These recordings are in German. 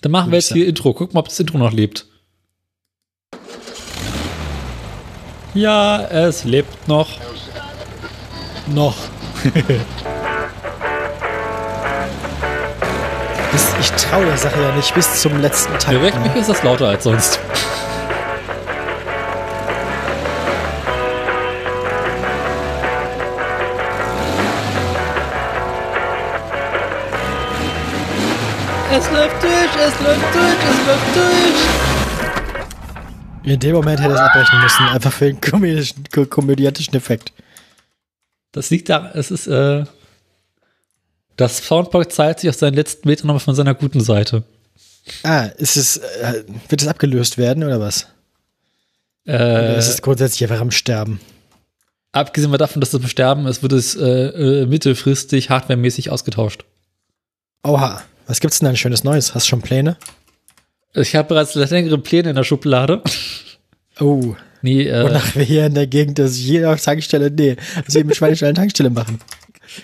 Dann machen wir jetzt hier Intro. Guck mal, ob das Intro noch lebt. Ja, es lebt noch. Noch. Ich traue der Sache ja nicht bis zum letzten Tag. Direkt mich ist das lauter als sonst. Es läuft es läuft durch, es läuft durch. In dem Moment hätte er es abbrechen müssen, einfach für den komödischen, ko- komödiantischen Effekt. Das liegt da, es ist, äh, das Soundboard zeigt sich auf seinen letzten Metern nochmal von seiner guten Seite. Ah, ist es, äh, wird es abgelöst werden oder was? Äh, Oder ist es grundsätzlich einfach am Sterben? abgesehen davon, dass das Sterben ist, wird es äh, äh, mittelfristig hardwaremäßig ausgetauscht. Oha, was gibt's denn da ein schönes Neues? Hast du schon Pläne? Ich habe bereits längere Pläne in der Schublade. Oh, Nee, äh, wonach wir hier in der Gegend, dass jeder Tankstelle, nee, dass wir eben Schweinestall eine Tankstelle machen.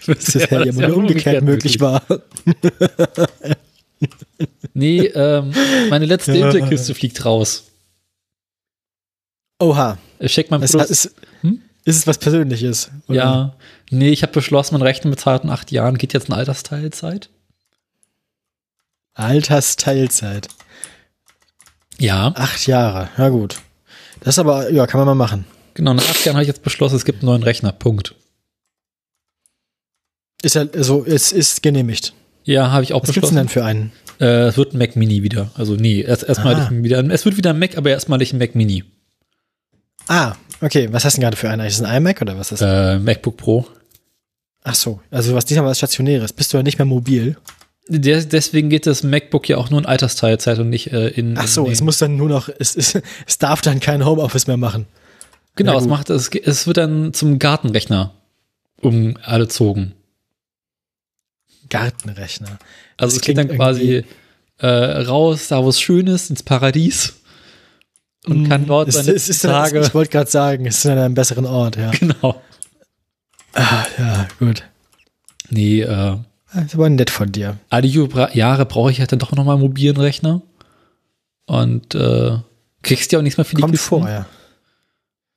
Das ist ja, immer nur umgekehrt möglich war. Nee, ähm, meine letzte Ja. Interkiste fliegt raus. Oha, Ich check mein es, Plus. ist, Hm? ist es was Persönliches? oder? ja, nee, ich habe beschlossen, mein Rechner mit zarten acht Jahren geht jetzt in Altersteilzeit. Altersteilzeit. Ja, Acht Jahre, ja gut. Das ist aber, ja, kann man mal machen. genau, nach acht Jahren habe ich jetzt beschlossen, es gibt einen neuen Rechner. Punkt. Ist ja, so, es ist genehmigt. Ja, habe ich auch Was gibt's denn beschlossen. dann für einen? Äh, es wird ein Mac Mini wieder. Also nee, erst erstmal Ah. wieder. Es wird wieder ein Mac, aber erstmalig ein Mac Mini. Ah, okay, was hast du denn gerade für einen? Ist das ein iMac oder was ist das? Äh, MacBook Pro. Ach so, also was diesmal was Stationäres. Bist du ja nicht mehr mobil? Deswegen geht das MacBook ja auch nur in Altersteilzeit und nicht äh, in. Ach so, in, es muss dann nur noch, es, es, es darf dann kein Homeoffice mehr machen. Genau, es macht es, es wird dann zum Gartenrechner umgezogen. Gartenrechner. Also Das es geht dann quasi äh, raus, da wo es schön ist, ins Paradies und kann dort Mm, es, seine es ist Tage. ich wollte gerade sagen, es ist an einem besseren Ort, ja. genau. Ah, ja, gut. Nee, äh, Das ist aber nett von dir. alle Ju- Jahre brauche ich halt dann doch nochmal einen mobilen Rechner. Und äh, kriegst ja auch nichts mehr für die Kommt Kisten. vor, ja.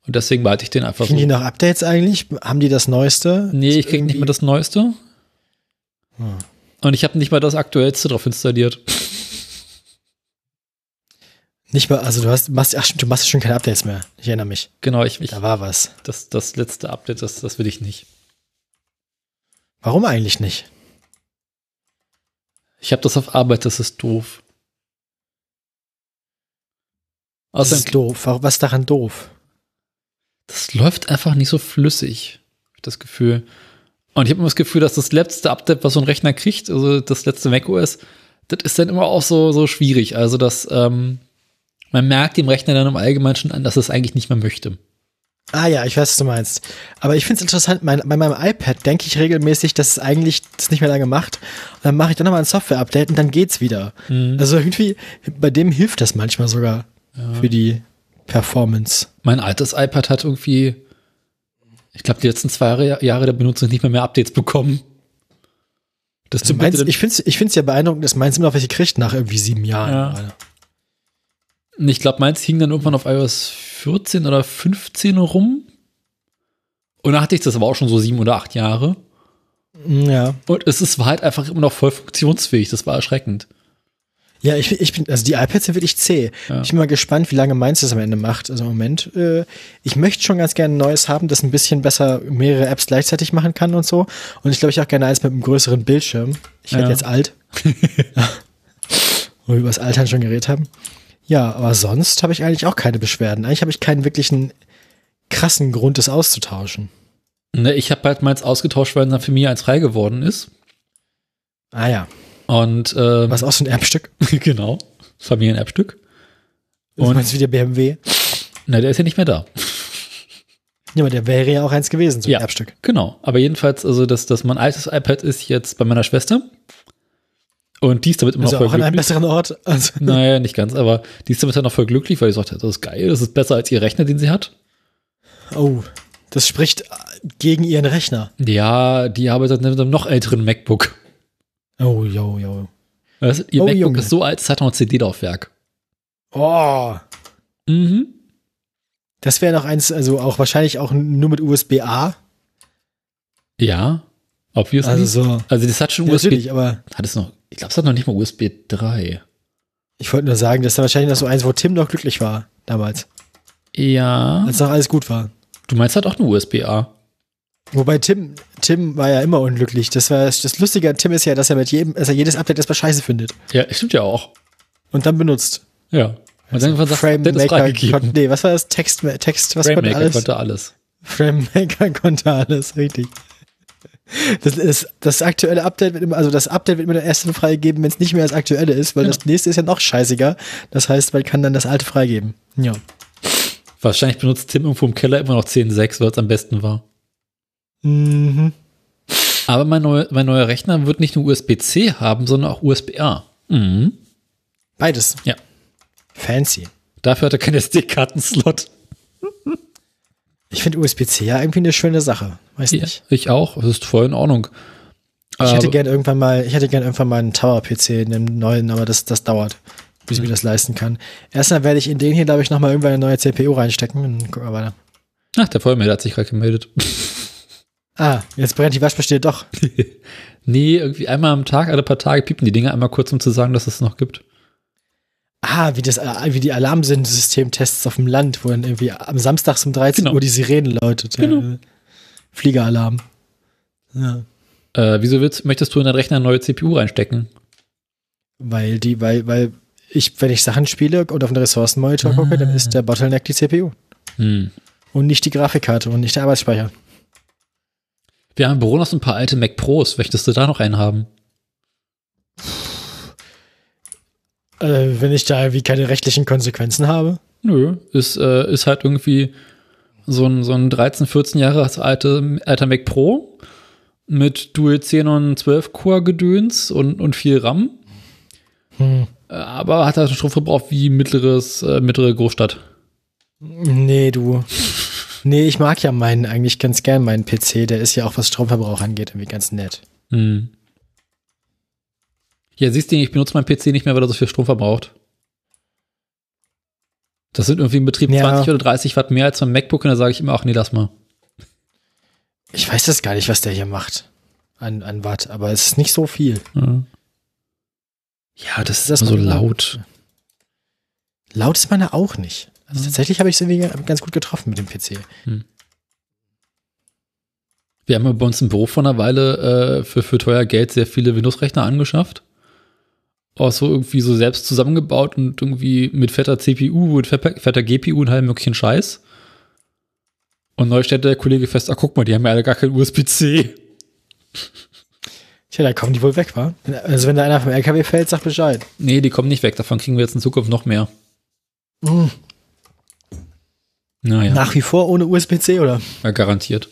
Und deswegen behalte ich den einfach Kriegen die so. noch Updates eigentlich? Haben die das Neueste? Nee, ich krieg nicht mehr das Neueste. Hm. Und ich habe nicht mal das Aktuellste drauf installiert. Nicht mal, also du hast, machst, ach du machst schon keine Updates mehr. Ich erinnere mich. Genau, ich, ich Da war was. das, das letzte Update, das, das will ich nicht. Warum eigentlich nicht? Ich habe das auf Arbeit, das ist doof. Das Außerdem, ist doof. Was ist daran doof? das läuft einfach nicht so flüssig, hab ich das Gefühl. Und ich habe immer das Gefühl, dass das letzte Update, was so ein Rechner kriegt, also das letzte macOS, das ist dann immer auch so, so schwierig. Also, dass ähm, man merkt dem Rechner dann im Allgemeinen schon an, dass es eigentlich nicht mehr möchte. Ah ja, ich weiß, was du meinst. Aber ich finde es interessant, mein, bei meinem iPad denke ich regelmäßig, dass es eigentlich das nicht mehr lange macht. Und dann mache ich dann nochmal ein Software-Update und dann geht's wieder. Also irgendwie, bei dem hilft das manchmal sogar für die Performance. Mein altes iPad hat irgendwie, ich glaube, die letzten zwei Jahre, Jahre der Benutzung nicht mehr mehr Updates bekommen. Das Also meins, ich finde es ich find's ja beeindruckend, dass meins immer noch welche kriegt nach irgendwie sieben Jahren. Ja. Ich glaube, meins hing dann irgendwann auf iOS 14 oder 15 rum. Und da hatte ich das aber auch schon so sieben oder acht Jahre. Ja. Und es ist, war halt einfach immer noch voll funktionsfähig. Das war erschreckend. Ja, ich, ich bin, also die iPads sind wirklich zäh. Ja. Ich bin mal gespannt, wie lange meins das am Ende macht. Also im Moment, äh, ich möchte schon ganz gerne ein neues haben, das ein bisschen besser mehrere Apps gleichzeitig machen kann und so. Und ich glaube, ich auch gerne eins mit einem größeren Bildschirm. Ich werde Ja. jetzt alt. Wo wir über das Altern schon geredet haben. Ja, aber sonst habe ich eigentlich auch keine Beschwerden. Eigentlich habe ich keinen wirklichen krassen Grund, das auszutauschen. Ne, ich habe halt meins ausgetauscht, weil in der Familie eins frei geworden ist. Ah ja. Und ähm, Was auch so ein Erbstück. genau, Familien-App-Stück. Und meinst du wie der BMW? Na, der ist ja nicht mehr da. Ja, aber der wäre ja auch eins gewesen, so ein Ja. Erbstück. Genau. Aber jedenfalls, also das, das mein altes iPad ist jetzt bei meiner Schwester. Und die ist damit immer Also noch voll auch an einem glücklich. besseren Ort. Also, Naja, nicht ganz, aber die ist damit dann noch voll glücklich, weil sie sagt, das ist geil, das ist besser als ihr Rechner, den sie hat. oh, das spricht gegen ihren Rechner. Ja, die arbeitet mit einem noch älteren MacBook. Oh, jo, jo. Du, ihr Oh, MacBook Junge. ist so alt, es hat noch ein CD-Laufwerk. Oh, Mhm. das wäre noch eins, also auch wahrscheinlich auch nur mit USB-A. Ja, obviously. Also so. also das hat schon Ja, USB. natürlich, aber Hat es noch, ich glaube, es hat noch nicht mal USB 3. ich wollte nur sagen, das ist wahrscheinlich noch so eins, wo Tim noch glücklich war damals, Ja. als noch alles gut war. Du meinst halt auch eine USB-A. Wobei Tim, Tim war ja immer unglücklich. Das war das Lustige an Tim ist ja, dass er mit jedem, dass er jedes Update erstmal scheiße findet Ja, stimmt ja auch. und dann benutzt. Ja. Und dann sagt, Frame Maker konnte, nee, was war das? Text, Text, was konnte FrameMaker alles? konnte alles. Frame Maker konnte alles, richtig. Das, ist, das aktuelle Update wird immer, also das Update wird immer dann erst dann freigegeben, wenn es nicht mehr das aktuelle ist, weil Genau. das nächste ist ja noch scheißiger. Das heißt, man kann dann das alte freigeben. Ja. Wahrscheinlich benutzt Tim irgendwo im Keller immer noch 10.6, weil es am besten war. Mhm. Aber mein, neu, mein neuer Rechner wird nicht nur USB-C haben, sondern auch USB-A. Mhm. Beides. Ja. Fancy. Dafür hat er keinen SD-Karten-Slot. Ich finde USB-C ja irgendwie eine schöne Sache. Weiß Ja, nicht. ich auch. Das ist voll in Ordnung. Ich hätte Aber- gern irgendwann mal, ich hätte gern irgendwann mal einen Tower-PC in einem neuen, aber das, das dauert, bis ich mir das leisten kann. Erstmal werde ich in den hier, glaube ich, nochmal irgendwann eine neue CPU reinstecken und dann gucken wir weiter. Ach, der Vollmelder hat sich gerade gemeldet. Ah, jetzt brennt die Waschmaschine doch. nee, irgendwie einmal am Tag, alle paar Tage piepen die Dinge einmal kurz, um zu sagen, dass es noch gibt. Ah, wie, das, äh, wie die Alarmsystemtests auf dem Land, wo dann irgendwie am Samstag um 13 Genau. Uhr die Sirenen läutet. Ja. Genau. Fliegeralarm. Ja. Äh, wieso willst, möchtest du in deinen Rechner eine neue CPU reinstecken? Weil die, weil, weil ich, wenn ich Sachen spiele und auf den Ressourcenmonitor gucke, dann ist der Bottleneck die CPU. Hm. Und nicht die Grafikkarte und nicht der Arbeitsspeicher. Wir haben im Büro noch so ein paar alte Mac Pros. Möchtest du da noch einen haben? Äh, wenn ich da irgendwie keine rechtlichen Konsequenzen habe. Nö, ist, äh, ist halt irgendwie so ein, so ein 13, 14 Jahre alte, alter Mac Pro mit Dual 10 und 12 Core Gedöns und, und viel RAM. Hm. Äh, Aber hat halt einen Stromverbrauch wie mittleres, äh, mittlere Großstadt. Nee, du. Nee, ich mag ja meinen eigentlich ganz gern, meinen PC. Der ist ja auch, was Stromverbrauch angeht, irgendwie ganz nett. Hm. Ja, siehst du, ich benutze meinen PC nicht mehr, weil er so viel Strom verbraucht. Das sind irgendwie im Betrieb Ja. 20 oder 30 Watt mehr als mein MacBook und da sage ich immer, ach nee, lass mal. Ich weiß das gar nicht, was der hier macht. An, an Watt, aber es ist nicht so viel. Ja, ja das ist Das immer so mal- laut. Laut ist meiner auch nicht. Also Mhm. tatsächlich habe ich es irgendwie ganz gut getroffen mit dem PC. Wir haben ja bei uns im Büro vor einer Weile äh, für, für teuer Geld sehr viele Windows-Rechner angeschafft. Auch so irgendwie so selbst zusammengebaut und irgendwie mit fetter CPU und fetter, GPU und allem möglichen Scheiß. Und neu stellte der Kollege fest, ah, guck mal, die haben ja alle gar kein USB-C. Tja, da kommen die wohl weg, wa? Also wenn da einer vom LKW fällt, sag Bescheid. Nee, die kommen nicht weg. Davon kriegen wir jetzt in Zukunft noch mehr. Mhm. Naja, Nach wie vor ohne USB-C, oder? ja, garantiert.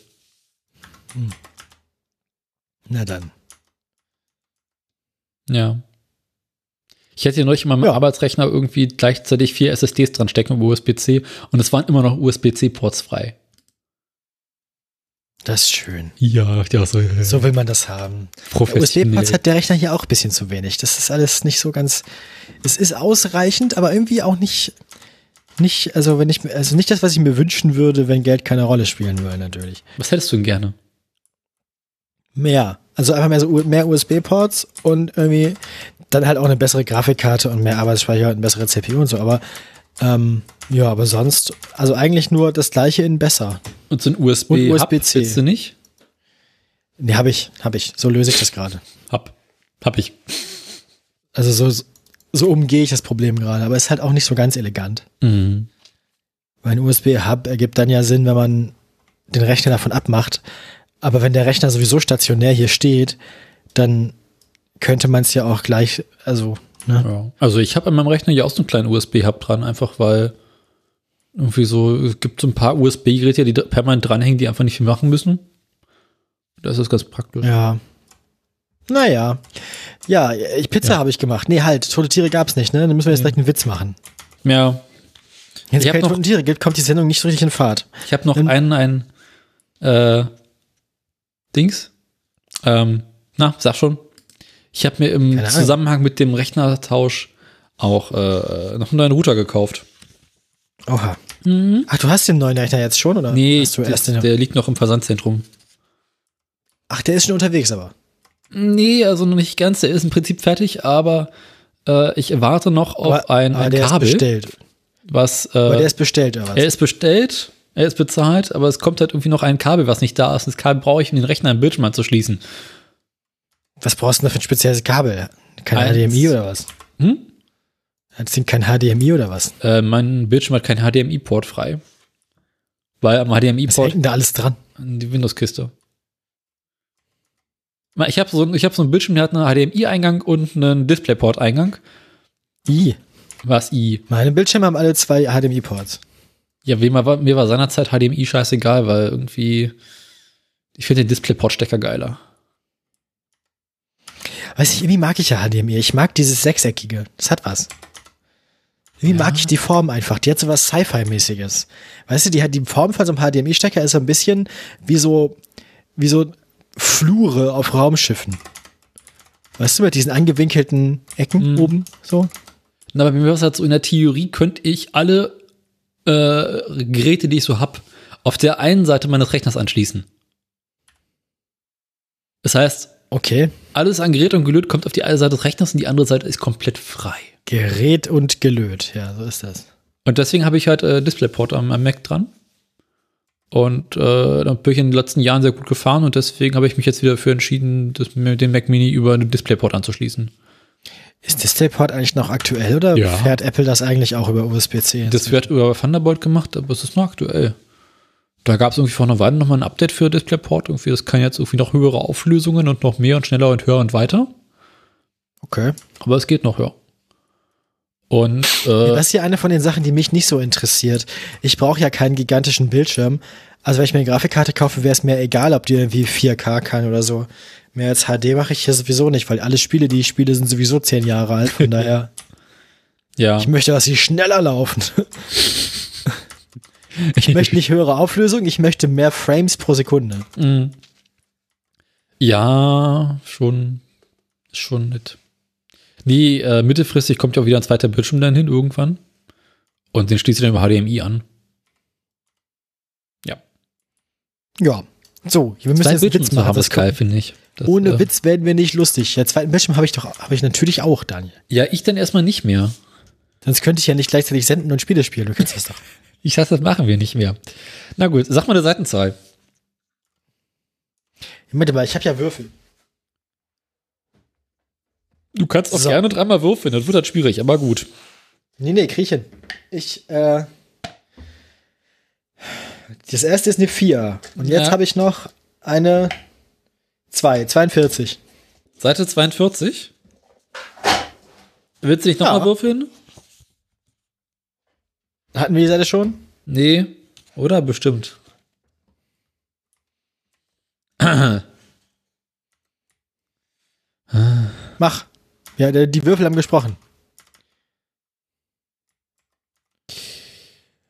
Na dann. Ja. Ich hätte hier neulich in meinem Ja. Arbeitsrechner irgendwie gleichzeitig vier SSDs dran stecken über USB-C und es waren immer noch USB-C-Ports frei. Das ist schön. Ja, ja, so, So will man das haben. USB-Ports hat der Rechner hier auch ein bisschen zu wenig. Das ist alles nicht so ganz. Es ist ausreichend, aber irgendwie auch nicht. Nicht, also wenn ich, also nicht das, was ich mir wünschen würde, wenn Geld keine Rolle spielen würde, natürlich. Was hättest du denn gerne? Mehr. Also einfach mehr so mehr USB-Ports und irgendwie dann halt auch eine bessere Grafikkarte und mehr Arbeitsspeicher und eine bessere CPU und so. Aber ähm, ja, aber sonst, also eigentlich nur das gleiche in besser. Und so ein USB, Und USB-C. willst du nicht? Nee, habe ich, habe ich. So löse ich das gerade. Hab. Hab ich. Also so, so umgehe ich das Problem gerade, aber es ist halt auch nicht so ganz elegant. Mhm. Weil ein USB-Hub ergibt dann ja Sinn, wenn man den Rechner davon abmacht. Aber wenn der Rechner sowieso stationär hier steht, dann könnte man es ja auch gleich, also, ne? Ja. Also ich habe an meinem Rechner hier auch so einen kleinen USB-Hub dran, einfach weil irgendwie so, es gibt so ein paar USB-Geräte, die permanent dranhängen, die einfach nicht viel machen müssen. Das ist ganz praktisch. Ja. Naja. Ja, ich Pizza habe ich gemacht. Nee, halt, tote Tiere gab's nicht, ne? Dann müssen wir jetzt direkt einen Witz machen. Ja, Wenn es keine toten Tiere gibt, kommt die Sendung nicht so richtig in Fahrt. ich habe noch Ähm, einen, ein äh, Dings. Ähm, na, sag schon. Ich habe mir im. Zusammenhang mit dem Rechnertausch auch äh, noch einen neuen Router gekauft. Oha. Ach, du hast den neuen Rechner jetzt schon, oder? Mhm. Nee, hast du der, erst den, der liegt noch im Versandzentrum. Ach, der ist schon unterwegs, aber. Nee, also noch nicht ganz. Der ist im Prinzip fertig, aber äh, ich warte noch auf aber, ein, aber ein der Kabel, ist bestellt. was Aber äh, der ist bestellt, oder was? er ist bestellt, er ist bezahlt, aber es kommt halt irgendwie noch ein Kabel, was nicht da ist. Das Kabel brauche ich, um den Rechner im Bildschirm anzuschließen. Was brauchst du denn da für ein spezielles Kabel? Kein Eins. HDMI oder was? Hm? Hat sie kein HDMI oder was? Äh, mein Bildschirm hat keinen HDMI-Port frei. Weil am Was HDMI-Port hängt denn da alles dran? an die Windows-Kiste. Ich habe so, ich hab so einen Bildschirm, der hat einen HDMI-Eingang und einen DisplayPort-Eingang. I. Was I? Meine Bildschirme haben alle zwei HDMI-Ports. Ja, war, mir war seinerzeit HDMI scheißegal, weil irgendwie ich finde den DisplayPort-Stecker geiler. Weiß ich, irgendwie mag ich ja HDMI. Ich mag dieses Sechseckige. Das hat was. Irgendwie Ja. mag ich die Form einfach. Die hat so was Sci-Fi-mäßiges. Weißt du, die hat die Form von so einem HDMI-Stecker ist so ein bisschen wie so, wie so Flure auf Raumschiffen. Weißt du, mit diesen angewinkelten Ecken Mhm. oben, so? Na, aber mir war es halt so, in der Theorie könnte ich alle äh, Geräte, die ich so hab, auf der einen Seite meines Rechners anschließen. Das heißt, Okay. Alles an Gerät und Gelöt kommt auf die eine Seite des Rechners und die andere Seite ist komplett frei. Gerät und gelöt. Ja, so ist das. Und deswegen habe ich halt äh, DisplayPort am, am Mac dran. Und äh, da bin ich in den letzten Jahren sehr gut gefahren und deswegen habe ich mich jetzt wieder dafür entschieden, das, mit dem Mac Mini über einen DisplayPort anzuschließen. Ist DisplayPort eigentlich noch aktuell oder Ja. fährt Apple das eigentlich auch über USB-C? Das wird über Thunderbolt gemacht, aber es ist noch aktuell. Da gab es irgendwie vor einer Weile nochmal ein Update für DisplayPort. Irgendwie, das kann jetzt irgendwie noch höhere Auflösungen und noch mehr und schneller und höher und weiter. Okay. Aber es geht noch, ja. Und äh, Das ist ja eine von den Sachen, die mich nicht so interessiert. Ich brauche ja keinen gigantischen Bildschirm. Also wenn ich mir eine Grafikkarte kaufe, wäre es mir egal, ob die irgendwie 4K kann oder so. Mehr als HD mache ich hier sowieso nicht, weil alle Spiele, die ich spiele, sind sowieso zehn Jahre alt. Von daher, ja, ich möchte, dass sie schneller laufen. Ich möchte nicht höhere Auflösung, ich möchte mehr Frames pro Sekunde. Mm. Ja, schon, schon nett. Nee, äh, mittelfristig kommt ja auch wieder ein zweiter Bildschirm dann hin irgendwann. Und den schließt du dann über HDMI an. Ja. So, wir müssen Zwei jetzt einen Witz machen. haben, Das geil, finde ich. Das, Ohne äh, Witz werden wir nicht lustig. Der zweiten Bildschirm habe ich doch, habe ich natürlich auch, Daniel. Ja, ich dann erstmal nicht mehr. Sonst könnte ich ja nicht gleichzeitig senden und Spiele spielen. Du kennst das doch. Ich sag, das machen wir nicht mehr. Na gut, sag mal eine Seitenzahl. Warte mal, ich habe ja Würfel. Du kannst auch So. gerne dreimal würfeln, das wird halt schwierig, aber gut. Nee, nee, krieg ich hin. Ich, äh. Das erste ist eine 4. Und jetzt Ja. habe ich noch eine 2, 42. Seite 42. Willst du nicht nochmal Ja. würfeln? Hatten wir die Seite schon? Nee, oder? Bestimmt. Mach. Ja, die Würfel haben gesprochen.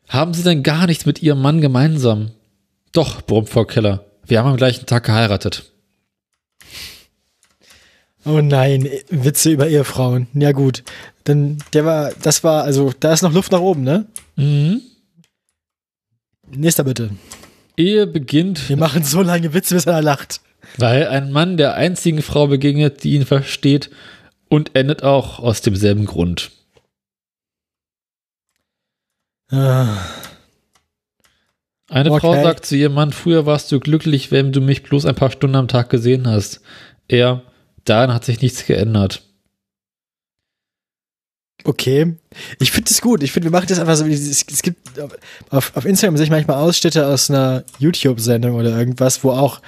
Haben Sie denn gar nichts mit Ihrem Mann gemeinsam? Doch, brummt Frau Keller. Wir haben am gleichen Tag geheiratet. Oh nein, Witze über Ehefrauen. Ja, gut. Dann, der war, das war, also, da ist noch Luft nach oben, ne? Mhm. Nächster bitte. Ehe beginnt, Wir machen so lange Witze, bis er lacht. weil ein Mann der einzigen Frau begegnet, die ihn versteht und endet auch aus demselben Grund. Ah, Eine Okay. Frau sagt zu ihrem Mann, früher warst du glücklich, wenn du mich bloß ein paar Stunden am Tag gesehen hast. Er, daran hat sich nichts geändert. Okay. Ich finde das gut. Ich finde, wir machen das einfach so. wie dieses- Es gibt auf, auf Instagram sehe ich manchmal Ausschnitte aus einer YouTube-Sendung oder irgendwas, wo auch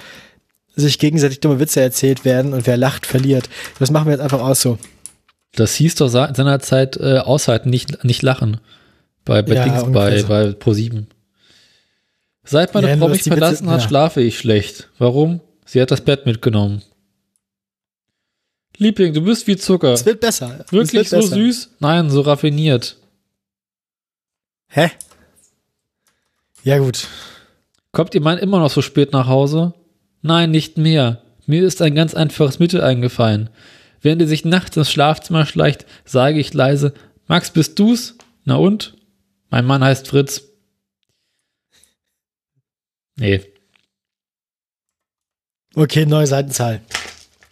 sich gegenseitig dumme Witze erzählt werden und wer lacht, verliert. Das machen wir jetzt einfach aus so. Das hieß doch se- seinerzeit äh, aushalten, nicht, nicht lachen. Bei, bei Ja, Dings, bei, so. bei Pro7. Seit meine Ja, Frau mich die Witze- verlassen hat, ja. schlafe ich schlecht. Warum? Sie hat das Bett mitgenommen. Liebling, du bist wie Zucker. Es wird besser. Es Wirklich wird so besser. süß? Nein, so raffiniert. Hä? Ja, gut. Kommt Ihr Mann immer noch so spät nach Hause? Nein, nicht mehr. Mir ist ein ganz einfaches Mittel eingefallen. Während er sich nachts ins Schlafzimmer schleicht, sage ich leise, Max, bist du's? Na und? Mein Mann heißt Fritz. Nee. Okay, neue Seitenzahl.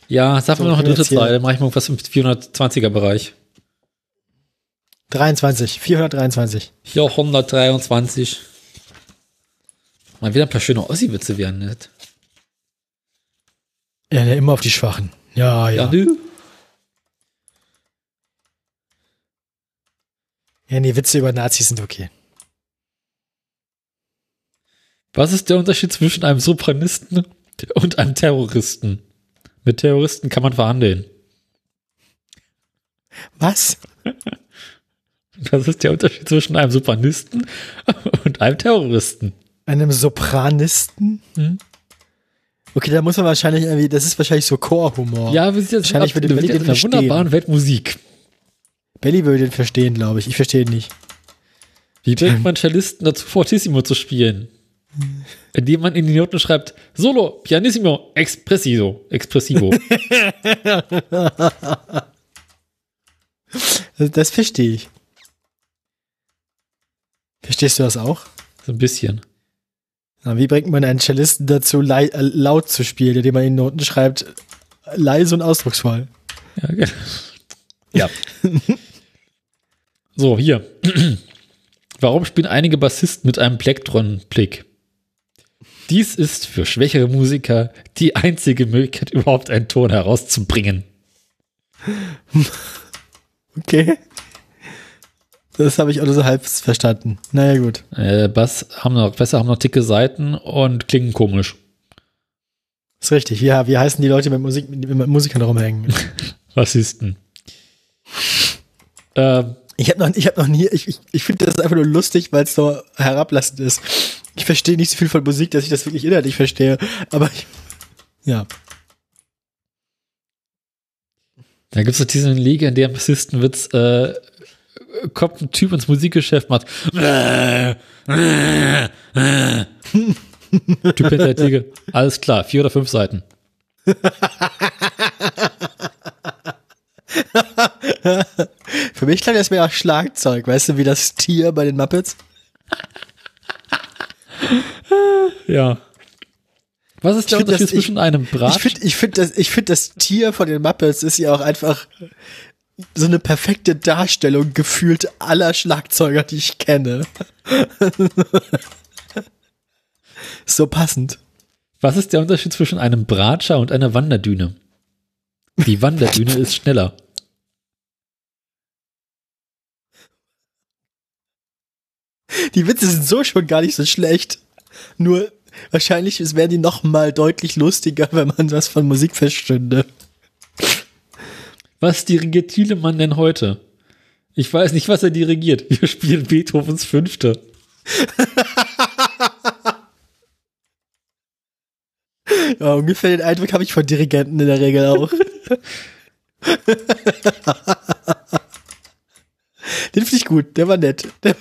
Ja, sag So, mir noch eine dritte. Zahl, dann mache ich mal was im 420er Bereich. 23, 423. 423. Mal wieder ein paar schöne Ossi-Witze werden nicht. Ja, immer auf die Schwachen. Ja, Ja, ja. du? Ja, nee, Witze über Nazis sind okay. Was ist der Unterschied zwischen einem Sopranisten und einem Terroristen? Mit Terroristen kann man verhandeln. Was? Was ist der Unterschied zwischen einem Sopranisten und einem Terroristen? Einem Sopranisten? Hm? Okay, da muss man wahrscheinlich irgendwie, das ist wahrscheinlich so Chorhumor. Ja, wir sind jetzt Wahrscheinlich würde wir Belly in einer wunderbaren Weltmusik. Belly würde den verstehen, glaube ich. Ich verstehe ihn nicht. Wie bringt man Cellisten dazu, Fortissimo zu spielen? Indem man in die Noten schreibt, Solo, Pianissimo, Expressivo, Expressivo. Das, verstehe ich. Verstehst du das auch? so ein bisschen. Na, wie bringt man einen Cellisten dazu, äh, laut zu spielen, indem man in Noten schreibt, leise und ausdrucksvoll? Ja. genau. ja. so, hier. Warum spielen einige Bassisten mit einem Plektron-Blick? Dies ist für schwächere Musiker die einzige Möglichkeit, überhaupt einen Ton herauszubringen. Okay. Das habe ich auch nur so halb verstanden. Naja, gut. Äh, Bass haben noch, besser haben noch dicke Seiten und klingen komisch. Ist richtig. Ja, wie heißen die Leute, die mit, Musik, mit Musikern rumhängen? Bassisten. ähm, Ich habe noch, ich hab noch nie, ich, ich, ich finde das einfach nur lustig, weil es so herablassend ist. Ich verstehe nicht so viel von Musik, dass ich das wirklich inhaltlich verstehe. Aber ich, ja. Da gibt es diesen Liga, in der Bassistenwitz äh, kommt ein Typ ins Musikgeschäft, macht Typ hinter der Theke. Alles klar, vier oder fünf Seiten. Für mich klang das mehr nach Schlagzeug, weißt du, wie das Tier bei den Muppets? Ja. Was ist der Unterschied ich- zwischen einem Ich Brat? finde, ich find das, ich find das Tier von den Muppets ist ja auch einfach so eine perfekte Darstellung gefühlt aller Schlagzeuger, die ich kenne. so passend. Was ist der Unterschied zwischen einem Bratscher und einer Wanderdüne? Die Wanderdüne ist schneller. Die Witze sind so schon gar nicht so schlecht. Nur wahrscheinlich wären die noch mal deutlich lustiger, wenn man was von Musik verstünde. Was dirigiert Thielemann denn heute? Ich weiß nicht, was er dirigiert. Wir spielen Beethovens Fünfte. Ja, ungefähr den Eindruck habe ich von Dirigenten in der Regel auch. den finde ich gut, der war nett. Der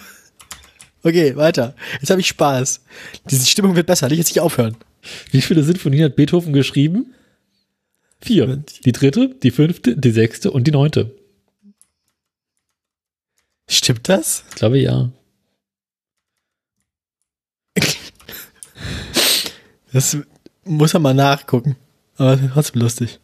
okay, weiter. Jetzt habe ich Spaß. Diese Stimmung wird besser, nicht jetzt nicht aufhören. Wie viele Sinfonien hat Beethoven geschrieben? Vier. Die dritte, die fünfte, die sechste und die neunte. Stimmt das? Ich glaube ja. Das muss man mal nachgucken. Aber trotzdem lustig.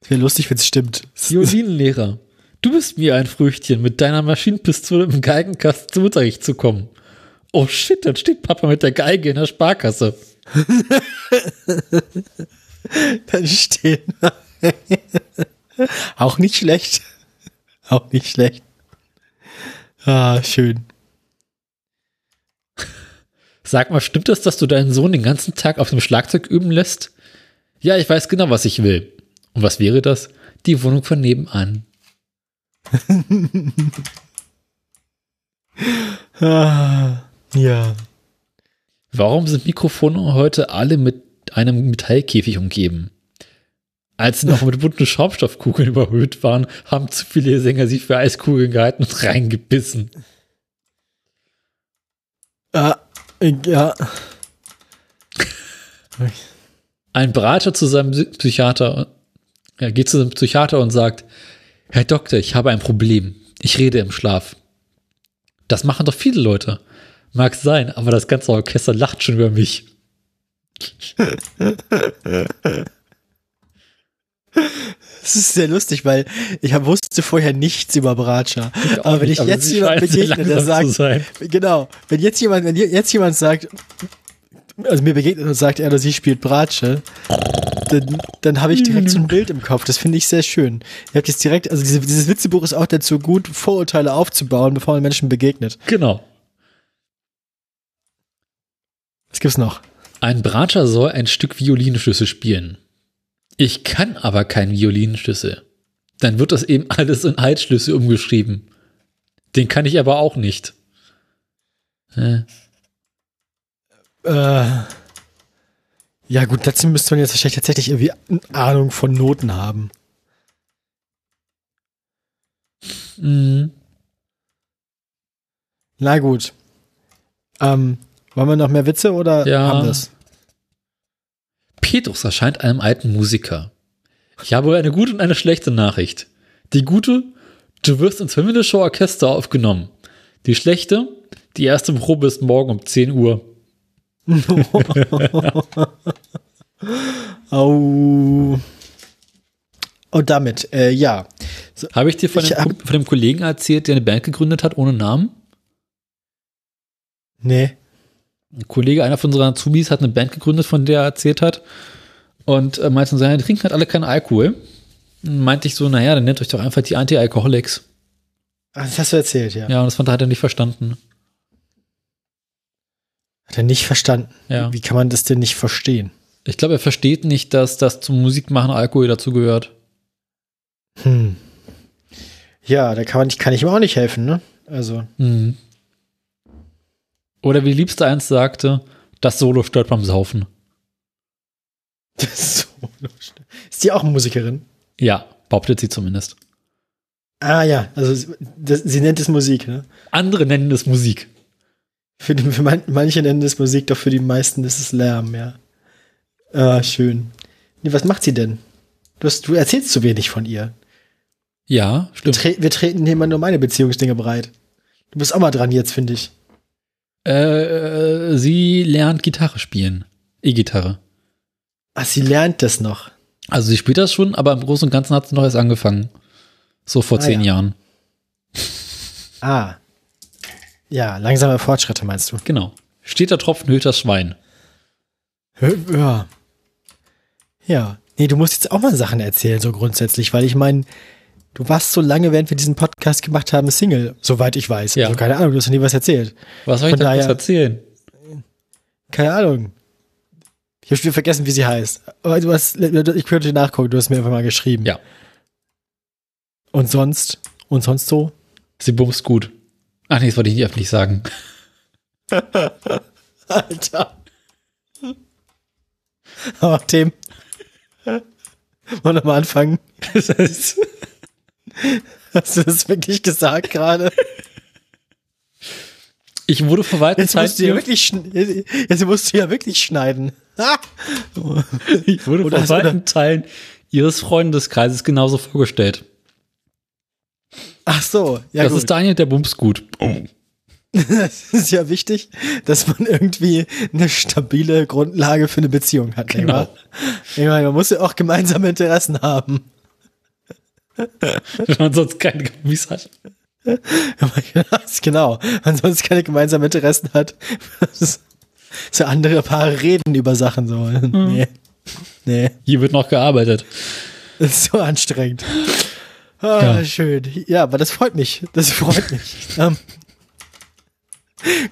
Es wäre lustig, wenn es stimmt. Violinlehrer. Du bist mir ein Früchtchen, mit deiner Maschinenpistole im Geigenkasten zum Unterricht zu kommen. Oh shit, dann steht Papa mit der Geige in der Sparkasse. Dann stehen. Auch nicht schlecht. Auch nicht schlecht. Ah, schön. Sag mal, stimmt das, dass du deinen Sohn den ganzen Tag auf dem Schlagzeug üben lässt? Ja, ich weiß genau, was ich will. Und was wäre das? Die Wohnung von nebenan. Ah, ja. Warum sind Mikrofone heute alle mit einem Metallkäfig umgeben? Als sie noch mit bunten Schaumstoffkugeln überhöht waren, haben zu viele Sänger sich für Eiskugeln gehalten und reingebissen. Ah, ja. Ein Brater zu seinem Psy- Psychiater. Er geht zu einem Psychiater und sagt, Herr Doktor, ich habe ein Problem. Ich rede im Schlaf. Das machen doch viele Leute. Mag sein, aber das ganze Orchester lacht schon über mich. Das ist sehr lustig, weil ich wusste vorher nichts über Bratscher. Aber wenn ich aber jetzt jemand begegne, der sagt, genau, wenn jetzt jemand, wenn jetzt jemand sagt, also mir begegnet und sagt, er oder sie spielt Bratsche, dann, dann habe ich direkt so ein Bild im Kopf. Das finde ich sehr schön. Ihr habt jetzt direkt, also diese, dieses Witzebuch ist auch dazu gut, Vorurteile aufzubauen, bevor man Menschen begegnet. Genau. Was gibt's noch? Ein Bratscher soll ein Stück Violinschlüssel spielen. Ich kann aber keinen Violinschlüssel. Dann wird das eben alles in Altschlüssel umgeschrieben. Den kann ich aber auch nicht. Äh, Äh, ja gut, dazu müsste man jetzt wahrscheinlich tatsächlich irgendwie eine Ahnung von Noten haben. mh. Na gut. Ähm, wollen wir noch mehr Witze oder Ja. haben wir es? Petrus erscheint einem alten Musiker. Ich habe eine gute und eine schlechte Nachricht. Die gute, du wirst ins himmlische Orchester aufgenommen. Die schlechte, die erste Probe ist morgen um 10 Uhr. Au. Und damit, äh, ja. Habe ich dir von, Ich dem, hab- von dem Kollegen erzählt, der eine Band gegründet hat ohne Namen? Nee. Ein Kollege, einer von unseren Azubis, hat eine Band gegründet, von der er erzählt hat. Und äh, meinte so, die trinken halt alle keinen Alkohol. Und meinte ich so, naja, dann nennt euch doch einfach die Anti-Alcoholics. Ach, das hast du erzählt, ja. Ja, und das fand er, hat er nicht verstanden. Hat er nicht verstanden. Ja. Wie kann man das denn nicht verstehen? Ich glaube, er versteht nicht, dass das zum Musikmachen Alkohol dazu gehört. Hm. Ja, da kann, man, kann ich ihm auch nicht helfen, ne? Also. Mhm. Oder wie Liebste eins sagte, das Solo stört beim Saufen. Das ist, so ist die auch Musikerin? Ja, behauptet sie zumindest. Ah ja, also sie- das, sie nennt es Musik, ne? Andere nennen es Musik. Für, die, für man, manche nennen es Musik, doch für die meisten ist es Lärm, ja. Ah, schön. Nee, was macht sie denn? Du, hast, du erzählst zu wenig von ihr. Ja, Wir, stimmt. tre wir treten hier immer nur meine Beziehungsdinge breit. Du bist auch mal dran jetzt, finde ich. Äh, sie lernt Gitarre spielen. E-Gitarre. Ach, sie lernt das noch. Also sie spielt das schon, aber im Großen und Ganzen hat sie noch erst angefangen. So vor Ah, zehn ja. Jahren. Ah. Ja, langsame Fortschritte meinst du? Genau. Steter Tropfen hüllt das Schwein. Ja. Ja. Nee, du musst jetzt auch mal Sachen erzählen, so grundsätzlich, weil ich meine, du warst so lange, während wir diesen Podcast gemacht haben, Single, soweit ich weiß. Ja. Also keine Ahnung, du hast noch nie was erzählt. Was soll ich denn daher- was erzählen? Keine Ahnung. Ich habe schon vergessen, wie sie heißt. Aber du hast, ich könnte nachgucken, du hast mir einfach mal geschrieben. Ja. Und sonst? Und sonst so? Sie bumst gut. Ach nee, das wollte ich nicht öffentlich sagen. Alter. Aber Tim. Wollen wir nochmal anfangen? Das heißt, Hast du das wirklich gesagt gerade? ich wurde vor weiten Jetzt musst du ja wirklich, jetzt musst du ja wirklich schneiden. Ich wurde vor weiten Teilen ihres Freundeskreises genauso vorgestellt. Ach so, ja das gut. ist Daniel, der bumst gut. Das ist ja wichtig, dass man irgendwie eine stabile Grundlage für eine Beziehung hat. Genau. Ich meine, man muss ja auch gemeinsame Interessen haben. Wenn man sonst keine Gummis hat. genau. Man sonst keine gemeinsamen Interessen hat. So andere Paare reden über Sachen so. Nee. Nee. Hier wird noch gearbeitet. Das ist so anstrengend. Ah, Ja. schön. Ja, aber das freut mich. Das freut mich. ähm,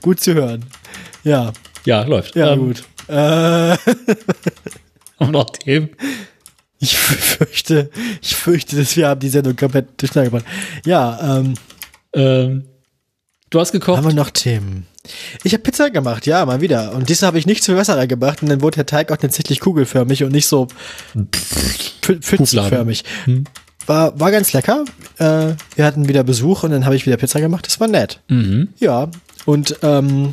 gut zu hören. Ja, Ja, läuft. ja, Ähm, gut. Äh, Und noch Themen. ich fürchte, ich fürchte, dass wir haben die Sendung komplett durcheinander gebracht. Ja, ähm, Ähm, du hast gekocht. haben wir noch Themen? Ich habe Pizza gemacht, ja, mal wieder. Und diesmal habe ich nicht zu Wasser reingebracht und dann wurde der Teig auch tatsächlich kugelförmig und nicht so pf- pfützenförmig. Hm. War, war ganz lecker. Äh, wir hatten wieder Besuch und dann habe ich wieder Pizza gemacht. Das war nett. Mhm. Ja, und ähm,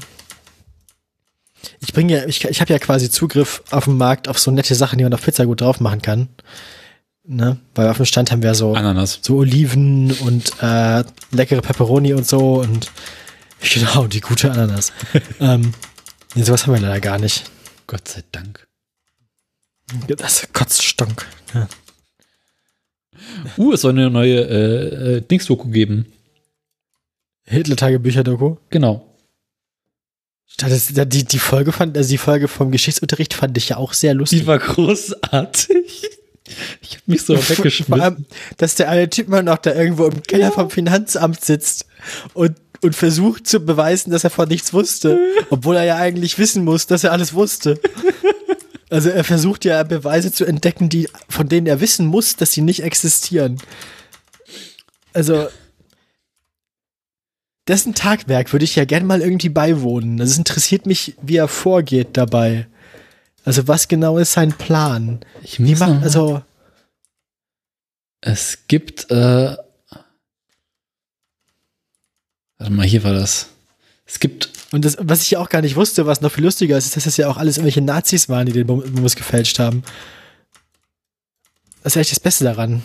ich bringe ja, ich, ich habe ja quasi Zugriff auf dem Markt auf so nette Sachen, die man auf Pizza gut drauf machen kann. Ne? Weil auf dem Stand haben wir so, Ananas. so Oliven und äh, leckere Pepperoni und so und genau, die gute Ananas. ähm, nee, sowas haben wir leider gar nicht. Gott sei Dank. Das kotzt Stonk. Ja. Uh, es soll eine neue äh, äh, Dings-Doku geben. Hitler-Tagebücher-Doku. Genau. Das, die, die Folge fand, also die Folge vom Geschichtsunterricht fand ich ja auch sehr lustig. Die war großartig. Ich habe mich so Vor weggeschmissen. allem, dass der eine Typ mal noch da irgendwo im Keller vom Finanzamt sitzt und, und versucht zu beweisen, dass er von nichts wusste, obwohl er ja eigentlich wissen muss, dass er alles wusste. Also er versucht ja Beweise zu entdecken, die, von denen er wissen muss, dass sie nicht existieren. Also dessen Tagwerk würde ich ja gern mal irgendwie beiwohnen. Also es interessiert mich, wie er vorgeht dabei. Also was genau ist sein Plan? Ich muss macht, also Es gibt, äh, warte mal, hier war das. Es gibt, Und das, was ich ja auch gar nicht wusste, was noch viel lustiger ist, ist, dass das ja auch alles irgendwelche Nazis waren, die den Bums gefälscht haben. Das ist eigentlich das Beste daran.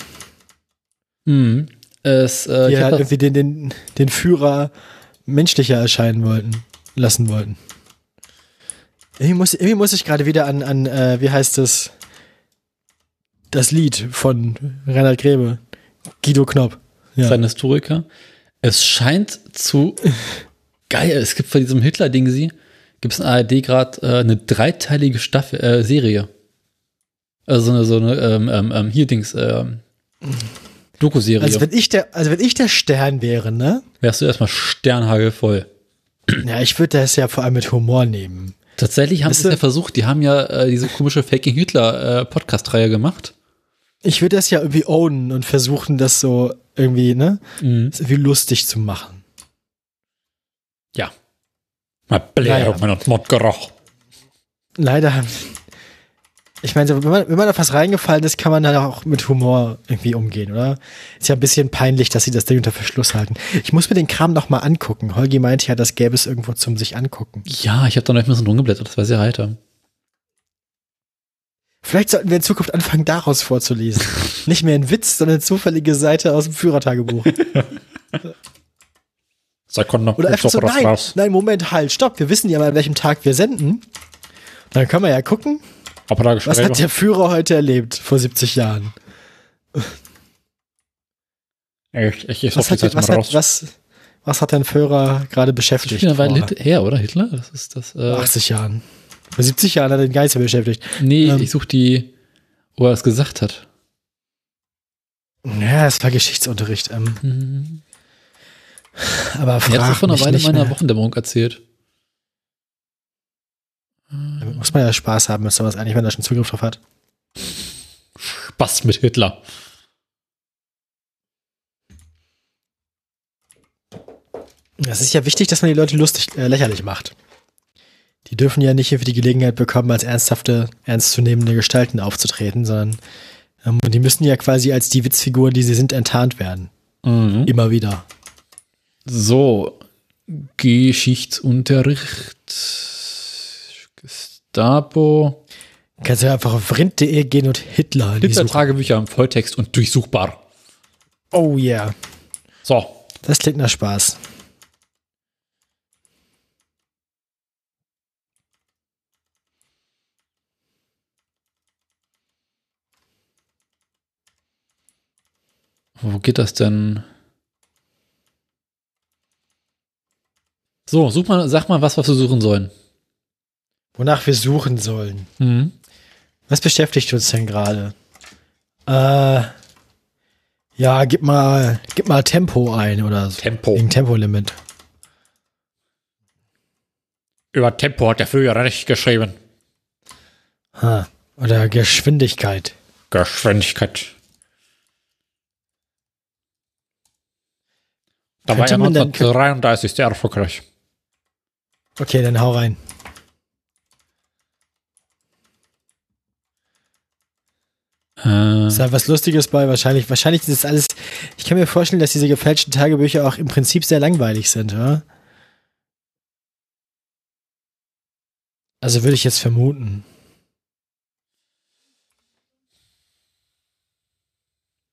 hm, es, äh, Die halt irgendwie den, den, den Führer menschlicher erscheinen wollten, lassen wollten. Irgendwie muss, irgendwie muss ich gerade wieder an, an äh, wie heißt das? Das Lied von Reinhard Grebe. Guido Knopp. Ja. sein Historiker. Es scheint zu geil. Es gibt von diesem Hitler-Ding sie, gibt es in ARD gerade äh, eine dreiteilige Staffel, äh, Serie. Also so eine, so eine ähm, ähm, ähm, hier Dings, ähm, Doku-Serie. Also wenn ich der, also wenn ich der Stern wäre, ne? Wärst du erstmal sternhagelvoll. Ja, ich würde das ja vor allem mit Humor nehmen. Tatsächlich haben sie es ja versucht. Die haben ja äh, diese komische Faking Hitler äh, Podcast-Reihe gemacht. Ich würde das ja irgendwie ownen und versuchen, das so irgendwie, ne? Das irgendwie lustig zu machen. Ja. Mal Belehrungen und Mordgeruch. Leider. Ich meine, so, wenn man, wenn man auf was reingefallen ist, kann man dann auch mit Humor irgendwie umgehen, oder? Ist ja ein bisschen peinlich, dass sie das Ding unter Verschluss halten. Ich muss mir den Kram noch mal angucken. Holgi meinte ja, das gäbe es irgendwo zum sich angucken. Ja, ich habe da noch ein bisschen rumgeblättert. Das war sehr heiter. Vielleicht sollten wir in Zukunft anfangen, daraus vorzulesen. Nicht mehr ein Witz, sondern eine zufällige Seite aus dem Führertagebuch. Sekunde. Oder einfach so, nein, nein, Moment, halt, stopp. Wir wissen ja mal, an welchem Tag wir senden. Dann können wir ja gucken, was hat der Führer heute erlebt vor 70 Jahren. Ich, ich, ich Was hat, was, hat, was, was hat dein Führer gerade Das ist beschäftigt? schon eine Weile her, oder? Hitler? Das ist das. Äh, 80 Jahren. Vor 70 Jahren hat er den Geister beschäftigt. nee, ähm, ich suche die, wo er es gesagt hat. Ja, es war Geschichtsunterricht. Ähm, Mhm. Aber Er frag das vor einer Weile meiner. Wochendämmerung erzählt. Damit muss man ja Spaß haben, man es eigentlich, wenn er schon Zugriff drauf hat. Spaß mit Hitler. Es ist ja wichtig, dass man die Leute lustig, äh, lächerlich macht. Die dürfen ja nicht irgendwie die Gelegenheit bekommen, als ernsthafte, ernstzunehmende Gestalten aufzutreten, sondern ähm, die müssen ja quasi als die Witzfiguren, die sie sind, enttarnt werden. Mhm. Immer wieder. So, Geschichtsunterricht. Gestapo. Kannst du einfach auf rind.de gehen und Hitler. Hitler-Tagebücher im Volltext und durchsuchbar. Oh yeah. So, Das klingt nach Spaß. wo geht das denn? So, such mal, sag mal was, was wir suchen sollen. Wonach wir suchen sollen. Mhm. Was beschäftigt uns denn gerade? Äh, ja, gib mal, gib mal Tempo ein oder so. Tempo. Wegen Tempolimit. Über Tempo hat der Führer nicht geschrieben. Ha. Oder Geschwindigkeit. Geschwindigkeit. Da war dann- 1933 sehr erfolgreich. Okay, dann hau rein. Äh, Ist da was Lustiges bei? Wahrscheinlich, wahrscheinlich ist das alles. Ich kann mir vorstellen, dass diese gefälschten Tagebücher auch im Prinzip sehr langweilig sind, oder? Also würde ich jetzt vermuten.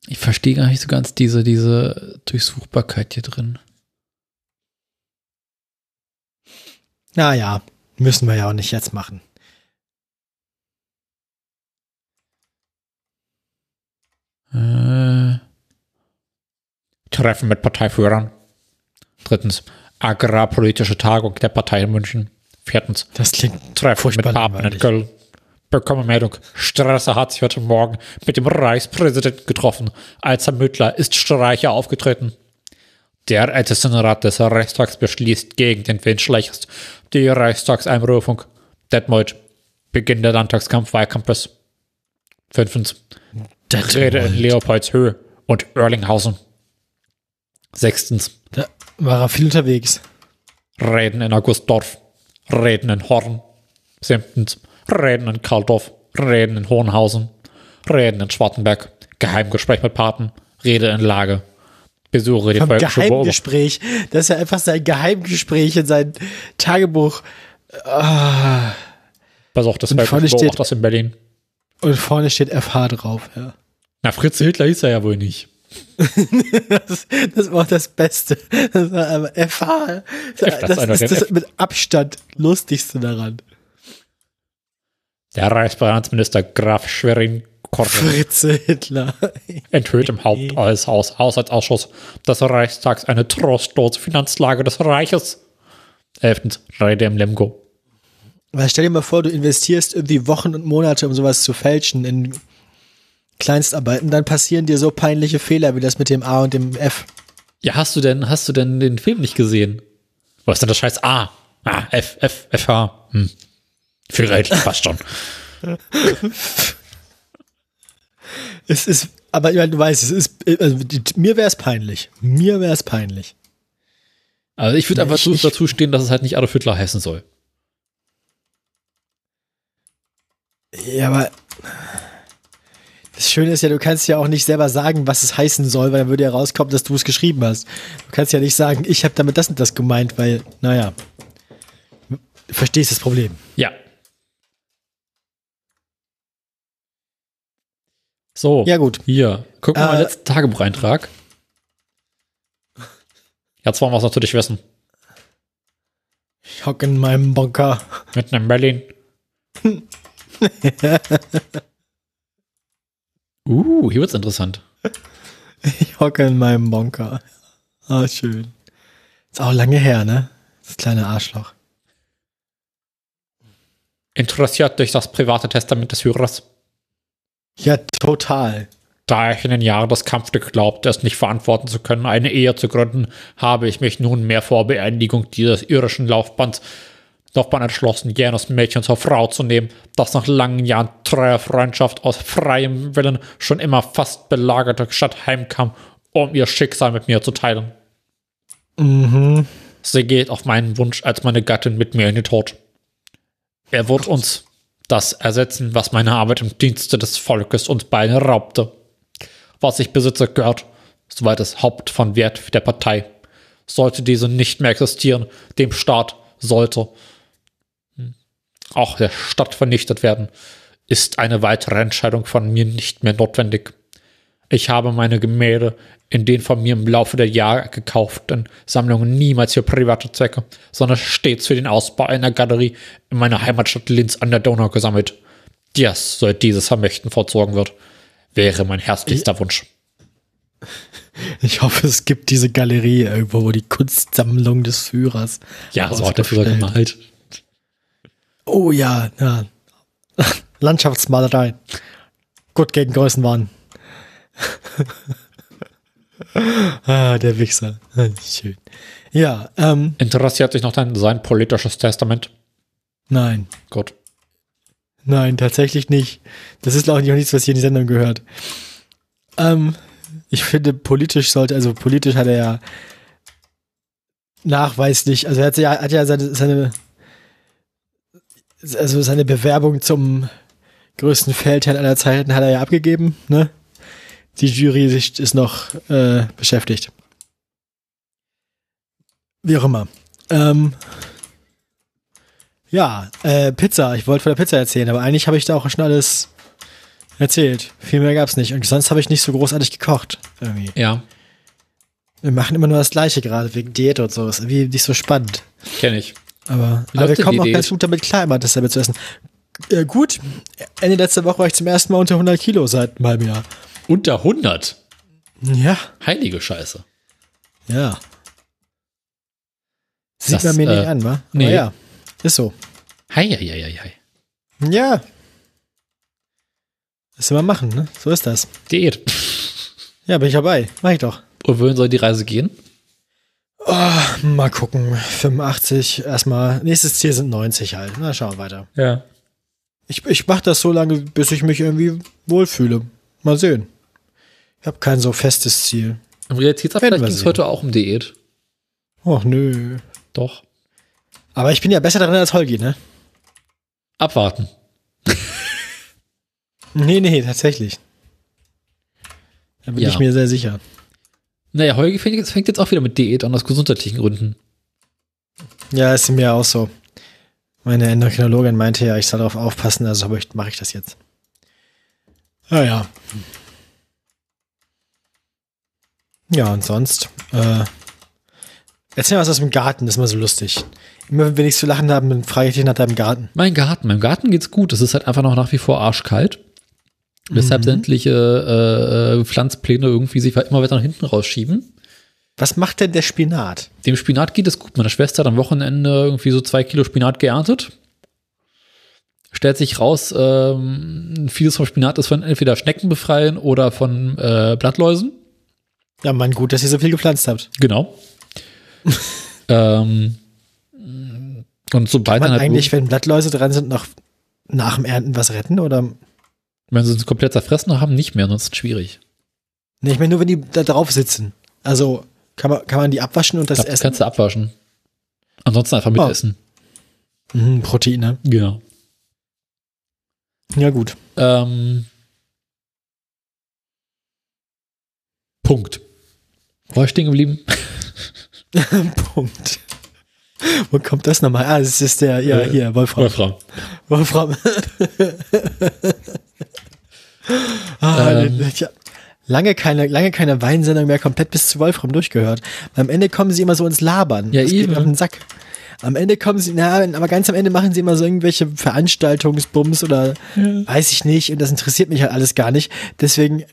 Ich verstehe gar nicht so ganz diese, diese Durchsuchbarkeit hier drin. Naja, müssen wir ja auch nicht jetzt machen. Äh, Treffen mit Parteiführern. Drittens, agrarpolitische Tagung der Partei in München. Viertens, Das klingt Treffen mit Papen in. Köln. Bekomme Meldung. Strasser hat sich heute Morgen mit dem Reichspräsidenten getroffen. Als Ermittler ist Streicher aufgetreten. Der Ältestenrat des Reichstags beschließt gegen den Windschleichers die Reichstagseinberufung. Detmold. Beginn der Landtagskampf-Wahlkampfes. Fünftens. Rede in Leopoldshöhe und Oerlinghausen. Sechstens. Da war er viel unterwegs. Reden in Augustdorf, Reden in Horn. Siebtens, Reden in Karldorf, Reden in Hohenhausen, Reden in Schwarzenberg, Geheimgespräch mit Papen, Rede in Lage. Besuche die. Geheimgespräch. Das ist ja einfach sein Geheimgespräch in sein Tagebuch. Des Und vorne völkischen steht- Beobachters in Berlin. Und vorne steht FH drauf, ja. Na, Fritz Hitler hieß er ja wohl nicht. Das, das war auch das Beste. Das war aber FH. Das, das ist das mit Abstand lustigste daran. Der Reichsbeamtsminister Graf Schwerin Kornel Fritze Hitler. enthüllt im Haupthaus Haushaltsausschuss des Reichstags eine trostlose Finanzlage des Reiches. Elftens, Rede im Lemgo. Weil stell dir mal vor, du investierst irgendwie Wochen und Monate, um sowas zu fälschen in Kleinstarbeiten, dann passieren dir so peinliche Fehler wie das mit dem A und dem F. Ja, hast du denn, hast du denn den Film nicht gesehen? Was ist denn das scheiß A? Ah, F, F, F, H. Hm. Geld, passt schon. Es ist, aber ich meine, du weißt, es ist, also mir wäre es peinlich. Mir wäre es peinlich. Also ich würde Ja, einfach ich- zu, ich- dazu stehen, dass es halt nicht Adolf Hitler heißen soll. Ja, aber das Schöne ist ja, du kannst ja auch nicht selber sagen, was es heißen soll, weil dann würde ja rauskommen, dass du es geschrieben hast. Du kannst ja nicht sagen, ich habe damit das und das gemeint, weil, naja, du verstehst das Problem. Ja. So. Ja, gut. Hier, guck mal, Äh, mein letzten Tagebucheintrag. Jetzt wollen wir es natürlich wissen. Ich hocke in meinem Bunker. Mitten in Berlin. uh, hier wird's interessant. Ich hocke in meinem Bunker. Ah, schön. Ist auch lange her, ne? Das kleine Arschloch. Interessiert durch das private Testament des Führers. Ja, total. Da ich in den Jahren des Kampfstück glaubte, es nicht verantworten zu können, eine Ehe zu gründen, habe ich mich nunmehr vor Beendigung dieses irischen Laufbands Laufbahn entschlossen, jenes Mädchen zur Frau zu nehmen, das nach langen Jahren treuer Freundschaft aus freiem Willen schon immer fast belagerte Stadt heimkam, um ihr Schicksal mit mir zu teilen. Mhm. Sie geht auf meinen Wunsch als meine Gattin mit mir in den Tod. Er wird uns das ersetzen, was meine Arbeit im Dienste des Volkes uns beide raubte. Was ich besitze, gehört, soweit es Haupt von Wert der Partei. Sollte diese nicht mehr existieren, dem Staat sollte hm, auch der Stadt vernichtet werden, ist eine weitere Entscheidung von mir nicht mehr notwendig. Ich habe meine Gemälde in den von mir im Laufe der Jahre gekauften Sammlungen niemals für private Zwecke, sondern stets für den Ausbau einer Galerie in meiner Heimatstadt Linz an der Donau gesammelt. Das, soll dieses Vermächten vollzogen wird, wäre mein herzlichster Wunsch. Ich hoffe, es gibt diese Galerie irgendwo, wo die Kunstsammlung des Führers. Ja, so hat der Führer gemalt. Oh ja, ja. Landschaftsmalerei. Gut gegen Größenwahn. ah, der Wichser. Schön. Ja, ähm, Interessiert dich noch dein, sein politisches Testament? nein. Gut. Nein, tatsächlich nicht. Das ist auch nicht nichts, was hier in die Sendung gehört. Ähm, ich finde, politisch sollte, also politisch hat er ja nachweislich, also er hat ja, hat ja seine, seine, also seine Bewerbung zum größten Feldherrn aller Zeiten hat er ja abgegeben, ne? Die Jury ist noch äh, beschäftigt. Wie auch immer. Ähm, ja, äh, Pizza. Ich wollte von der Pizza erzählen, aber eigentlich habe ich da auch schon alles Erzählt. Viel mehr gab's nicht. Und sonst habe ich nicht so großartig gekocht. Irgendwie. Ja, Wir machen immer nur das Gleiche gerade wegen Diät und so. Ist irgendwie nicht so spannend. kenne ich. Aber, aber wir kommen auch Diät? ganz gut damit klar, immer dasselbe zu essen. Äh, gut, Ende letzter Woche war ich zum ersten Mal unter 100 Kilo seit einem halben Jahr. Unter 100. Ja, Heilige Scheiße. ja. Sieht Das, man mir äh, nicht an, wa? nee. Aber ja, ist so. Hei, hei, hei, hei. Ja. Soll man machen, ne? So ist das. Diät. Ja, bin ich dabei. Mach ich doch. Und wohin soll die Reise gehen? Oh, mal gucken. 85 erstmal. Nächstes Ziel sind 90 halt. Na, schauen wir weiter. Ja. Ich, ich mach das so lange, bis ich mich irgendwie wohlfühle. Mal sehen. Ich habe kein so festes Ziel. Im Realitätsabgleich ging es heute auch um Diät. Och nö. Doch. Aber ich bin ja besser darin als Holgi, ne? Abwarten. Nee, nee, tatsächlich. Da bin Ja. ich mir sehr sicher. Naja, Holgi fängt jetzt, fängt jetzt auch wieder mit Diät an, aus gesundheitlichen Gründen. Ja, ist mir auch so. Meine Endokrinologin meinte ja, ich soll darauf aufpassen, also mache ich das jetzt. Ah ja. Ja, und sonst, äh, erzähl mal was aus dem Garten, das ist immer so lustig. Immer wenn ich zu lachen habe, dann frage ich dich nach deinem Garten. Mein Garten, meinem Garten geht's gut. Es ist halt einfach noch nach wie vor arschkalt. Weshalb Mhm. sämtliche äh, äh, Pflanzpläne irgendwie sich immer weiter nach hinten rausschieben. Was macht denn der Spinat? Dem Spinat geht es gut. Meine Schwester hat am Wochenende irgendwie so zwei Kilo Spinat geerntet. Stellt sich raus, ähm, vieles vom Spinat ist von entweder Schnecken befreien oder von äh, Blattläusen. Ja, Mann, gut, dass ihr so viel gepflanzt habt. Genau. ähm, und sobald Kann man halt eigentlich, wenn Blattläuse dran sind, noch nach dem Ernten was retten? Oder? wenn sie es komplett zerfressen haben, nicht mehr, ansonsten schwierig. Nee, ich meine nur, wenn die da drauf sitzen. Also kann man, kann man die abwaschen und das Das, das essen? kannst du abwaschen. Ansonsten einfach Oh. mitessen. Mhm, Proteine. Genau. Ja, gut. Ähm, Punkt. Wo war ich stehen geblieben? Punkt. Wo kommt das nochmal? Ah, das ist der, ja, Äh, hier, Wolfram. Wolfram. Wolfram. ah, Ähm. hab lange keine, lange keine Weinsendung mehr komplett bis zu Wolfram durchgehört. Am Ende kommen sie immer so ins Labern. Ja, das geht eben. mir auf den Sack. Am Ende kommen sie, na, aber ganz am Ende machen sie immer so irgendwelche Veranstaltungsbums oder weiß ich nicht und das interessiert mich halt alles gar nicht. Deswegen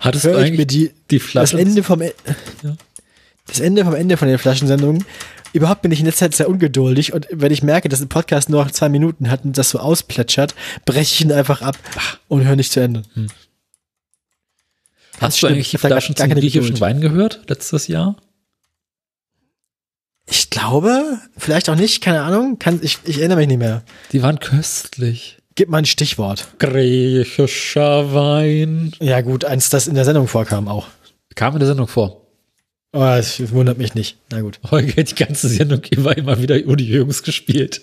Hattest du höre ich eigentlich mir die, die das Flasche? Ende vom E- Ja. das Ende vom Ende von den Flaschensendungen. Überhaupt bin ich in letzter Zeit sehr ungeduldig und wenn ich merke, dass ein Podcast nur noch zwei Minuten hat und das so ausplätschert, breche ich ihn einfach ab und höre nicht zu Ende. Hast du eigentlich die Flaschen zum griechischen Geduld. Wein gehört letztes Jahr? Ich glaube, vielleicht auch nicht, keine Ahnung, kann, ich, ich erinnere mich nicht mehr. Die waren köstlich. Gib mal ein Stichwort. Griechischer Wein. Ja gut, eins, das in der Sendung vorkam auch. Kam in der Sendung vor. Oh, das wundert mich nicht. Na gut. Holger hat die ganze Sendung immer, immer wieder Uni Jungs gespielt.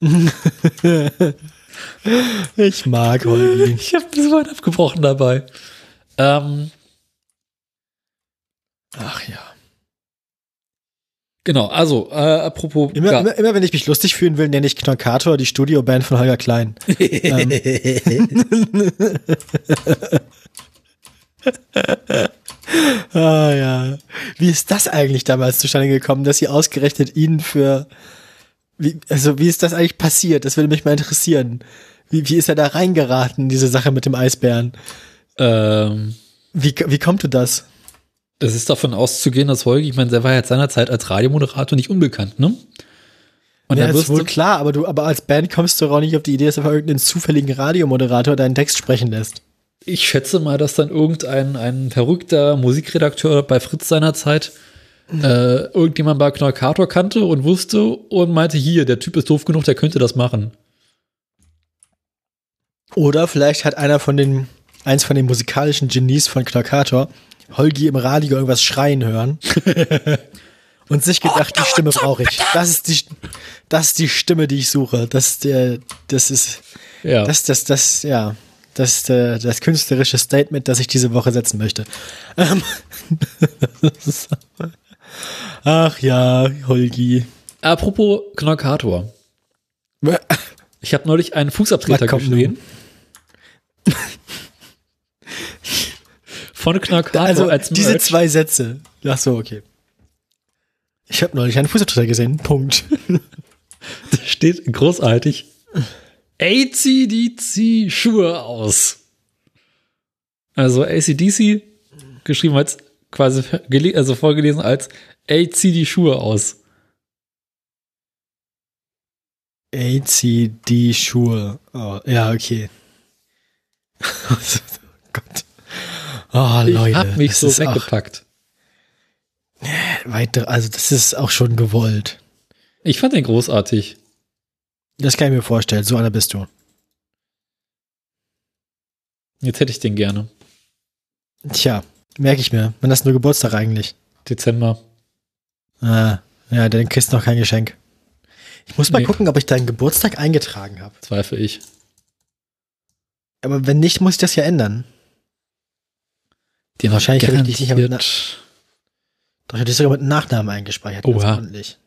Ich mag Holgi. Ich habe das Wort abgebrochen dabei. Ähm, Ach ja. Genau, also, äh, apropos. Immer, immer, immer wenn ich mich lustig fühlen will, nenne ich Knockator, die Studioband von Holger Klein. ähm. ah ja. Wie ist das eigentlich damals zustande gekommen, dass sie ausgerechnet ihn für wie, also wie ist das eigentlich passiert? Das würde mich mal interessieren. Wie, wie ist er da reingeraten, in diese Sache mit dem Eisbären? ähm, Wie, wie kommt du das? Es ist davon auszugehen, dass Holger, ich meine, der war ja seinerzeit als Radiomoderator nicht unbekannt, ne? Und ja, ist wohl klar, aber du, aber als Band kommst du auch nicht auf die Idee, dass einfach irgendeinen zufälligen Radiomoderator deinen Text sprechen lässt. ich schätze mal, dass dann irgendein ein verrückter Musikredakteur bei Fritz seinerzeit äh, irgendjemand bei Knockator kannte und wusste und meinte, hier, der Typ ist doof genug, der könnte das machen. Oder vielleicht hat einer von den, eins von den musikalischen Genies von Knockator, Holgi im Radio irgendwas schreien hören und sich gedacht, die Stimme brauche ich. Das ist die, das ist die Stimme, die ich suche. Das ist der, das ist, Ja. das, das, das, ja, das ist äh, das künstlerische Statement, das ich diese Woche setzen möchte. Ähm, Ach ja, Holgi. Apropos Knockator. Ich habe neulich einen Fußabtreter gesehen. Von Knackato Also als diese zwei Sätze. Ach so, okay. Ich habe neulich einen Fußabdruck gesehen. Punkt. Da steht großartig. ACDC Schuhe aus. Also ACDC geschrieben als quasi also vorgelesen als ACD Schuhe aus. ACD Schuhe. Oh, ja, okay. oh Gott. Oh, Leute. ich hab mich das so ist auch weggepackt. Weiter, also das ist auch schon gewollt. Ich fand den großartig. Das kann ich mir vorstellen. So einer bist du. Jetzt hätte ich den gerne. Tja, merke ich mir. Wann hast du nur Geburtstag eigentlich? Dezember. Ah, ja, dann kriegst du noch kein Geschenk. Ich muss mal Nee. gucken, ob ich deinen Geburtstag eingetragen habe. Zweifel ich. Aber wenn nicht, muss ich das ja ändern. Den Wahrscheinlich habe ich mit Doch, habe dich sogar mit Nachnamen eingespeichert. Ganz Oha. ordentlich.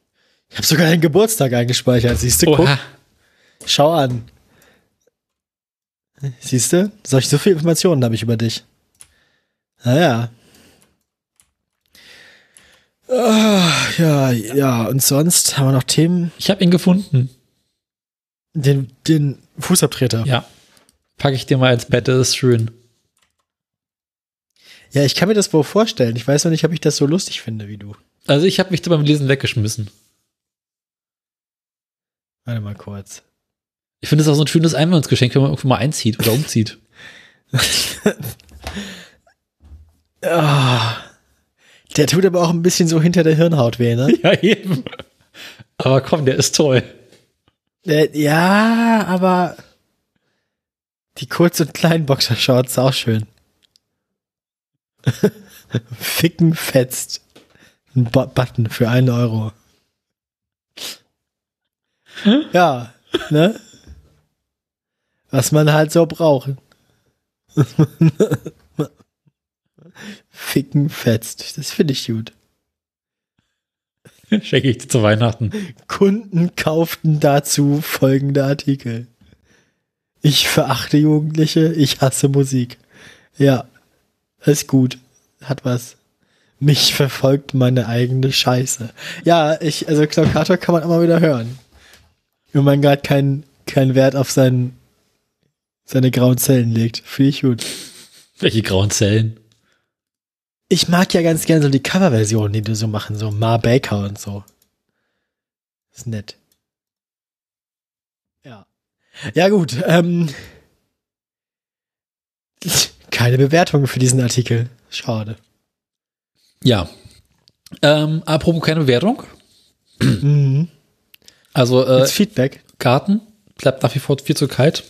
Ich habe sogar deinen Geburtstag eingespeichert. Siehst du, guck, schau an. Siehst du? Solch so viele Informationen habe ich über dich. Naja. Ah, ja, ja, und sonst haben wir noch Themen. Ich habe ihn gefunden. Den, den Fußabtreter. Ja. Packe ich dir mal ins Bett, das ist schön. Ja, ich kann mir das wohl vorstellen. Ich weiß noch nicht, ob ich das so lustig finde wie du. Also ich habe mich da beim Lesen weggeschmissen. Warte mal kurz. Ich finde es auch so ein schönes Einwandsgeschenk, wenn man irgendwo mal einzieht oder umzieht. Ah, der tut aber auch ein bisschen so hinter der Hirnhaut weh, ne? ja, eben. Aber komm, der ist toll. Äh, ja, aber die kurz- und kleinen Boxershorts auch schön. Ficken fetzt. Ein Button für einen Euro. Ja, ne? Was man halt so braucht. Ficken fetzt. Das finde ich gut. Schenke ich dir zu Weihnachten. Kunden kauften dazu folgende Artikel. Ich verachte Jugendliche, ich hasse Musik. Ja, ist gut. Hat was. Mich verfolgt meine eigene Scheiße. Ja, ich, also Knockator kann man immer wieder hören. Wenn man gerade keinen keinen Wert auf seinen, seine grauen Zellen legt. Finde ich gut. Welche grauen Zellen? Ich mag ja ganz gerne so die Coverversionen, die du so machen, so Ma Baker und so. Ist nett. Ja. Ja, gut. Ähm, keine Bewertung für diesen Artikel. Schade. Ja. Ähm, apropos keine Bewertung. Mhm. Also äh, Jetzt Feedback. Garten bleibt nach wie vor viel zu kalt.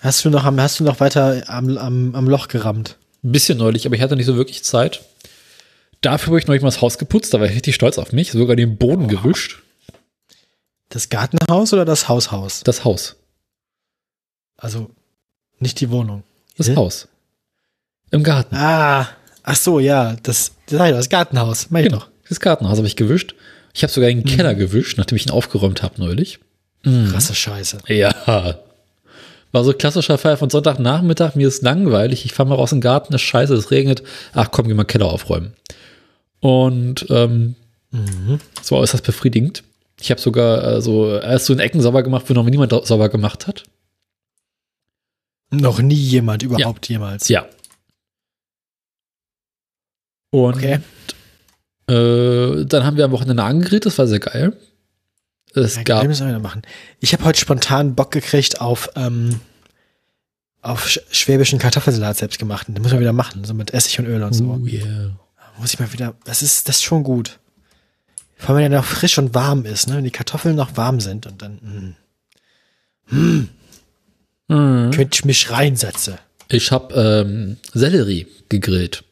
Hast du noch, hast du noch weiter am, am, am Loch gerammt? Ein bisschen neulich, aber ich hatte nicht so wirklich Zeit. Dafür habe ich neulich mal das Haus geputzt, da war ich richtig stolz auf mich. Sogar den Boden gewischt. Das Gartenhaus oder das Haushaus? Das Haus. Also nicht die Wohnung. Das? Haus. Im Garten. Ah, ach so, ja, das, das, das Gartenhaus. Ich Genau. Das Gartenhaus habe ich gewischt. Ich habe sogar den Keller gewischt, nachdem ich ihn aufgeräumt habe neulich. Krasse Scheiße. Ja. War so klassischer Fall von Sonntagnachmittag, mir ist langweilig, ich fahre mal raus in den Garten, es ist scheiße, es regnet. Ach komm, geh mal Keller aufräumen. Und ähm, das war äußerst befriedigend. Ich habe sogar äh, so erst so in Ecken sauber gemacht, wo noch niemand sauber gemacht hat. Noch nie jemand überhaupt jemals. Ja. Und Okay. äh, dann haben wir am Wochenende angegrillt, das war sehr geil. Es Ja, gab müssen wir machen. Ich habe heute spontan Bock gekriegt auf, ähm, auf sch schwäbischen Kartoffelsalat selbst gemacht. Den muss man wieder machen, so mit Essig und Öl und so. Oh yeah. Muss ich mal wieder, das ist, das ist schon gut. Vor allem, wenn er noch frisch und warm ist, ne? Wenn die Kartoffeln noch warm sind und dann, mh, Mhm. könnte ich mich reinsetzen. Ich habe ähm, Sellerie gegrillt.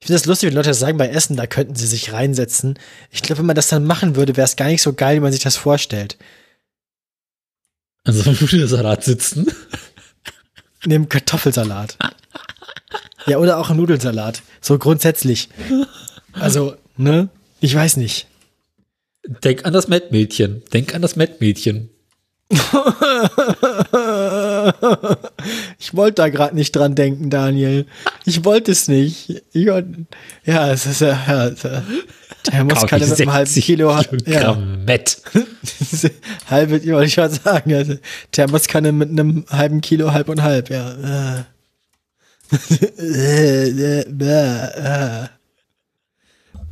Ich finde das lustig, wenn Leute das sagen bei Essen, da könnten sie sich reinsetzen. Ich glaube, wenn man das dann machen würde, wäre es gar nicht so geil, wie man sich das vorstellt. Also im Nudelsalat sitzen. Neben Kartoffelsalat. ja, oder auch ein Nudelsalat. So grundsätzlich. Also, ne? Ich weiß nicht. Denk an das Mettmädchen. Denk an das Mettmädchen. Ich wollte da gerade nicht dran denken, Daniel. Ich wollte es nicht. Ich wollt, ja, es ist ja. ja der muss keine mit einem halben Kilo. Mett. halbe, wollte ich mal sagen. Also, der muss keine mit einem halben Kilo halb und halb, ja.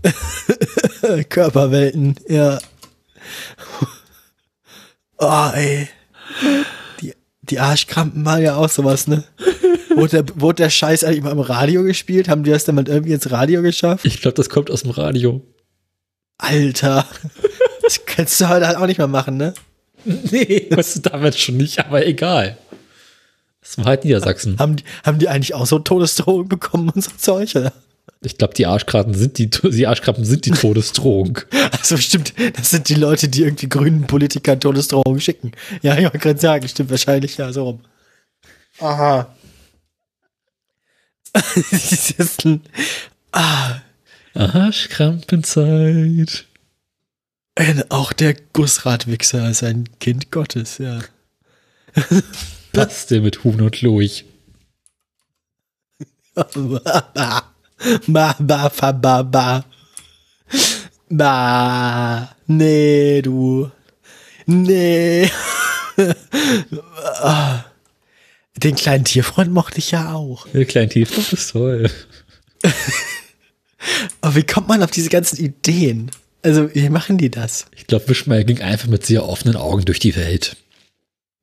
Körperwelten, ja. Oh, ey. Die, Arschkrampen waren ja auch sowas, ne? Wurde der, wurde der Scheiß eigentlich mal im Radio gespielt? Haben die das dann mal irgendwie ins Radio geschafft? Ich glaube, das kommt aus dem Radio. Alter. Das kannst du heute halt auch nicht mehr machen, ne? Nee, weißt du damals schon nicht, aber egal. Das war halt Niedersachsen. Haben die, haben die eigentlich auch so Todesdrohungen bekommen und so Zeug, oder? Ich glaube, die Arschkraten sind die, die Arschkrabben sind die Todesdrohung. Also stimmt, das sind die Leute, die irgendwie grünen Politikern Todesdrohungen schicken. Ja, ich wollte gerade sagen, stimmt wahrscheinlich, ja, so rum. Aha. ah. Arschkrampenzeit. Auch der Gussradwichser ist ein Kind Gottes, ja. Passt der mit Huhn und Lurch. Ba, ba, fa, ba, ba. Ba. Nee, du. Nee. Den kleinen Tierfreund mochte ich ja auch. Der kleine Tierfreund ist toll. Aber wie kommt man auf diese ganzen Ideen? Also, wie machen die das? Ich glaube, Wischmeier ging einfach mit sehr offenen Augen durch die Welt.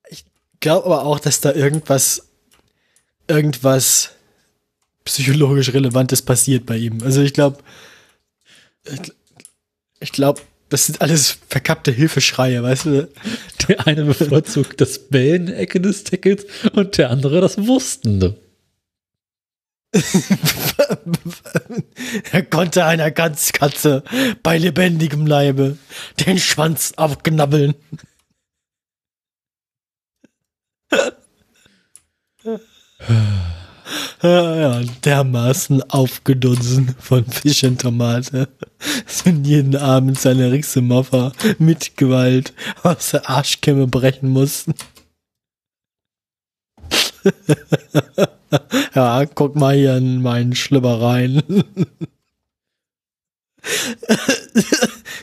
Ich glaube aber auch, dass da irgendwas, irgendwas psychologisch Relevantes passiert bei ihm. Also ich glaube, ich, ich glaube, das sind alles verkappte Hilfeschreie, weißt du? Der eine bevorzugt das Bellen-Ecke des Tickets und der andere das Wurstende. er konnte einer Ganzkatze bei lebendigem Leibe den Schwanz abknabbeln. Ja, dermaßen aufgedunsen von Fisch und Tomate, man jeden Abend seine Rixemoffer mit Gewalt aus der Arschkämme brechen mussten. ja, guck mal hier in meinen Schlüpper rein.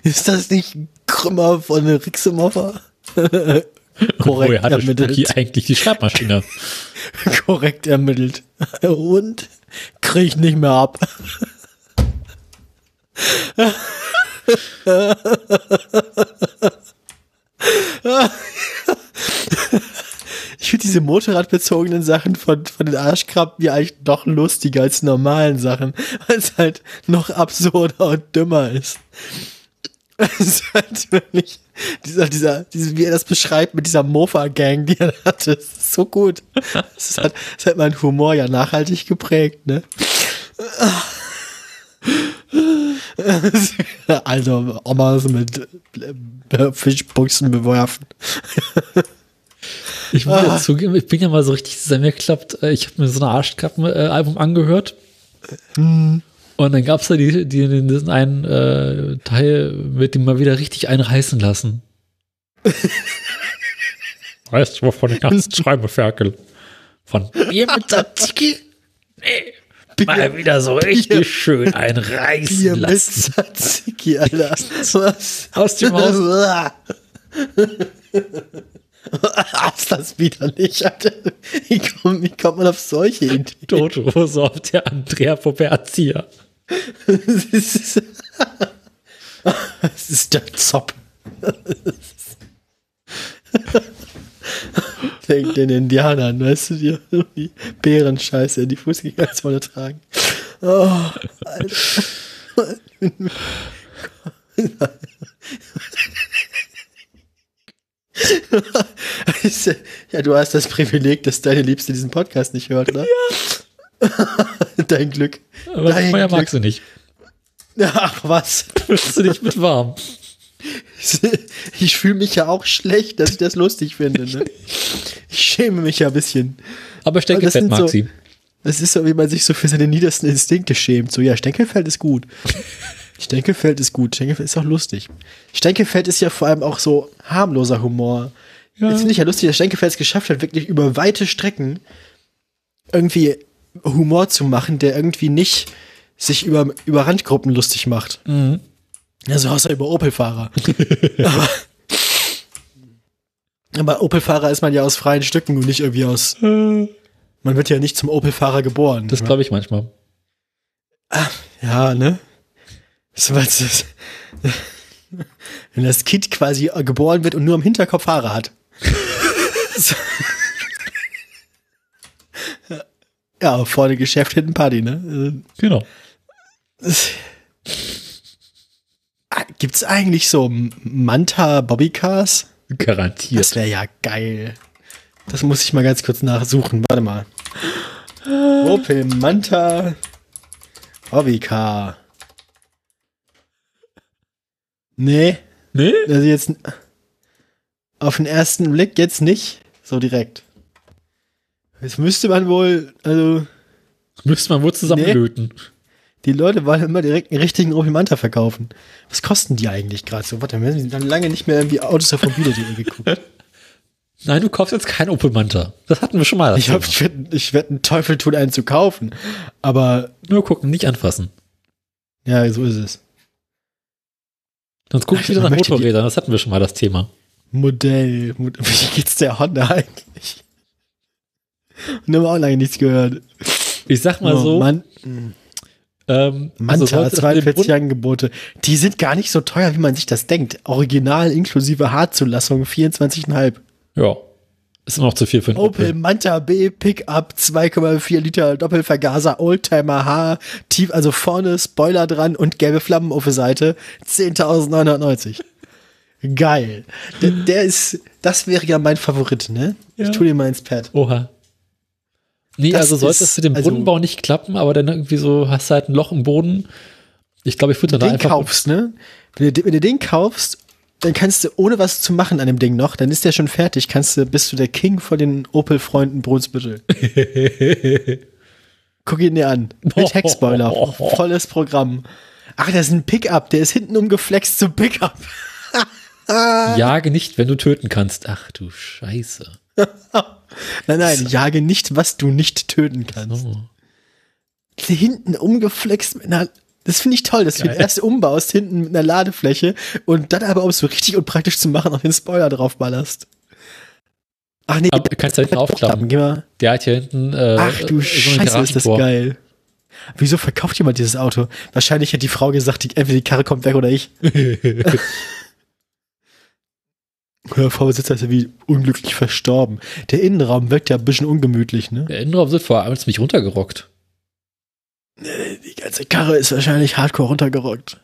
Ist das nicht Krümmer von Rixemoffer? Korrekt Woher hatte Spooky eigentlich die Schreibmaschine? Korrekt ermittelt. Und krieg ich nicht mehr ab. Ich finde diese motorradbezogenen Sachen von, von den Arschkrabben ja eigentlich noch lustiger als normalen Sachen, weil es halt noch absurder und dümmer ist. Es ist halt wirklich dieser, dieser, dieser, wie er das beschreibt mit dieser Mofa-Gang, die er hatte. Das ist so gut. Das hat, das hat meinen Humor ja nachhaltig geprägt, ne? Also, Omas mit äh, Fischbuchsen bewerfen. Ich muss ja zugeben, ich bin ja mal so richtig zusammengeklappt. Äh, ich habe mir so ein Arschkappen-Album angehört. Hm. Und dann gab es da die, die, diesen einen äh, Teil, mit dem mal wieder richtig einreißen lassen. weißt du, wovon ich nachts schreibe, Ferkel? Von Bier mit Tzatziki? Nee. Bier, mal wieder so richtig Bier, schön einreißen Bier lassen. Mit Tzatziki, Alter. Was? Aus dem Haus. ist das wieder nicht, Alter. Wie kommt, wie kommt man auf solche Ideen? Toto, so auf der Andrea Poperzia das, ist, der Zopp. Denkt den Indianern, weißt du, die die Bärenscheiße in die Fußgängerzone tragen. Oh, Alter. ja, du hast das Privileg, dass deine Liebste diesen Podcast nicht hört, oder? Ja. Dein Glück. Aber Dein Feuer mag sie nicht. Ach was. Bist du nicht mit warm? Ich fühle mich ja auch schlecht, dass ich das lustig finde. Ne? Ich schäme mich ja ein bisschen. Aber Steckelfeld mag so, sie. Das ist so, wie man sich so für seine niedersten Instinkte schämt. So, ja, Steckelfeld ist gut. Steckelfeld ist gut. Steckelfeld ist auch lustig. Steckelfeld ist ja vor allem auch so harmloser Humor. Ja. Jetzt finde ich ja lustig, dass Steckelfeld es geschafft hat, wirklich über weite Strecken irgendwie Humor zu machen, der irgendwie nicht sich über, über Randgruppen lustig macht. Mhm. Also außer über Opel-Fahrer. aber, aber Opel-Fahrer ist man ja aus freien Stücken und nicht irgendwie aus. Man wird ja nicht zum Opel-Fahrer geboren. Das glaube ich manchmal. Ja, ne? Das, wenn das Kind quasi geboren wird und nur am Hinterkopf Haare hat. So. Ja, vorne Geschäft, hinten Party, ne? Genau. Ah, Gibt's eigentlich so Manta Bobbycars? Garantiert. Das wäre ja geil. Das muss ich mal ganz kurz nachsuchen. Warte mal. Opel Manta Bobbycar. Nee, Nee? also jetzt auf den ersten Blick jetzt nicht so direkt. Jetzt müsste man wohl, also Müsste man wohl zusammenlöten. die Leute wollen immer direkt einen richtigen Opel Manta verkaufen. Was kosten die eigentlich gerade so? Warte, wir haben dann lange nicht mehr irgendwie Autos auf Mobile.de geguckt. Nein, du kaufst jetzt kein Opel Manta. Das hatten wir schon mal. das Ich, hab, ich werde ich werd einen Teufel tun, einen zu kaufen. Aber Nur gucken, nicht anfassen. ja, so ist es. Sonst guck ich wieder Man nach Motorrädern. Das hatten wir schon mal, das Thema. Modell. Mod- Wie geht's der Honda eigentlich? Und haben wir auch lange nichts gehört. Ich sag mal Oh, so, Mann, ähm, Manta, also mit dem 42 Grund- Angebote. Die sind gar nicht so teuer, wie man sich das denkt. Original inklusive Hartzulassung 24,5. Ja. Ist noch zu viel für einen Opel Opel. Manta B Pickup 2,4 Liter Doppelvergaser Oldtimer H tief also vorne Spoiler dran und gelbe Flammen auf der Seite 10.990. Geil. Der, der ist das wäre ja mein Favorit, ne? Ja. Ich tu dir mal ins Pad. Oha. Nee, Das also sollte es mit dem also- Brunnenbau nicht klappen, aber dann irgendwie so hast du halt ein Loch im Boden. Ich glaube, ich würde da einfach. kaufst, ne? Wenn du, wenn du den kaufst, dann kannst du ohne was zu machen an dem Ding noch, dann ist der schon fertig. Kannst du, bist du der King von den Opel-Freunden Brunsbüttel. Guck ihn dir an. Mit Heckspoiler. Volles Programm. Ach, das ist ein Pickup. Der ist hinten umgeflext zum Pickup. Jage nicht, wenn du töten kannst. Ach du Scheiße. Nein, nein, jage nicht, was du nicht töten kannst. Oh. Hinten umgeflext mit einer. Das finde ich toll, dass du Geil. den erst umbaust, hinten mit einer Ladefläche und dann aber, um es so richtig unpraktisch zu machen, auf den Spoiler draufballerst. Ach nee, Aber kannst du da hinten aufklappen. Geh mal. Der hat hier hinten. Äh, Ach du so ein Scheiße, ist das geil. Wieso verkauft jemand dieses Auto? Wahrscheinlich hat die Frau gesagt, die, entweder die Karre kommt weg oder ich. Der Vorbesitzer ist ja wie unglücklich verstorben. Der Innenraum wirkt ja ein bisschen ungemütlich, ne? Der Innenraum sind vor allem ziemlich runtergerockt. Die ganze Karre ist wahrscheinlich hardcore runtergerockt.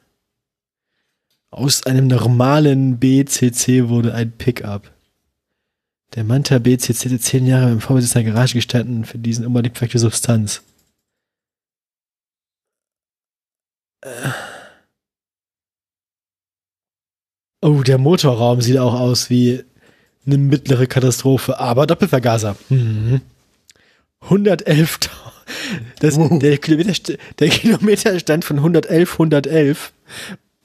Aus einem normalen BCC wurde ein Pickup. Der Manta BCC hat zehn Jahre im Vorbesitzer in der Garage gestanden für diesen unbedingt perfekte Substanz. Äh. Oh, der Motorraum sieht auch aus wie eine mittlere Katastrophe, aber Doppelvergaser. Mhm. 111. Das, der, Kilometer, der Kilometerstand von 111, 111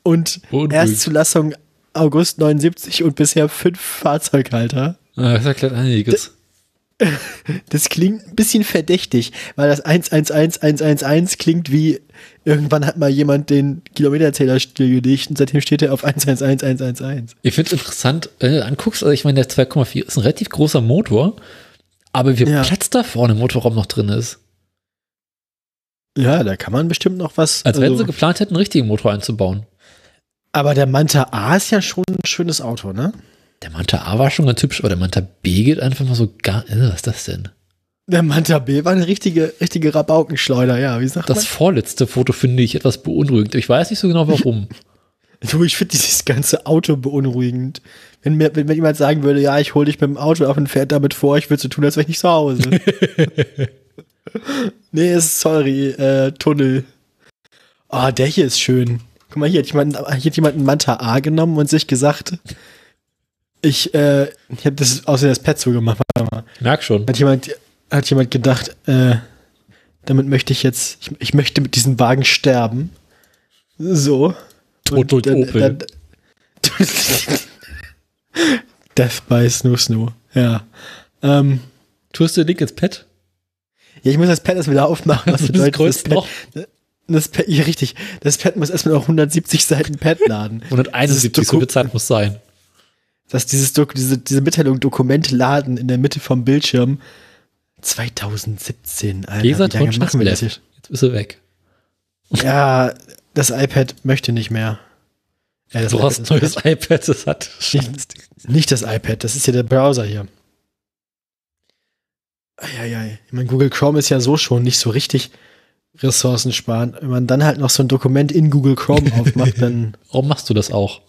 und Unruhig. Erstzulassung August 79 und bisher fünf Fahrzeughalter. Ah, Das erklärt einiges. Das klingt ein bisschen verdächtig, weil das 111111 klingt wie irgendwann hat mal jemand den Kilometerzähler stillgelegt und seitdem steht er auf 111111. Ich finde es interessant, wenn du anguckst, also ich meine, der 2,4 ist ein relativ großer Motor, aber wie Ja. Platz da vorne im Motorraum noch drin ist. Ja, da kann man bestimmt noch was. Als wenn also- sie geplant hätten, einen richtigen Motor einzubauen. aber der Manta A ist ja schon ein schönes Auto, ne? Der Manta A war schon ganz hübsch, aber der Manta B geht einfach mal so gar. Äh, was ist das denn? Der Manta B war eine richtige, richtige Rabaukenschleuder, ja, wie sagt Das vorletzte Foto finde ich etwas beunruhigend. Ich weiß nicht so genau warum. man? Du, ich finde dieses ganze Auto beunruhigend. Wenn mir, wenn mir jemand sagen würde, ja, ich hole dich mit dem Auto auf und fährt damit vor, ich würde so tun, als wäre ich nicht zu Hause. nee, sorry, äh, Tunnel. Ah, der hier ist schön. Guck mal, hier hat jemand, hier hat jemand einen Manta A genommen und sich gesagt, ich, äh, ich habe das außer das Pad zugemacht. Warte mal. Merk schon. Hat jemand, hat jemand gedacht, äh, damit möchte ich jetzt, ich, ich möchte mit diesem Wagen sterben. So. Tod durch Opel. Death by Snoo Snoo. Ja. Ähm, Tust du den Link ins Pad? Ja, ich muss das Pad erst wieder aufmachen. Was Das bedeutet, größte Pad, noch. das Pad, ja, richtig. Das Pad muss erstmal noch 170 Seiten Pad laden. 171, Dieses so viel Zeit muss sein. Dass dieses Dok diese, diese Mitteilung Dokument laden in der Mitte vom Bildschirm 2017, Alter. Dieser wie lange machen wir das. Jetzt ist er weg. Ja, das iPad möchte nicht mehr. Ja, das Du iPad hast ein neues iPad, das hat Scheiß. Nicht das iPad, das ist ja der Browser hier. Eieiei. Ich meine, Google Chrome ist ja so schon nicht so richtig ressourcensparend. Wenn man dann halt noch so ein Dokument in Google Chrome aufmacht, dann, Warum machst du das auch?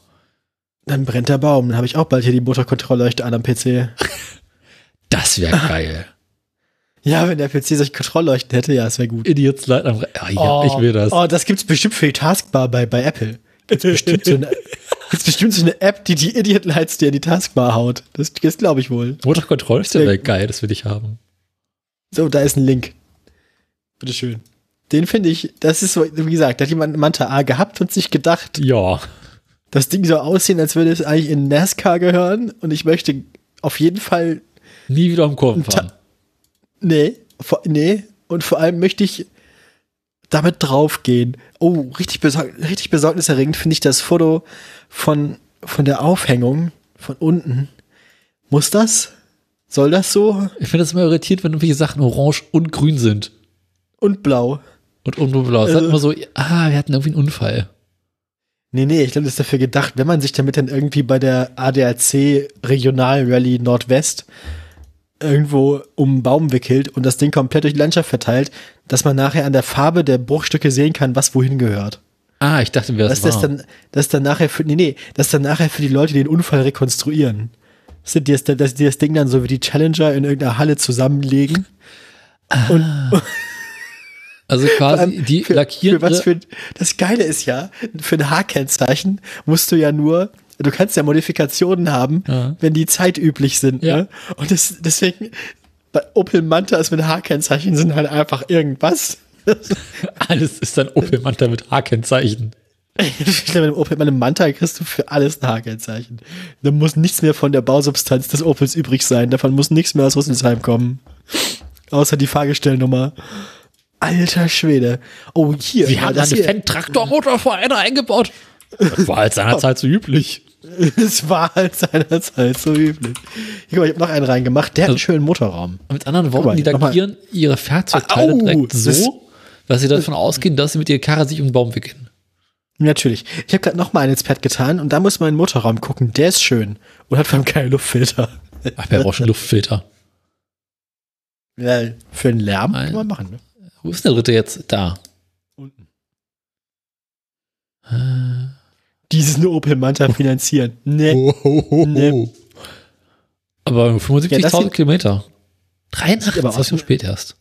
Dann brennt der Baum. Dann habe ich auch bald hier die Motorkontrollleuchte an am PC. Das wäre geil. Ja, wenn der PC solche Kontrollleuchten hätte, ja, das wäre gut. Idiots Light am ah, ja, ich will das. Oh, das gibt's bestimmt für die Taskbar bei, bei Apple. Gibt's bestimmt, so eine, gibt's bestimmt so eine App, die die Idiot Lights dir in die Taskbar haut. Das, das glaube ich wohl. Ja wäre geil, das will ich haben. So, da ist ein Link. Bitteschön. Den finde ich, das ist so, wie gesagt, da hat jemand Manta A gehabt und sich gedacht, Ja. Das Ding soll aussehen, als würde es eigentlich in NASCAR gehören und ich möchte auf jeden Fall, Nie wieder am Kurven Ta- fahren. nee, vor, nee, und vor allem möchte ich damit draufgehen. Oh, richtig, besorg richtig besorgniserregend finde ich das Foto von, von der Aufhängung von unten. Muss das? Soll das so? Ich finde das immer irritiert, wenn irgendwelche Sachen orange und grün sind. Und blau. Und unblau. Es Also- hat immer so, ah, wir hatten irgendwie einen Unfall. Nee, nee, ich glaube, das ist dafür gedacht, wenn man sich damit dann irgendwie bei der ADAC Regional Rallye Nordwest irgendwo um einen Baum wickelt und das Ding komplett durch die Landschaft verteilt, dass man nachher an der Farbe der Bruchstücke sehen kann, was wohin gehört. Ah, ich dachte, wir Das das ist war. dann, das ist dann nachher für, nee, nee, das ist dann nachher für die Leute, den Unfall rekonstruieren. Das sind die, das, das, die das Ding dann so wie die Challenger in irgendeiner Halle zusammenlegen. Also quasi, die für, lackieren. für was für, das Geile ist ja, für ein H-Kennzeichen musst du ja nur, du kannst ja Modifikationen haben, Ja. wenn die zeitüblich sind. Ja. Ne? Und das, deswegen, bei Opel Manta ist mit H-Kennzeichen sind halt einfach irgendwas. alles ist ein Opel Manta mit H-Kennzeichen. Ich mit dem Opel, mit einem Manta kriegst du für alles ein H-Kennzeichen. Da muss nichts mehr von der Bausubstanz des Opels übrig sein. Davon muss nichts mehr aus Rüsselsheim kommen. Außer die Fahrgestellnummer. Alter Schwede. Oh, hier. Sie haben das eine hier. Fendt-Traktor-Motorvereine eingebaut. Das war halt seinerzeit so üblich. Es war halt seinerzeit so üblich. Mal, ich habe noch einen reingemacht. Der hat einen schönen Motorraum. Mit anderen mal, Worten, die nochmal. lackieren ihre Fahrzeugteile Au, direkt das so, dass sie davon ausgehen, dass sie mit ihrer Karre sich um den Baum wickeln. Natürlich. Ich habe gerade noch mal einen ins Pad getan und da muss man in den Motorraum gucken. Der ist schön und hat vor allem keinen Luftfilter. Ach, wir brauchen einen Luftfilter. Ja, für den Lärm Nein. kann man machen. Ne? Wo ist der dritte jetzt? Da. Unten. Äh, Diesen Opel Manta finanzieren. Nee. Nee. Aber Ja, das 75.000 sieht- Kilometer. 83 aber aus so spät erst.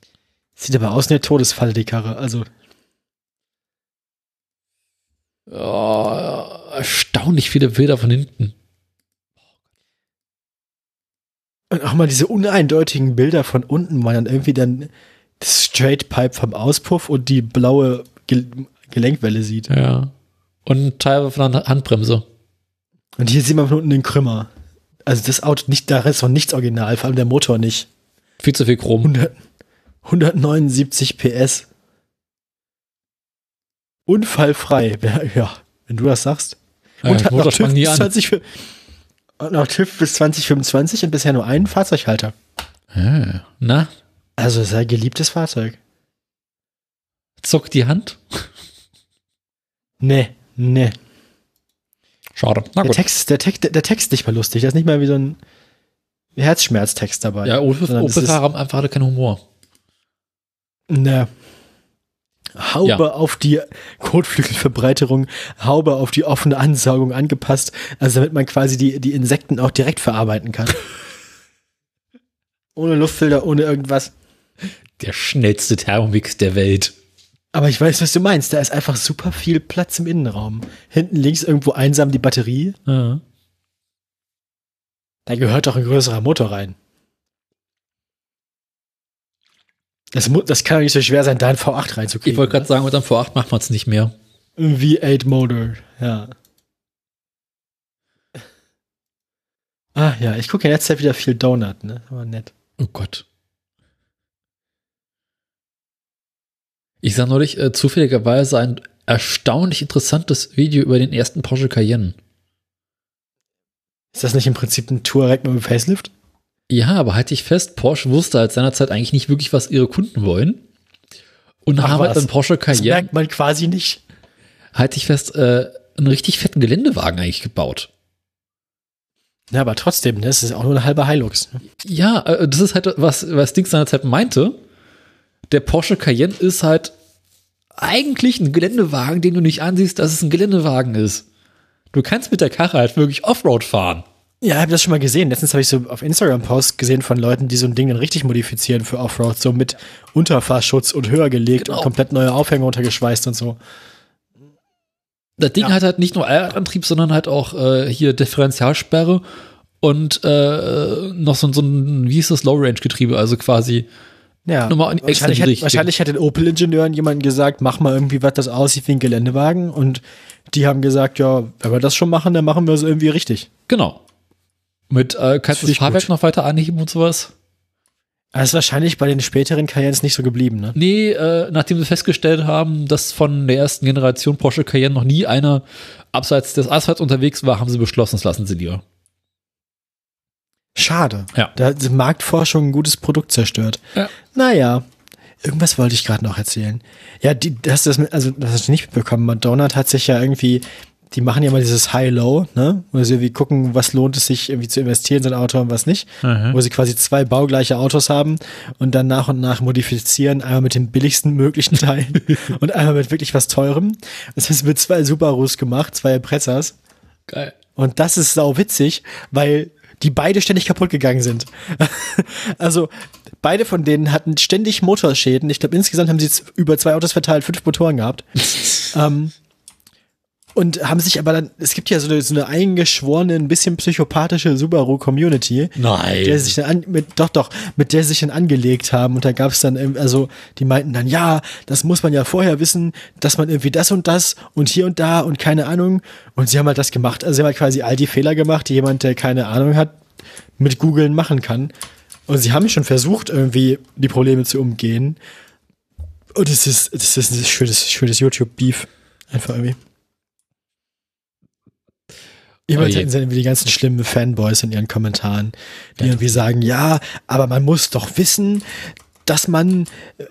Sieht aber aus wie eine Todesfalle, die Karre. Also, Oh, erstaunlich viele Bilder von hinten. und auch mal diese uneindeutigen Bilder von unten, man dann irgendwie dann das Straight Pipe vom Auspuff und die blaue Gel Gelenkwelle sieht. Ja. Und Teil von der Handbremse. Und hier sieht man von unten den Krümmer. Also das Auto, nicht, da ist noch nichts original, vor allem der Motor nicht. Viel zu viel Chrom. 100, 179 PS. Unfallfrei. Ja, Ja, wenn du das sagst. Ja, Und hat noch TÜV bis, an. 20, für- und noch TÜV bis 2025 und bisher nur einen Fahrzeughalter. Ah, Na, Also sein geliebtes Fahrzeug. zuckt die Hand. Nee, nee. Schade. Na Der gut. Text, der, Text, der Text ist nicht mal lustig. Da ist nicht mal wie so ein Herzschmerztext dabei. Ja, Opel-Fahrer haben einfach alle keinen Humor. Ne. Haube Ja. auf die Kotflügelverbreiterung, Haube auf die offene Ansaugung angepasst, also damit man quasi die, die Insekten auch direkt verarbeiten kann. ohne Luftfilter, ohne irgendwas. Der schnellste Thermomix der Welt. Aber ich weiß, was du meinst. Da ist einfach super viel Platz im Innenraum. Hinten links irgendwo einsam die Batterie. Ja. Da gehört doch ein größerer Motor rein. Das, das kann doch nicht so schwer sein, da ein V8 Ich reinzukriegen. wollte gerade sagen, mit einem V8 macht man es nicht mehr. Ein V8 Motor, ja. Ah ja, ich gucke in letzter Zeit wieder viel Donut, ne? Aber nett. Oh Gott. Ich sah neulich äh, zufälligerweise ein erstaunlich interessantes Video über den ersten Porsche Cayenne. Ist das nicht im Prinzip ein Touareg mit Facelift? Ja, aber halte ich fest, Porsche wusste halt seinerzeit eigentlich nicht wirklich, was ihre Kunden wollen. Und Ach, haben halt einen Porsche Das Cayenne, merkt man quasi nicht. halte ich fest, äh, einen richtig fetten Geländewagen eigentlich gebaut. Ja, aber trotzdem, ne, das ist auch nur eine halbe Hilux. Ne? Ja, äh, das ist halt, was, was Dings seinerzeit meinte. Der Porsche Cayenne ist halt eigentlich ein Geländewagen, den du nicht ansiehst, dass es ein Geländewagen ist. Du kannst mit der Karre halt wirklich Offroad fahren. Ja, ich habe das schon mal gesehen. Letztens habe ich so auf Instagram Posts gesehen von Leuten, die so ein Ding dann richtig modifizieren für Offroad, so mit Unterfahrschutz und höher gelegt Genau. und komplett neue Aufhänger untergeschweißt und so. Das Ding Ja. hat halt nicht nur Allradantrieb, sondern halt auch äh, hier Differentialsperre und äh, noch so, so ein, wie hieß das, Low-Range-Getriebe, also quasi Ja. Nochmal wahrscheinlich, hat, wahrscheinlich hat den Opel-Ingenieuren jemand gesagt, mach mal irgendwie was, das aussieht wie ein Geländewagen. Und die haben gesagt, ja, wenn wir das schon machen, dann machen wir es irgendwie richtig. Genau. Mit, äh, kannst du Das das Fahrwerk gut. noch weiter anheben und sowas? Aber ist wahrscheinlich bei den späteren Cayennes nicht so geblieben, ne? Nee, äh, nachdem sie festgestellt haben, dass von der ersten Generation Porsche Cayenne noch nie einer abseits des Asphalts unterwegs war, haben sie beschlossen, das lassen sie lieber. Schade. Ja. Da hat die Marktforschung ein gutes Produkt zerstört. Ja. Naja. Irgendwas wollte ich gerade noch erzählen. Ja, die, das, das, also, das hast du nicht mitbekommen. Madonna hat sich ja irgendwie, die machen ja mal dieses High-Low, ne? Wo sie irgendwie gucken, was lohnt es sich irgendwie zu investieren in so ein Auto und was nicht. Mhm. Wo sie quasi zwei baugleiche Autos haben und dann nach und nach modifizieren, einmal mit den billigsten möglichen Teilen und einmal mit wirklich was teurem. Das haben sie mit zwei Subarus gemacht, zwei Imprezas. Geil. Und das ist sau witzig, weil die beide ständig kaputt gegangen sind. also beide von denen hatten ständig Motorschäden. Ich glaube, insgesamt haben sie jetzt über zwei Autos verteilt fünf Motoren gehabt. ähm, und haben sich aber dann, es gibt ja so eine, so eine eingeschworene, ein bisschen psychopathische Subaru-Community, Nein. der sich dann an, mit, doch, doch, mit der sich dann angelegt haben. Und da gab es dann, ähm, also, die meinten dann, ja, das muss man ja vorher wissen, dass man irgendwie das und das und hier und da und keine Ahnung. Und sie haben halt das gemacht. Also sie haben halt quasi all die Fehler gemacht, die jemand, der keine Ahnung hat, mit Googlen machen kann. Und sie haben schon versucht, irgendwie die Probleme zu umgehen. Und es ist, das ist ein schönes, schönes YouTube-Beef. Einfach irgendwie. Immer Oh je. sind irgendwie die ganzen schlimmen Fanboys in ihren Kommentaren, die irgendwie sagen, ja, aber man muss doch wissen, dass man, äh,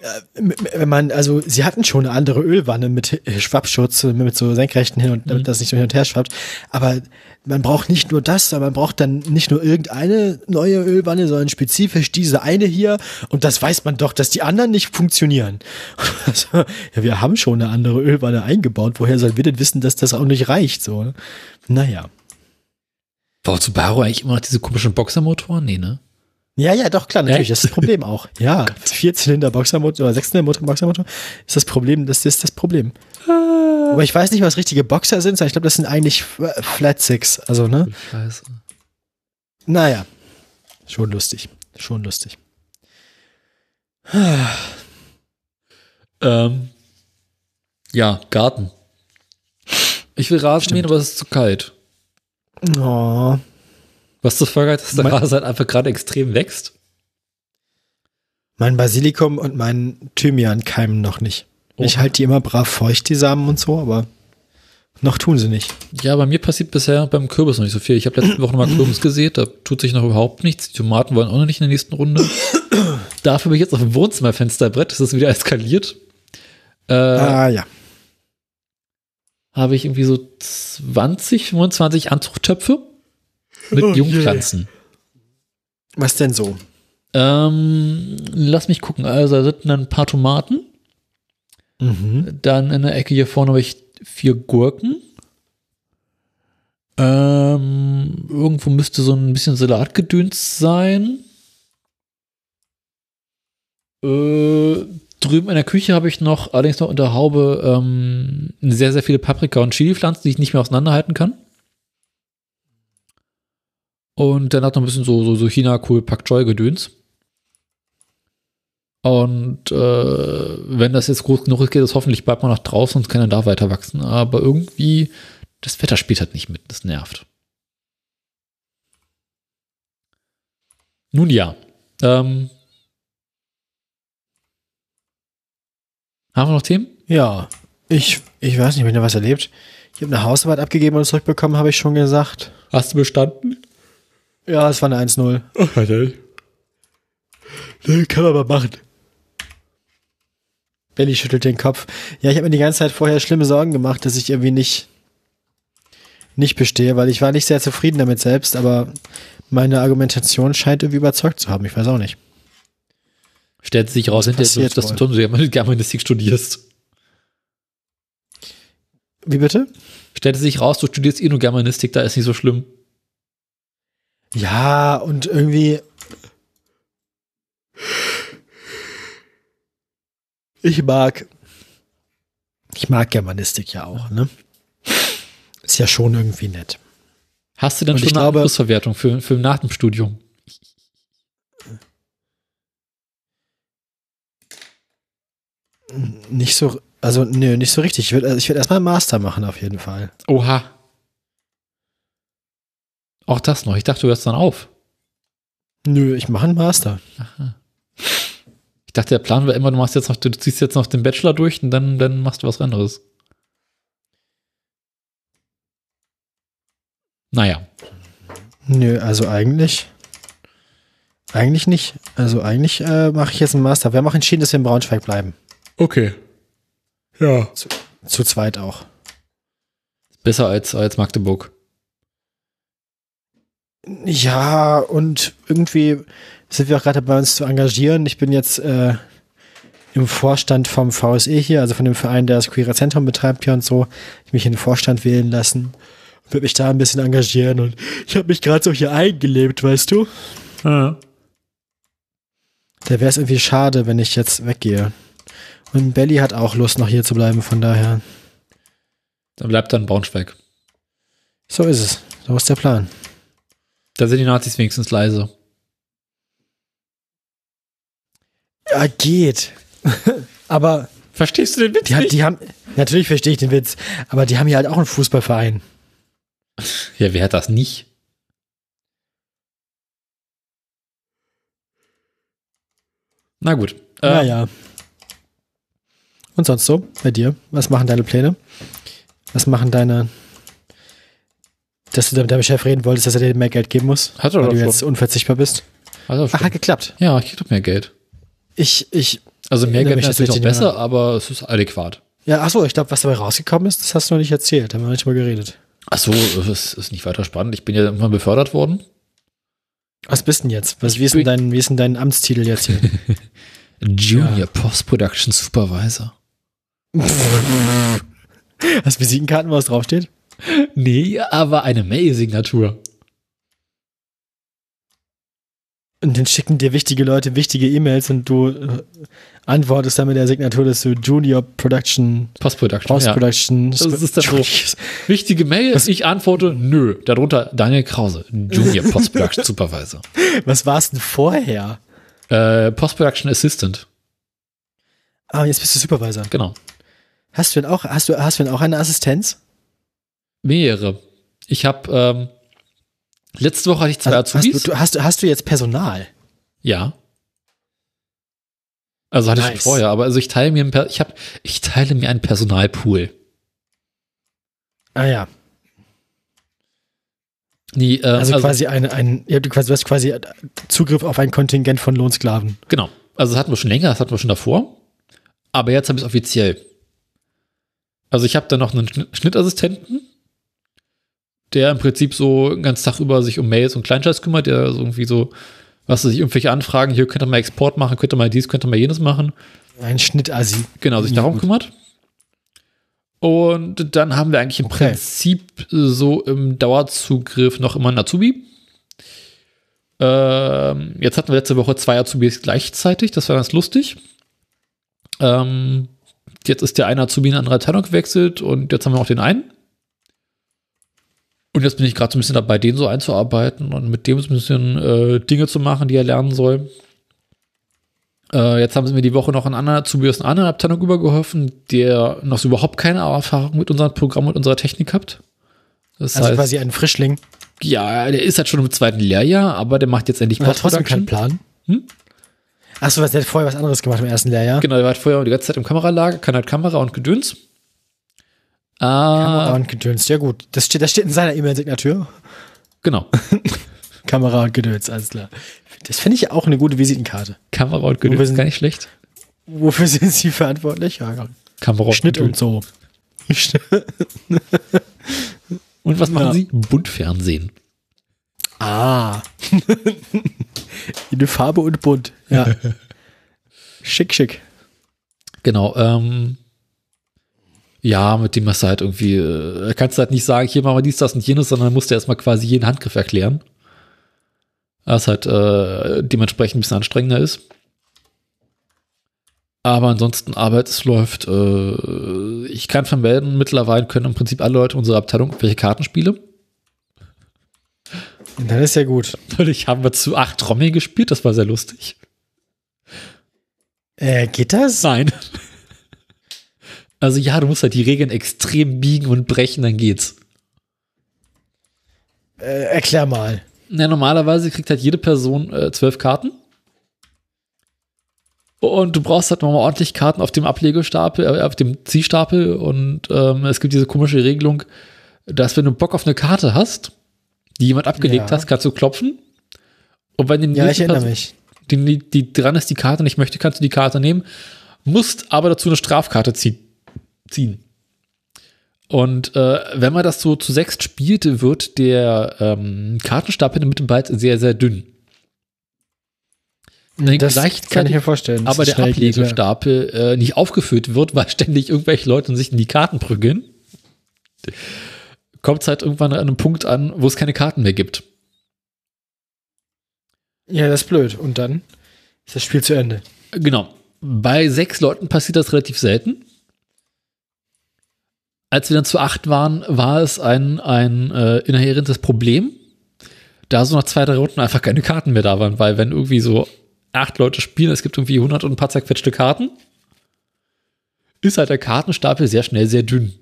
wenn man, also sie hatten schon eine andere Ölwanne mit Schwappschutz, mit so senkrechten hin und damit das nicht so hin und her schwappt, aber man braucht nicht nur das, sondern man braucht dann nicht nur irgendeine neue Ölwanne, sondern spezifisch diese eine hier und das weiß man doch, dass die anderen nicht funktionieren. Also, ja, wir haben schon eine andere Ölwanne eingebaut, woher sollen wir denn wissen, dass das auch nicht reicht, so? ne? Naja. Braucht Subaru eigentlich immer noch diese komischen Boxermotoren? Nee, ne? Ja, ja, doch, klar, natürlich. Ja. Das ist das Problem auch. Ja, Vierzylinder Boxermotor oder Sechszylinder Boxermotor ist das Problem, das ist das Problem. Aber ich weiß nicht, was richtige Boxer sind, sondern ich glaube, das sind eigentlich Flat Six. Also, ne? Scheiße. Naja. Schon lustig. Schon lustig. Ähm, ja, Garten. Ich will Rasen mähen, aber es ist zu kalt. Oh. Was zur Folge hat, dass der Mein- Rasen halt einfach gerade extrem wächst. Mein Basilikum und mein Thymian keimen noch nicht. Ich Oha. halte die immer brav feucht, die Samen und so, aber noch tun sie nicht. Ja, bei mir passiert bisher beim Kürbis noch nicht so viel. Ich habe letzte Woche nochmal Kürbis gesät, da tut sich noch überhaupt nichts. Die Tomaten wollen auch noch nicht in der nächsten Runde. Dafür bin ich jetzt auf dem Wohnzimmerfensterbrett, das ist wieder eskaliert. Äh, ah, ja. Habe ich irgendwie so 20, 25 Anzuchttöpfe mit Oh je. Jungpflanzen. Was denn so? Ähm, lass mich gucken. Also, da sind ein paar Tomaten. Mhm. Dann in der Ecke hier vorne habe ich vier Gurken. Ähm, irgendwo müsste so ein bisschen Salatgedöns sein. Äh, drüben in der Küche habe ich noch, allerdings noch unter Haube, ähm, sehr, sehr viele Paprika- und Chili-Pflanzen, die ich nicht mehr auseinanderhalten kann. Und dann hat noch ein bisschen so, so, so China-Kohl Pak Choi-Gedöns. Und äh, wenn das jetzt groß genug ist, geht es hoffentlich bald mal nach draußen und kann dann da weiter wachsen. Aber irgendwie, das Wetter spielt halt nicht mit. Das nervt. Nun ja. Ähm, Haben wir noch Themen? Ja, ich, ich weiß nicht, wenn ihr was erlebt. Ich habe eine Hausarbeit abgegeben und zurückbekommen, habe ich schon gesagt. Hast du bestanden? Ja, es war eine 1-0. Ach, okay. Nee, kann man mal machen. Belly schüttelt den Kopf. Ja, ich habe mir die ganze Zeit vorher schlimme Sorgen gemacht, dass ich irgendwie nicht, nicht bestehe, weil ich war nicht sehr zufrieden damit selbst, aber meine Argumentation scheint irgendwie überzeugt zu haben. Ich weiß auch nicht. Stellt sich raus, hinterher, passiert dass du? Germanistik studierst. Wie bitte? Stellt sich raus, du studierst eh nur Germanistik, da ist nicht so schlimm. Ja, und irgendwie. Ich mag. Ich mag Germanistik ja auch, ne? Ist ja schon irgendwie nett. Hast du denn Und schon eine glaube- Abschlussverwertung für, für nach dem Studium? Nicht so, also nö, nicht so richtig. Ich würde also ich würd erstmal einen Master machen, auf jeden Fall. Oha. Auch das noch. Ich dachte, du hörst dann auf. Nö, ich mache einen Master. Ich dachte, der Plan war immer, du machst jetzt noch, du ziehst jetzt noch den Bachelor durch und dann, dann machst du was anderes. Naja. Nö, also eigentlich. Eigentlich nicht. Also eigentlich äh, mache ich jetzt einen Master. Wir haben auch entschieden, dass wir in Braunschweig bleiben. Okay. Ja. Zu zweit auch. Besser als, als Magdeburg. Ja, und irgendwie sind wir auch gerade dabei, uns zu engagieren. Ich bin jetzt äh, im Vorstand vom VSE hier, also von dem Verein, der das Queere Zentrum betreibt hier und so. Ich mich in den Vorstand wählen lassen und würde mich da ein bisschen engagieren. Und ich habe mich gerade so hier eingelebt, weißt du? Ja. Da wäre es irgendwie schade, wenn ich jetzt weggehe. Und Belly hat auch Lust, noch hier zu bleiben, von daher. Dann bleibt dann Braunschweig. So ist es. So ist der Plan. Da sind die Nazis wenigstens leise. Ja, geht. aber Verstehst du den Witz die, hat- die haben, natürlich verstehe ich den Witz, aber die haben ja halt auch einen Fußballverein. Ja, wer hat das nicht? Na gut. Äh, Naja. Und sonst so bei dir? Was machen deine Pläne? Was machen deine, dass du mit deinem Chef reden wolltest, dass er dir mehr Geld geben muss, Hat er weil du schon. jetzt unverzichtbar bist? Also Ach, hat geklappt. ja, ich krieg doch mehr Geld. Ich, ich, Also mehr Geld ist natürlich auch besser, aber es ist adäquat. ja, ach so, ich glaube, was dabei rausgekommen ist, das hast du noch nicht erzählt, da haben wir nicht mal geredet. Ach so, es ist nicht weiter spannend. Ich bin ja irgendwann befördert worden. Was bist denn jetzt? Was, wie, ist denn dein, wie ist denn dein Amtstitel jetzt hier? Junior Post-Production Supervisor. Hast du Visitenkarten, wo was draufsteht? Nee, aber eine Mail-Signatur. Und dann schicken dir wichtige Leute wichtige E-Mails und du äh, antwortest dann mit der Signatur, dass du Junior Production, Post-Production. Ja. Post-Production. Das ist dann so. Wichtige Mail, ich antworte, nö. Darunter Daniel Krause, Junior Post-Production Supervisor. Was war es denn vorher? Äh, Post-Production Assistant, Ah, jetzt bist du Supervisor. genau. Hast du denn auch, hast du, hast du denn auch eine Assistenz? Mehrere. Ich habe ähm, letzte Woche hatte ich zwei Also, Azubis. hast, du, hast, du- hast du jetzt Personal? Ja. Also hatte ich Nice. schon vorher, aber also ich teile mir ein ich habe ich teile mir einen Personalpool. Ah ja. Die, äh, Also, quasi eine, ein, ja, du quasi, du hast quasi Zugriff auf ein Kontingent von Lohnsklaven. Genau. Also das hatten wir schon länger, das hatten wir schon davor. Aber jetzt habe ich es offiziell. Also ich habe da noch einen Schnitt- Schnittassistenten, der im Prinzip so den ganzen Tag über sich um Mails und Kleinscheiß kümmert, der so irgendwie so, was weiß ich, irgendwelche Anfragen, hier könnt ihr mal Export machen, könnt ihr mal dies, könnt ihr mal jenes machen. Ein Schnittassi. Genau, sich darum kümmert. Und dann haben wir eigentlich im Okay. Prinzip so im Dauerzugriff noch immer einen Azubi. Ähm, jetzt hatten wir letzte Woche zwei Azubis gleichzeitig, das war ganz lustig. Ähm, jetzt ist der eine Azubi in eine andere Abteilung gewechselt und jetzt haben wir auch den einen. Und jetzt bin ich gerade so ein bisschen dabei, den so einzuarbeiten und mit dem so ein bisschen äh, Dinge zu machen, die er lernen soll. Äh, jetzt haben sie mir die Woche noch einen anderen Azubi aus einer anderen Abteilung übergeholfen, der noch so überhaupt keine Erfahrung mit unserem Programm und unserer Technik hat. Das Also heißt, quasi ein Frischling. ja, der ist halt schon im zweiten Lehrjahr, aber der macht jetzt endlich Man hat trotzdem keinen Post-Production. Plan. Hm? Achso, der hat vorher was anderes gemacht im ersten Lehrjahr. Genau, der war halt vorher die ganze Zeit im Kameralager, kann halt Kamera und Gedöns. Kamera Ah, und Gedöns, ja gut. Das steht, das steht in seiner E-Mail-Signatur. genau. Kamera und Gedöns, alles klar. Das finde ich auch eine gute Visitenkarte. Kamera und Gedöns, sind- gar nicht schlecht. Wofür sind Sie verantwortlich? Ja, Kamera und Schnitt und Gedöns. so. Und was machen Ja. sie? Buntfernsehen. Ah. In Farbe und bunt. Ja. schick, schick. Genau, ähm, ja, mit dem hast du halt irgendwie, äh, kannst du halt nicht sagen, hier machen wir dies, das und jenes, sondern musst du erstmal quasi jeden Handgriff erklären. Was halt äh, dementsprechend ein bisschen anstrengender ist. Aber ansonsten Arbeit, es läuft. Äh, ich kann vermelden, mittlerweile können im Prinzip alle Leute unserer Abteilung welche Kartenspiele. Dann ist ja gut. Neulich haben wir zu acht Trommel gespielt, das war sehr lustig. Äh, geht das? Nein. Also ja, du musst halt die Regeln extrem biegen und brechen, dann geht's. Äh, erklär mal. Na, normalerweise kriegt halt jede Person äh, zwölf Karten. Und du brauchst halt nochmal ordentlich Karten auf dem Ablegestapel, äh, auf dem Ziehstapel. Und ähm, es gibt diese komische Regelung, dass wenn du Bock auf eine Karte hast, die jemand abgelegt Ja. hast, kannst du klopfen. Und wenn die Ja, nächste Person- die, die, dran ist, die Karte nicht möchte, kannst du die Karte nehmen, musst aber dazu eine Strafkarte zie ziehen. Und äh, wenn man das so zu sechst spielt, wird der ähm, Kartenstapel mit dem Byte sehr, sehr dünn. Dann Das kann ich mir vorstellen. aber der schnell geht, ja. Ablegestapel äh, nicht aufgefüllt wird, weil ständig irgendwelche Leute sich in die Karten prügeln, kommt es halt irgendwann an einem Punkt an, wo es keine Karten mehr gibt. Ja, das ist blöd. Und dann ist das Spiel zu Ende. Genau. Bei sechs Leuten passiert das relativ selten. Als wir dann zu acht waren, war es ein, ein äh, inhärentes Problem, da so nach zwei, drei Runden einfach keine Karten mehr da waren, weil wenn irgendwie so acht Leute spielen, es gibt irgendwie 100 und ein paar zerquetschte Karten, ist halt der Kartenstapel sehr schnell sehr dünn.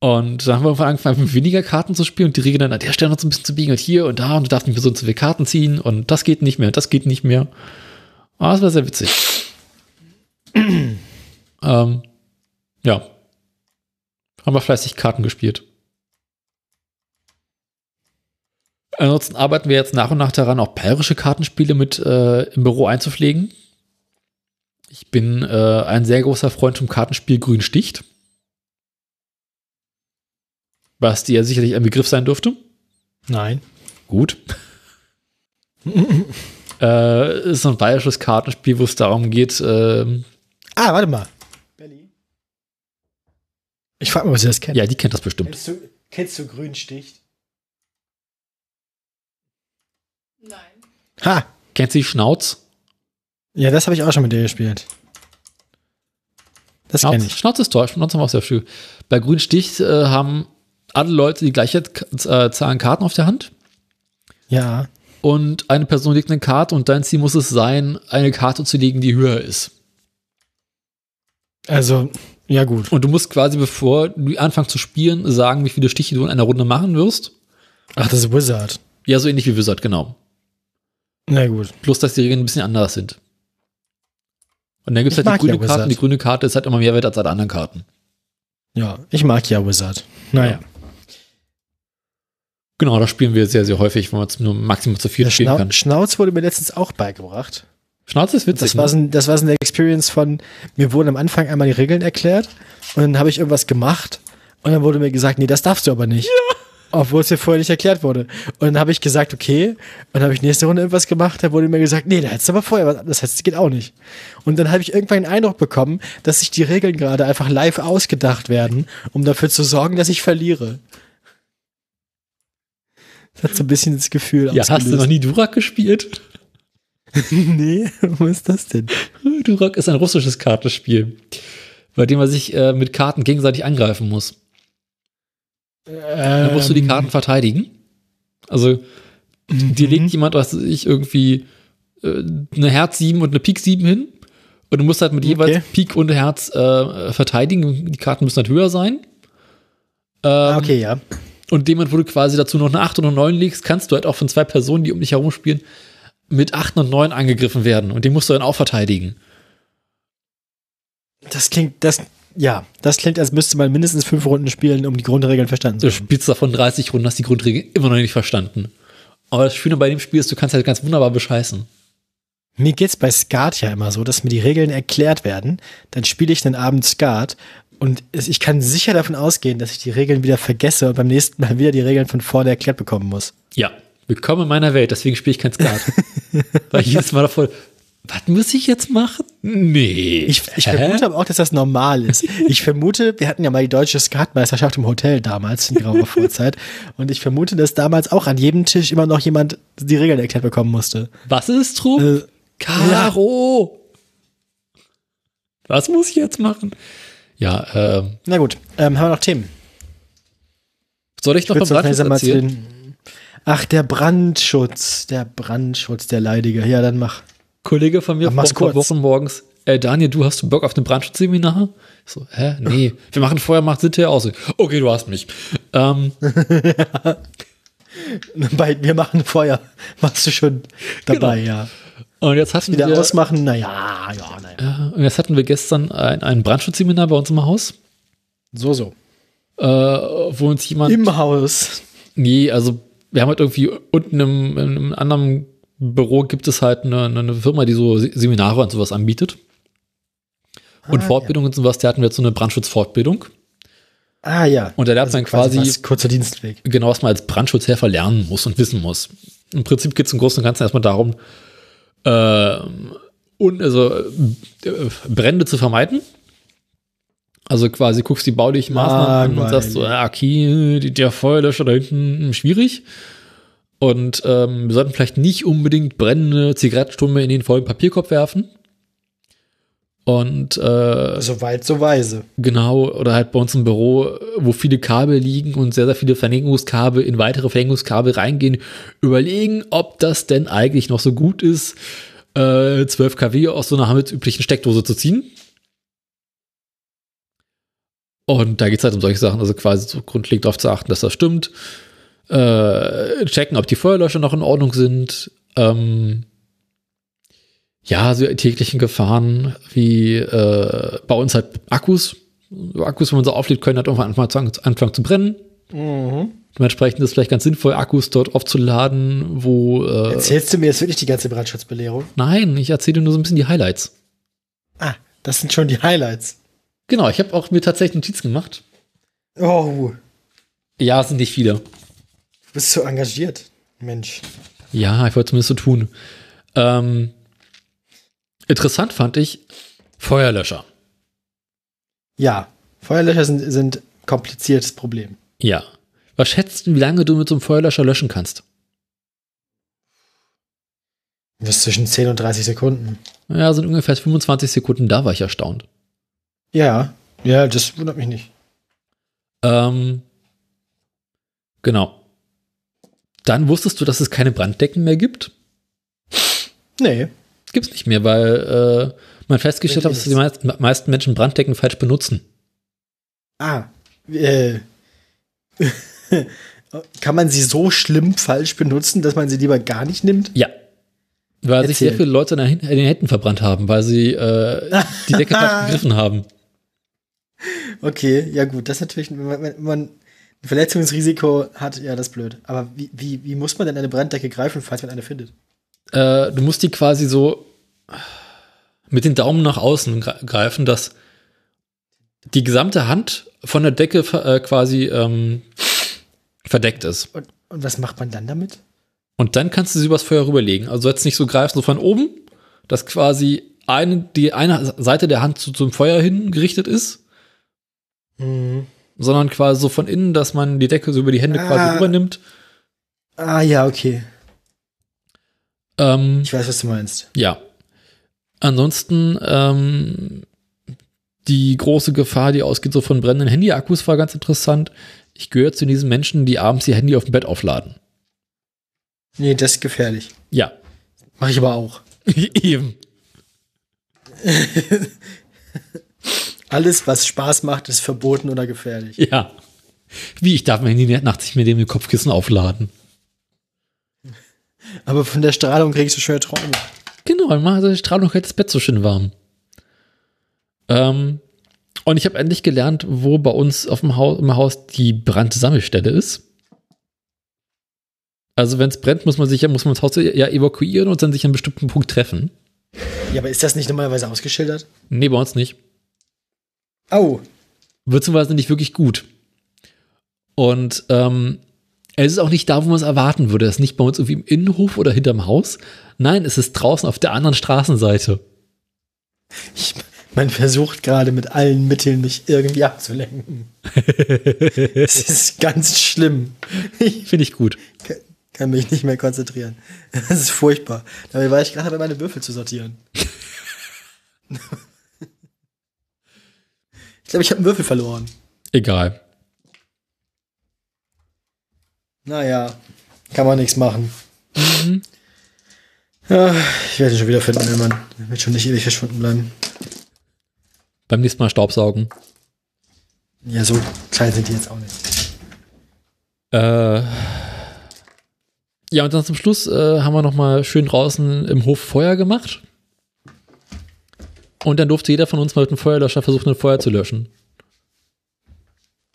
Und dann haben wir angefangen, mit weniger Karten zu spielen und die Regeln dann an der Stelle noch so ein bisschen zu biegen und hier und da und du darfst nicht mehr so und so viele Karten ziehen und das geht nicht mehr das geht nicht mehr. Aber das war sehr witzig. ähm, ja. Haben wir fleißig Karten gespielt. Ansonsten arbeiten wir jetzt nach und nach daran, auch bayerische Kartenspiele mit äh, im Büro einzupflegen. Ich bin äh, ein sehr großer Freund vom Kartenspiel Grün sticht. Was dir ja sicherlich ein Begriff sein dürfte. Nein. Gut. äh, ist so ein bayerisches Kartenspiel, wo es darum geht, ähm, Ah, warte mal. Belly. Ich frage mal, ob Sie das kennen. ja, die kennt das bestimmt. Kennst du, kennst du Grünsticht? Nein. Ha! Kennt sie Schnauz? Ja, das habe ich auch schon mit dir gespielt. Das kenne Schnauz, ich. Schnauz ist toll, Schnauz haben wir auch sehr viel. Bei Grün Stich äh, haben alle Leute die gleiche äh, Zahl an Karten auf der Hand. Ja. Und eine Person legt eine Karte und dein Ziel muss es sein, eine Karte zu legen, die höher ist. Also, ja, gut. Und du musst quasi, bevor du anfängst zu spielen, sagen, wie viele Stiche du in einer Runde machen wirst. Ach, das ist Wizard. Ja, so ähnlich wie Wizard, genau. Na gut. Bloß, dass die Regeln ein bisschen anders sind. Und dann gibt es halt die mag ja grüne Karte. Wizard. Die grüne Karte ist halt immer mehr wert als alle anderen Karten. Ja, ich mag ja Wizard. Naja. Genau, das spielen wir sehr, sehr häufig, wenn man es nur maximal zu viel Der spielen Schnau kann. Schnauz wurde mir letztens auch beigebracht. Schnauze ist witzig. Das war, ne? so ein, das war so eine Experience von, mir wurden am Anfang einmal die Regeln erklärt und dann habe ich irgendwas gemacht und dann wurde mir gesagt, nee, das darfst du aber nicht. Obwohl es mir vorher nicht erklärt wurde. Und dann habe ich gesagt, okay. Und dann habe ich nächste Runde irgendwas gemacht, da wurde mir gesagt, nee, da hättest du aber vorher was, das heißt, das geht auch nicht. Und dann habe ich irgendwann den Eindruck bekommen, dass sich die Regeln gerade einfach live ausgedacht werden, um dafür zu sorgen, dass ich verliere. Das hat so ein bisschen das Gefühl ja, hast du noch nie Durak gespielt? nee, was ist das denn? Durak ist ein russisches Kartenspiel, bei dem man sich äh, mit Karten gegenseitig angreifen muss. Dann musst du die Ähm, Karten verteidigen. Also, dir legt jemand, was ich, irgendwie äh, eine Herz 7 und eine Pik 7 hin. Und du musst halt mit jeweils Okay. Pik und Herz äh, verteidigen. Die Karten müssen halt höher sein. Ähm, Ah, okay, ja. Und dem wo du quasi dazu noch eine 8 oder eine 9 legst, kannst du halt auch von zwei Personen, die um dich herum spielen, mit 8 und 9 angegriffen werden und den musst du dann auch verteidigen. Das klingt, das, ja, das klingt, als müsste man mindestens fünf Runden spielen, um die Grundregeln verstanden zu Du haben. spielst davon 30 Runden, hast die Grundregeln immer noch nicht verstanden. Aber das Schöne bei dem Spiel ist, du kannst halt ganz wunderbar bescheißen. Mir geht's bei Skat ja immer so, dass mir die Regeln erklärt werden. Dann spiele ich einen Abend Skat und ich kann sicher davon ausgehen, dass ich die Regeln wieder vergesse und beim nächsten Mal wieder die Regeln von vorne erklärt bekommen muss. Ja, willkommen in meiner Welt, deswegen spiele ich kein Skat. Weil ich jedes Mal davor, was muss ich jetzt machen? Nee. Ich, ich vermute aber auch, dass das normal ist. Ich vermute, wir hatten ja mal die deutsche Skatmeisterschaft im Hotel damals in grauer Vorzeit. Und ich vermute, dass damals auch an jedem Tisch immer noch jemand die Regeln erklärt bekommen musste. Was ist Trupp? Äh, Caro! Was muss ich jetzt machen? Ja, ähm, Na gut, ähm, haben wir noch Themen? soll ich noch Willst vom Brandschutz erzählen? Ach, der Brandschutz, der Brandschutz, der Leidige. Ja, dann mach. Kollege von mir vor ein paar kurz. Wochen morgens, äh, Daniel, du hast Bock auf ein Brandschutzseminar? Ich So, hä? Nee, wir machen vorher, macht hinterher aus. Okay, du hast mich. Ähm, Bei, wir machen Feuer. Machst du schon dabei, ja. Und jetzt hatten Wieder wir, ausmachen, naja, ja, naja. äh, und jetzt hatten wir gestern ein, ein Brandschutzseminar bei uns im Haus, So, so. äh, wo uns jemand Im Haus. Nee, also wir haben halt irgendwie unten im, in einem anderen Büro gibt es halt eine, eine Firma, die so Se- Seminare und sowas anbietet. Und Ah, Fortbildungen und sowas, da hatten wir jetzt so eine Brandschutzfortbildung. Ah, ja. Und da lernt man quasi, was, kurzer Dienstweg. genau, was man als Brandschutzhelfer lernen muss und wissen muss. Im Prinzip geht es im Großen und Ganzen erstmal darum, und, also, äh, Brände zu vermeiden. Also quasi guckst die baulichen Maßnahmen an und sagst so, ja, okay, die, der Feuerlöscher da hinten hm, schwierig. Und ähm, wir sollten vielleicht nicht unbedingt brennende Zigarettenstumme in den vollen Papierkorb werfen. Und äh, So weit, so weise. Genau, oder halt bei uns im Büro, wo viele Kabel liegen und sehr, sehr viele Verlängerungskabel in weitere Verlängerungskabel reingehen, überlegen, ob das denn eigentlich noch so gut ist, äh, 12 kW aus so einer handelsüblichen Steckdose zu ziehen. Und da geht es halt um solche Sachen, also quasi so grundlegend darauf zu achten, dass das stimmt. Äh, checken, ob die Feuerlöscher noch in Ordnung sind. Ähm, ja, so täglichen Gefahren wie äh, bei uns halt Akkus. Akkus, wenn man so auflädt, können halt irgendwann anfangen, zu- anfangen zu brennen. Mhm. Dementsprechend ist es vielleicht ganz sinnvoll, Akkus dort aufzuladen, wo. Äh, Erzählst du mir jetzt wirklich die ganze Brandschutzbelehrung? nein, ich erzähle nur so ein bisschen die Highlights. Ah, das sind schon die Highlights. Genau, ich habe auch mir tatsächlich Notizen gemacht. Oh, Ja, es sind nicht viele. du bist so engagiert. Mensch. Ja, ich wollte zumindest so tun. Ähm, interessant fand ich Feuerlöscher. Ja, Feuerlöscher sind, sind kompliziertes Problem. Ja. Was schätzt du, wie lange du mit so einem Feuerlöscher löschen kannst? Das ist zwischen 10 und 30 Sekunden. Ja, sind ungefähr 25 Sekunden, da war ich erstaunt. Ja, ja, das wundert mich nicht. Ähm, genau. Dann wusstest du, dass es keine Branddecken mehr gibt? Nee. Gibt's nicht mehr, weil äh, man festgestellt hat, dass die meisten, meisten Menschen Branddecken falsch benutzen. Ah, äh. Kann man sie so schlimm falsch benutzen, dass man sie lieber gar nicht nimmt? Ja. Weil sich Erzähl. sehr viele Leute in den Händen verbrannt haben, weil sie äh, die Decke falsch gegriffen haben. Okay, ja gut, das ist natürlich, wenn man, wenn man ein Verletzungsrisiko hat, ja, das ist blöd. Aber wie, wie, wie muss man denn eine Branddecke greifen, falls man eine findet? Äh, du musst die quasi so mit den Daumen nach außen gre- greifen, dass die gesamte Hand von der Decke äh, quasi ähm, verdeckt ist. Und, und was macht man dann damit? Und dann kannst du sie übers Feuer rüberlegen. Also jetzt nicht so greifst, so von oben, dass quasi eine, die eine Seite der Hand zu, zum Feuer hin gerichtet ist, Mhm. sondern quasi so von innen, dass man die Decke so über die Hände Ah. quasi rübernimmt. Ah, ja, okay. Ähm, Ich weiß, was du meinst. ja. Ansonsten ähm, die große Gefahr, die ausgeht so von brennenden Handyakkus, war ganz interessant. Ich gehöre zu diesen Menschen, die abends ihr Handy auf dem Bett aufladen. Nee, das ist gefährlich. Ja, Mache ich aber auch. eben. Alles, was Spaß macht, ist verboten oder gefährlich. Ja. Wie, ich darf mein Handy nachts nicht mit dem Kopfkissen aufladen. Aber von der Strahlung kriegst du schöne Träume. Genau, dann macht die Strahlung hält das Bett so schön warm. Ähm, und ich habe endlich gelernt, wo bei uns auf dem Haus, im Haus die Brandsammelstelle ist. Also wenn es brennt, muss man sich ja, muss man das Haus ja evakuieren und dann sich an einem bestimmten Punkt treffen. Ja, aber ist das nicht normalerweise ausgeschildert? Nee, bei uns nicht. Au. Beziehungsweise nicht wirklich gut. Und ähm, es ist auch nicht da, wo man es erwarten würde. Es ist nicht bei uns irgendwie im Innenhof oder hinterm Haus. Nein, es ist draußen auf der anderen Straßenseite. Ich, man versucht gerade mit allen Mitteln, mich irgendwie abzulenken. Es ist ganz schlimm. Ich Finde ich gut. kann- kann mich nicht mehr konzentrieren. Das ist furchtbar. Dabei war ich gerade dabei, meine Würfel zu sortieren. Ich glaube, ich habe einen Würfel verloren. Egal. Naja, kann man nichts machen. Ja, ich werde ihn schon wieder finden, der Mann. Er wird schon nicht ewig verschwunden bleiben. Beim nächsten Mal Staubsaugen. Ja, so klein sind die jetzt auch nicht. Äh, ja, und dann zum Schluss äh, haben wir noch mal schön draußen im Hof Feuer gemacht. Und dann durfte jeder von uns mal mit einem Feuerlöscher versuchen, ein Feuer zu löschen.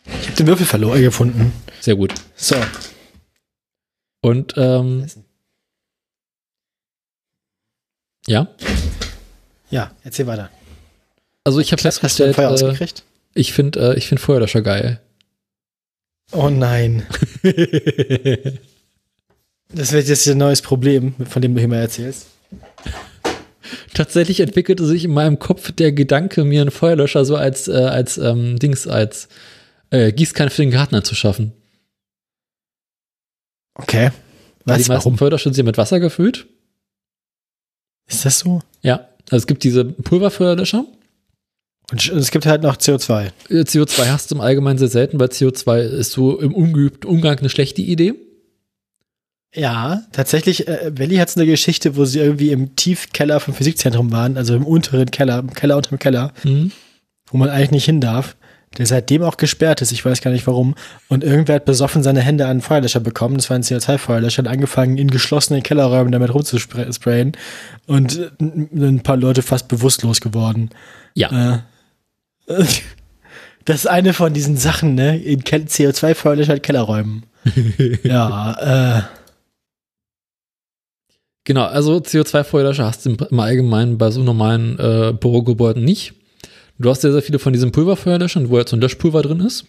Ich habe den Würfel verloren gefunden. Sehr gut. So. Und ähm, ja, Ja, erzähl weiter. also ich habe Hast du festgestellt, äh, ausgekriegt? ich finde äh, ich find Feuerlöscher geil. Oh nein. Das wird jetzt ein neues Problem, von dem du hier mal erzählst. Tatsächlich entwickelte sich in meinem Kopf der Gedanke, mir einen Feuerlöscher so als, äh, als ähm, Dings, als äh, Gießkanne für den Garten anzuschaffen. Okay. Was, die meisten warum? Ja mit Wasser gefüllt. Ist das so? Ja, also es gibt diese Pulverfeuerlöscher. Und es gibt halt noch CO2. Äh, CO2 hast du im Allgemeinen sehr selten, weil CO2 ist so im ungeübten Umgang eine schlechte Idee. Ja, tatsächlich, äh, Welli hat eine Geschichte, wo sie irgendwie im Tiefkeller vom Physikzentrum waren, also im unteren Keller, im Keller unterm Keller, Mhm. wo man eigentlich nicht hin darf, der seitdem auch gesperrt ist, ich weiß gar nicht warum. Und irgendwer hat besoffen seine Hände an einen Feuerlöscher bekommen, das war ein CO2-Feuerlöscher, und angefangen, in geschlossenen Kellerräumen damit rumzusprayen und äh, ein paar Leute fast bewusstlos geworden. Ja, Äh, das ist eine von diesen Sachen, ne? In Kel- CO2-Feuerlöscher in Kellerräumen. ja, äh, genau. Also CO2-Feuerlöscher hast du im, im Allgemeinen bei so normalen äh, Bürogebäuden nicht. Du hast sehr, sehr viele von diesen Pulverfeuerlöschern, wo jetzt so ein Löschpulver drin ist.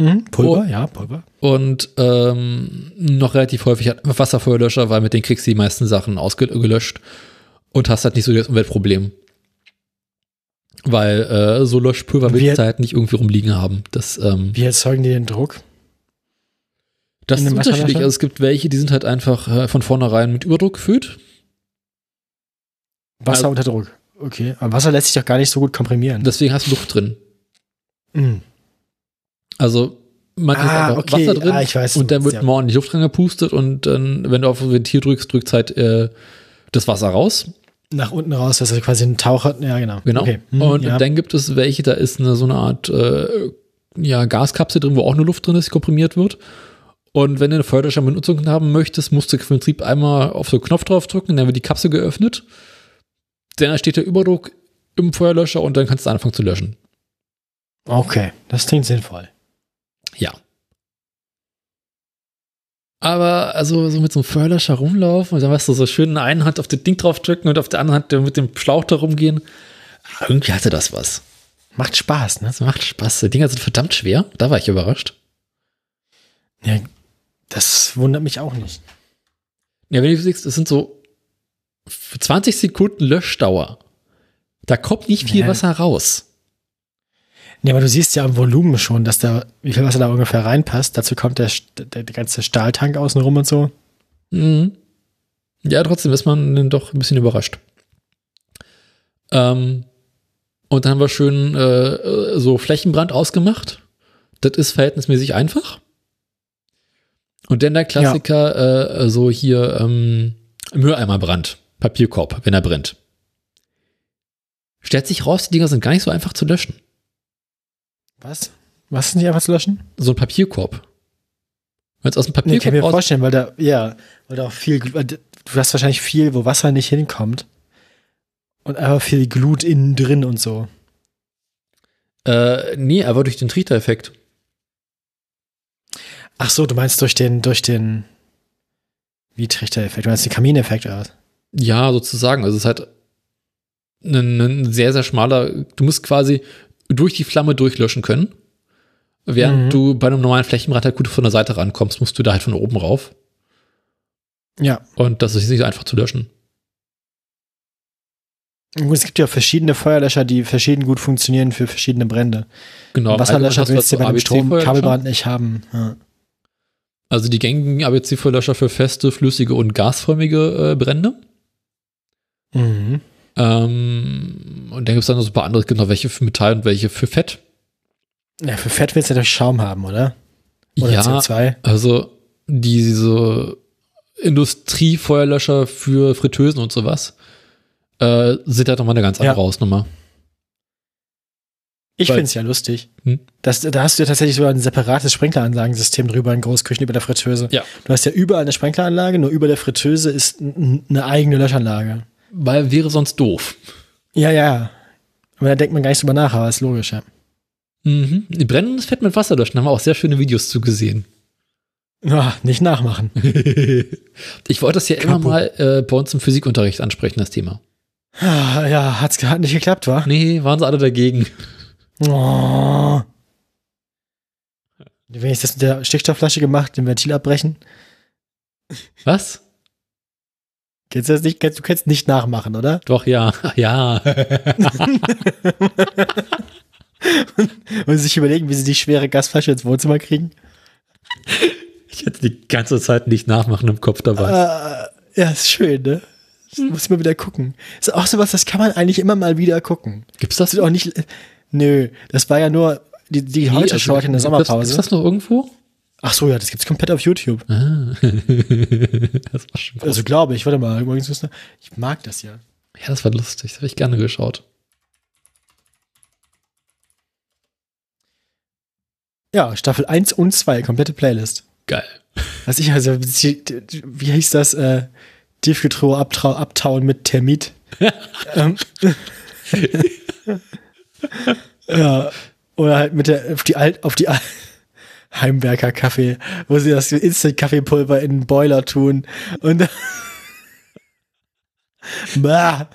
mhm, Pulver, Oh. ja, Pulver. Und ähm, noch relativ häufig halt Wasserfeuerlöscher, weil mit denen kriegst du die meisten Sachen ausgelöscht und hast halt nicht so das Umweltproblem. Weil äh, so Löschpulver willst du halt nicht irgendwie rumliegen haben. Das, ähm, Wie erzeugen die den Druck? das ist unterschiedlich. Also es gibt welche, die sind halt einfach äh, von vornherein mit Überdruck gefüllt. Wasser Also- unter Druck. Okay, aber Wasser lässt sich doch gar nicht so gut komprimieren. Deswegen hast du Luft drin. Mhm. Also man hat Ah, einfach okay. Wasser drin Ah, ich weiß, und dann wird ja. mal ordentlich Luft reingepustet und dann, wenn du auf das Ventil drückst, drückt halt äh, das Wasser raus. Nach unten raus, das ist quasi ein Taucher. Ja, genau. Genau. Okay. Mhm, und ja. dann gibt es welche, da ist eine, so eine Art äh, ja, Gaskapsel drin, wo auch nur Luft drin ist, die komprimiert wird. Und wenn du eine Feuerlöscherbenutzung haben möchtest, musst du im Prinzip einmal auf so einen Knopf drauf drücken, dann wird die Kapsel geöffnet. Dann entsteht der Überdruck im Feuerlöscher und dann kannst du anfangen zu löschen. okay, das klingt sinnvoll. Ja. Aber also so mit so einem Feuerlöscher rumlaufen und dann weißt du so schön in der einen Hand auf das Ding drauf drücken und auf der anderen Hand mit dem Schlauch da rumgehen. Ah, Irgendwie hatte das was. Macht Spaß, ne? Das macht Spaß. Die Dinger sind verdammt schwer. Da war ich überrascht. Ja, das wundert mich auch nicht. Ja, wenn du siehst, es sind so 20 Sekunden Löschdauer. Da kommt nicht viel Ja. Wasser raus. Nee, aber du siehst ja am Volumen schon, dass da, wie viel Wasser da ungefähr reinpasst. Dazu kommt der, der, der ganze Stahltank außenrum und so. Mhm. Ja, trotzdem ist man dann doch ein bisschen überrascht. Ähm, und dann haben wir schön äh, äh, so Flächenbrand ausgemacht. Das ist verhältnismäßig einfach. Und dann der Klassiker, äh, so hier ähm, Mülleimerbrand, Papierkorb, wenn er brennt. Stellt sich raus, die Dinger sind gar nicht so einfach zu löschen. Was? Was ist nicht einfach zu löschen? So ein Papierkorb. Wenn es aus dem Papier Nee, kann ich mir vorstellen, weil da, ja, weil da auch viel, weil du hast wahrscheinlich viel, wo Wasser nicht hinkommt. Und einfach viel Glut innen drin und so. äh, nee, aber durch den Trichter-Effekt. Ach so, du meinst durch den, durch den, wie Trichtereffekt, du meinst den Kamineffekt oder was? Ja, sozusagen. Also es ist halt ein, ein sehr, sehr schmaler, du musst quasi durch die Flamme durchlöschen können. Während Mhm. du bei einem normalen Flächenbrand halt gut von der Seite rankommst, musst du da halt von oben rauf. Ja. Und das ist nicht so einfach zu löschen. Es gibt ja verschiedene Feuerlöscher, die verschieden gut funktionieren für verschiedene Brände. Genau. Wasserlöscher allgemein hast willst du halt bei dem so. Stromkabelbrand nicht haben. Ja. Also die gängigen ABC-Feuerlöscher für feste, flüssige und gasförmige äh, Brände. Mhm. Ähm, und dann gibt es dann noch so ein paar andere, genau, welche für Metall und welche für Fett. Ja, für Fett willst du natürlich Schaum haben, oder? Oder ja, CO2. also diese Industriefeuerlöscher für Fritteusen und sowas äh, sind halt nochmal eine ganz andere Ja. Hausnummer. Ich finde es ja lustig. Hm? Das, da hast du ja tatsächlich sogar ein separates Sprinkleranlagensystem drüber in Großküchen über der Fritteuse. Ja. Du hast ja überall eine Sprinkleranlage, nur über der Fritteuse ist eine eigene Löschanlage. Weil wäre sonst doof. Ja, ja. Aber da denkt man gar nicht drüber nach, aber ist logisch, ja. Mhm. Brennendes Fett mit Wasser löschen, haben wir auch sehr schöne Videos zugesehen. Ah, nicht nachmachen. ich wollte das ja immer Kapo. mal äh, bei uns im Physikunterricht ansprechen, das Thema. Ah, ja, hat's hat nicht geklappt, wa? Nee, waren sie alle dagegen. Oh. Wenn ich das mit der Stickstoffflasche gemacht, den Ventil abbrechen, Was? Kannst du das nicht, kannst, du kannst nicht nachmachen, oder? Doch, ja. Ja. Und sich überlegen, wie sie die schwere Gasflasche ins Wohnzimmer kriegen. ich hätte die ganze Zeit nicht nachmachen im Kopf dabei. Äh, ja, ist schön, ne? Das muss ich mal wieder gucken. Ist auch sowas, das kann man eigentlich immer mal wieder gucken. Gibt's das? Das auch nicht. Nö, das war ja nur die, die heute also, Short in der Sommerpause. Ist das noch irgendwo? Ach so, ja, das gibt's komplett auf YouTube. Ah. das war schon groß. Also glaube ich, warte mal, ich mag das ja. Ja, das war lustig. Das habe ich gerne geschaut. Ja, Staffel 1 und 2, komplette Playlist. Geil. Was ich also, wie hieß das? Äh, Tiefgetruhe abtrau, abtauen mit Termit. ähm, ja, oder halt mit der, auf die Alt, auf die Heimwerker Kaffee, wo sie das Instant Kaffeepulver in den Boiler tun und Bah.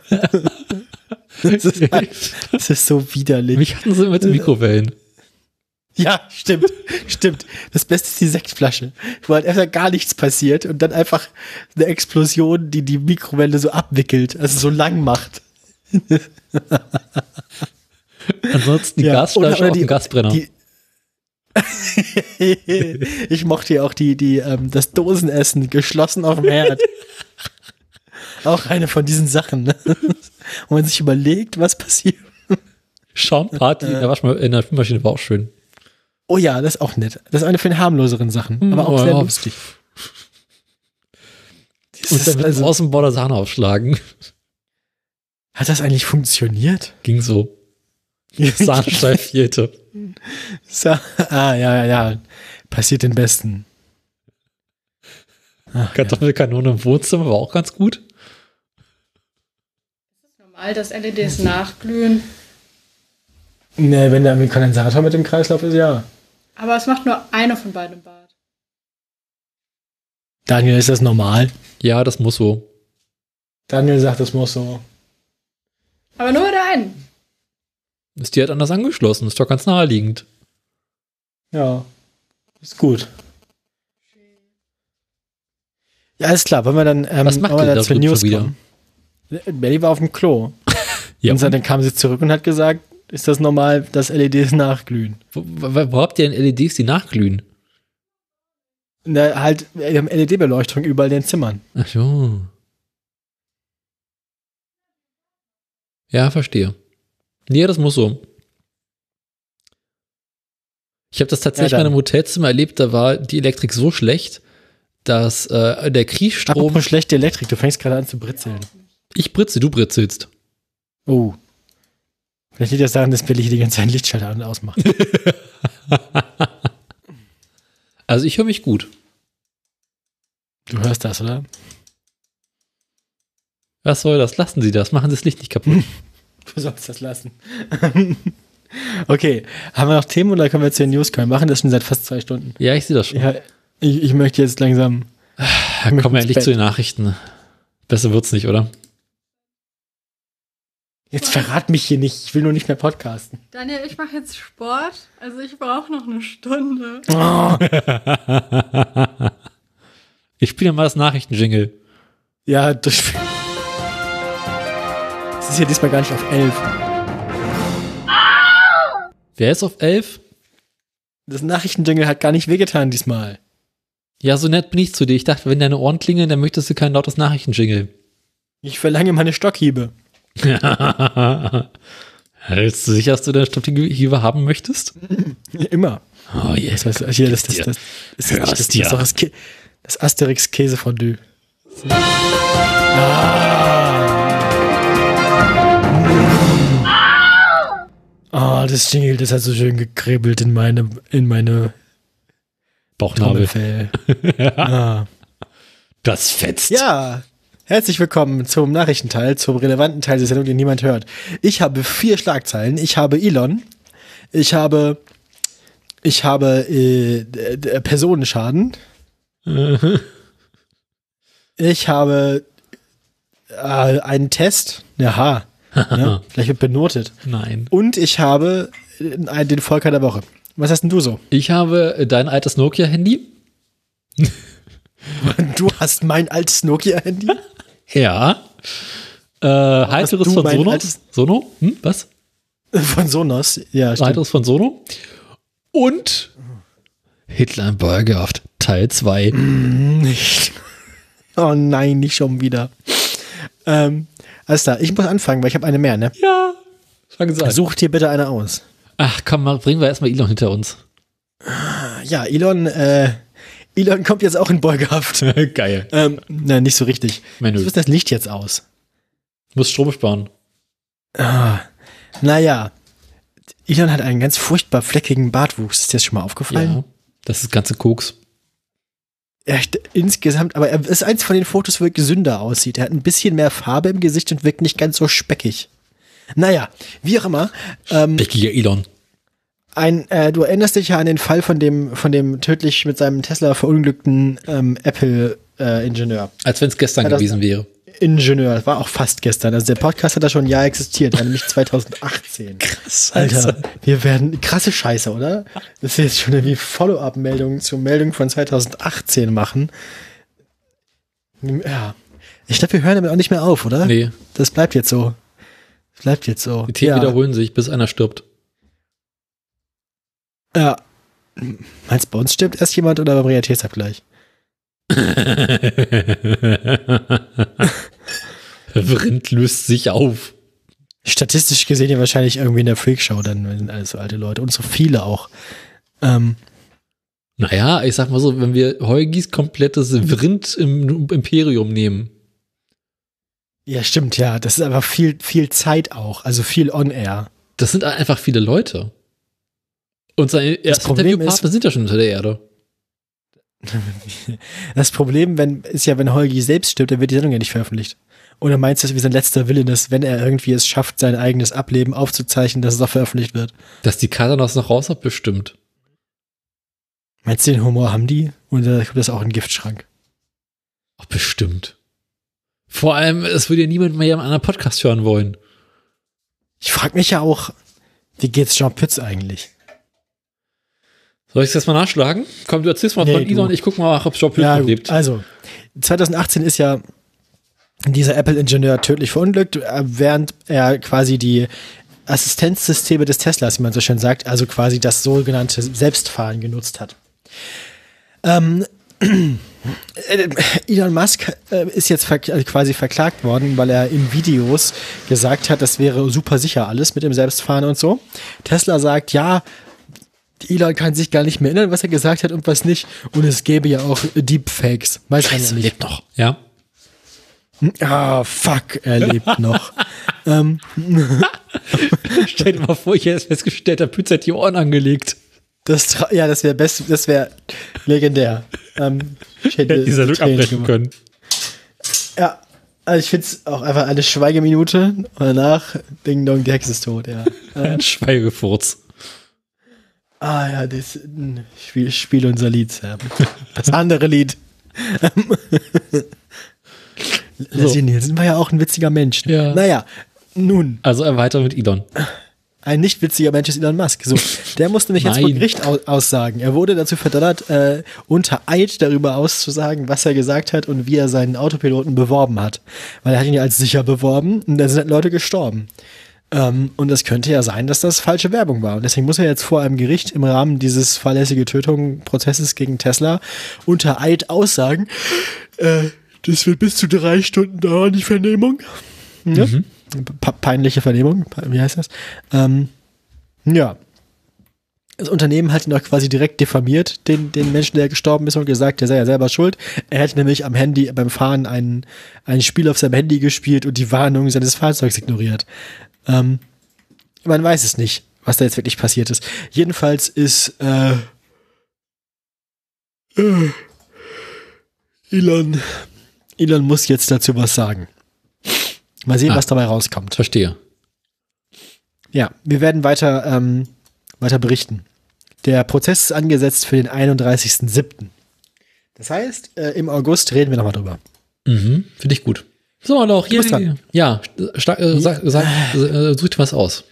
das, ist halt, das ist so widerlich. Mich hatten sie mit den Mikrowellen. Ja, stimmt, stimmt. Das Beste ist die Sektflasche, wo halt einfach gar nichts passiert und dann einfach eine Explosion, die die Mikrowelle so abwickelt, also so lang macht. Ansonsten die Ja, Gasflasche oder- oder auf die- dem Gasbrenner. Die ich mochte ja auch die, die, ähm, das Dosenessen geschlossen auf dem Herd. auch eine von diesen Sachen, ne? wo man sich überlegt, was passiert. Schaumparty in der Waschma in der Spülmaschine war auch schön. Oh ja, das ist auch nett. Das ist eine von den harmloseren Sachen, aber auch Oh, sehr ja. lustig. Das Und ist dann mit also, dem Außenborder Sahne aufschlagen. hat das eigentlich funktioniert? Ging so. Sahnsteifierte. So, ah, ja, ja, ja. Passiert den Besten. Ach, ja. Kartoffelkanone im Wohnzimmer war auch ganz gut. Normal, dass LEDs nachglühen. Ne, wenn da ein Kondensator mit dem Kreislauf ist, ja. Aber es macht nur eine von beiden im Bad. Daniel, ist das normal? Ja, das muss so. Daniel sagt, das muss so. Aber nur der einen. Ist die halt anders angeschlossen. Ist doch ganz naheliegend. Ja. Ist gut. Ja, alles klar. Wollen wir dann, ähm, Was macht wollen wir dann da zu schon News wieder? kommen? Belly war auf dem Klo. Ja, Und dann kam sie zurück und hat gesagt, ist das normal, dass LEDs nachglühen? wo, wo, wo habt ihr denn LEDs, die nachglühen? Na, halt, wir haben LED-Beleuchtung überall in den Zimmern. Ach so. Ja, verstehe. Nee, das muss so. Ich habe das tatsächlich Ja, in einem Hotelzimmer erlebt, da war die Elektrik so schlecht, dass äh, der Kriechstrom. Apropos schlechte Elektrik, du fängst gerade an zu britzeln. Ich britze, du britzelst. Oh. Vielleicht liegt das daran, dass Billy die ganze Zeit einen Lichtschalter an und ausmacht. Also ich höre mich gut. Du hörst das, oder? Was soll das? Lassen Sie das. Machen Sie das Licht nicht kaputt. Du sollst das lassen. okay, haben wir noch Themen oder können wir zu den News kommen? Wir machen das schon seit fast zwei Stunden. ja, ich sehe das schon. Ja, ich, ich möchte jetzt langsam. Ja, kommen wir endlich zu den Nachrichten. Besser wird's nicht, oder? Jetzt verrat mich hier nicht. Ich will nur nicht mehr podcasten. Daniel, ich mache jetzt Sport. Also ich brauche noch eine Stunde. Oh. Ich spiele mal das Nachrichtenjingle. Ja, das. Es ist ja diesmal gar nicht auf elf. Wer ist auf 11? Das Nachrichtenjingle hat gar nicht wehgetan diesmal. Ja, so nett bin ich zu dir. Ich dachte, wenn deine Ohren klingeln, dann möchtest du kein lautes Nachrichtenjingle. Ich verlange meine Stockhiebe. Hältst du sicher, dass du deine Stockhiebe haben möchtest? Immer. Oh je. Das heißt, hier, das, das, das, das, das, das, das, das das, das Asterix Käsefondue. Ah. Oh, das Jingle, das hat so schön gekribbelt in meine, in meine Bauchnabel. Ah. Das fetzt. Ja, herzlich willkommen zum Nachrichtenteil, zum relevanten Teil der Sendung, den niemand hört. Ich habe vier Schlagzeilen. Ich habe Elon. Ich habe, ich habe äh, d- Personenschaden. Ich habe äh, einen Test. Aha. Ja, vielleicht wird benotet. Nein. Und ich habe äh, den Volker der Woche. Was hast denn du so? Ich habe äh, dein altes Nokia-Handy. Du hast mein altes Nokia-Handy? Ja. Äh, heiteres von Sono. altes- Sono? Hm, was? Von Sonos. Ja, stimmt. Heiteres von Sono. Und Hitler im Beugehaft, Teil 2. Nicht. Oh nein, nicht schon wieder. Ähm, alles klar, ich muss anfangen, weil ich habe eine mehr, ne? Ja. Fangen Sie an. Such dir bitte eine aus. Ach komm, mal, bringen wir erstmal Elon hinter uns. Ja, Elon, äh, Elon kommt jetzt auch in Beugehaft. Geil. ähm, nein, nicht so richtig. Menü. Was ist das Licht jetzt aus? Muss Strom sparen. Ah, naja, Elon hat einen ganz furchtbar fleckigen Bartwuchs. Ist dir das schon mal aufgefallen? Ja. Das ist ganze Koks. St- insgesamt, aber er ist eins von den Fotos, wo er gesünder aussieht. Er hat ein bisschen mehr Farbe im Gesicht und wirkt nicht ganz so speckig. Naja, wie auch immer. Ähm, Beckiger Elon. ein, äh, du erinnerst dich ja an den Fall von dem, von dem tödlich mit seinem Tesla verunglückten ähm, Apple-Ingenieur. Als wenn es gestern Ja, das- gewesen wäre. Ingenieur, war auch fast gestern. Also der Podcast hat da schon ein Jahr existiert, nämlich 2018. Krass, Alter, wir werden krasse Scheiße, oder? Das ist jetzt schon irgendwie Follow-up-Meldungen zur Meldung von 2018 machen. Ja. Ich glaube, wir hören damit auch nicht mehr auf, oder? Nee, Das bleibt jetzt so. Das bleibt jetzt so. die Themen ja. wiederholen sich, bis einer stirbt. Ja. Meinst du, bei uns stirbt erst jemand oder beim Realitätsabgleich? Rind löst sich auf. Statistisch gesehen ja wahrscheinlich irgendwie in der Freakshow, dann sind alles so alte Leute und so viele auch. Ähm, Naja, ich sag mal so, wenn wir Heugis komplettes Rind im Imperium nehmen, ja, stimmt, ja. Das ist aber viel, viel Zeit auch. Also viel on-air. das sind einfach viele Leute. Und seine ersten Problem Interviewpartner sind ja schon unter der Erde. Das Problem wenn, ist ja, wenn Holgi selbst stirbt, dann wird die Sendung ja nicht veröffentlicht. Oder meinst du, dass wie sein letzter Wille ist, wenn er irgendwie es schafft, sein eigenes Ableben aufzuzeichnen, dass es auch veröffentlicht wird? Dass die Karte das noch raus hat, bestimmt. Meinst du, den Humor haben die? Oder kommt das auch in den Giftschrank? Ach, bestimmt. Vor allem, es würde ja niemand mehr einen anderen Podcast hören wollen. Ich frage mich ja auch, wie geht's Jean Pütz eigentlich? Soll ich es jetzt mal nachschlagen? Komm, du erzählst mal Nee, von du. Elon, ich guck mal, ob Job Ja, lebt. also 2018 ist ja dieser Apple-Ingenieur tödlich verunglückt, äh, während er quasi die Assistenzsysteme des Teslas, wie man so schön sagt, also quasi das sogenannte Selbstfahren genutzt hat. Ähm, äh, Elon Musk äh, ist jetzt äh, quasi verklagt worden, weil er in Videos gesagt hat, das wäre super sicher alles mit dem Selbstfahren und so. Tesla sagt, ja, Elon kann sich gar nicht mehr erinnern, was er gesagt hat und was nicht. Und es gäbe ja auch Deepfakes. Weiß man ja Scheiße, nicht. lebt noch. Ja. Ah, fuck, er lebt noch. ähm, Stell dir mal vor, ich hätte festgestellt, der Pütz hat die Ohren angelegt. Das, ja, das wäre best, das wäre legendär. Ähm, ich hätte Dieser Look abbrechen können. Ja, also ich finde es auch einfach eine Schweigeminute und danach Ding Dong, die Hexe ist tot, ja. Äh, Ein Schweigefurz. Ah ja, das spiel, spiel unser Lied, Sam. Das andere Lied. Leslie Nielsen war ja auch ein witziger Mensch. Ja. Naja, nun, Also erweitern mit Elon. ein nicht witziger Mensch ist Elon Musk. So, der musste mich jetzt vor. Gericht au aussagen. Er wurde dazu verdonnert, äh, unter Eid darüber auszusagen, was er gesagt hat und wie er seinen Autopiloten beworben hat. Weil er hat ihn ja als sicher beworben und da sind halt Leute gestorben. Ähm, und es könnte ja sein, dass das falsche Werbung war. Und deswegen muss er jetzt vor einem Gericht im Rahmen dieses fahrlässige Tötung-Prozesses gegen Tesla unter Eid aussagen, äh, das wird bis zu drei Stunden dauern, die Vernehmung. Ja? Pa- Peinliche Vernehmung, wie heißt das? Ähm, ja. Das Unternehmen hat ihn auch quasi direkt diffamiert, den, den Menschen, der gestorben ist, und gesagt, der sei ja selber schuld. Er hätte nämlich am Handy, beim Fahren ein, ein Spiel auf seinem Handy gespielt und die Warnung seines Fahrzeugs ignoriert. Ähm, man weiß es nicht, was da jetzt wirklich passiert ist. Jedenfalls ist äh, äh, Elon, Elon muss jetzt dazu was sagen. Mal sehen, Ah. was dabei rauskommt. Verstehe. Ja, wir werden weiter, ähm, weiter berichten. Der Prozess ist angesetzt für den 31.07. Das heißt, äh, im August reden wir nochmal drüber. Mhm. Finde ich gut. So, noch hier. Ja, star- äh, sag, sag, äh, such dir was aus.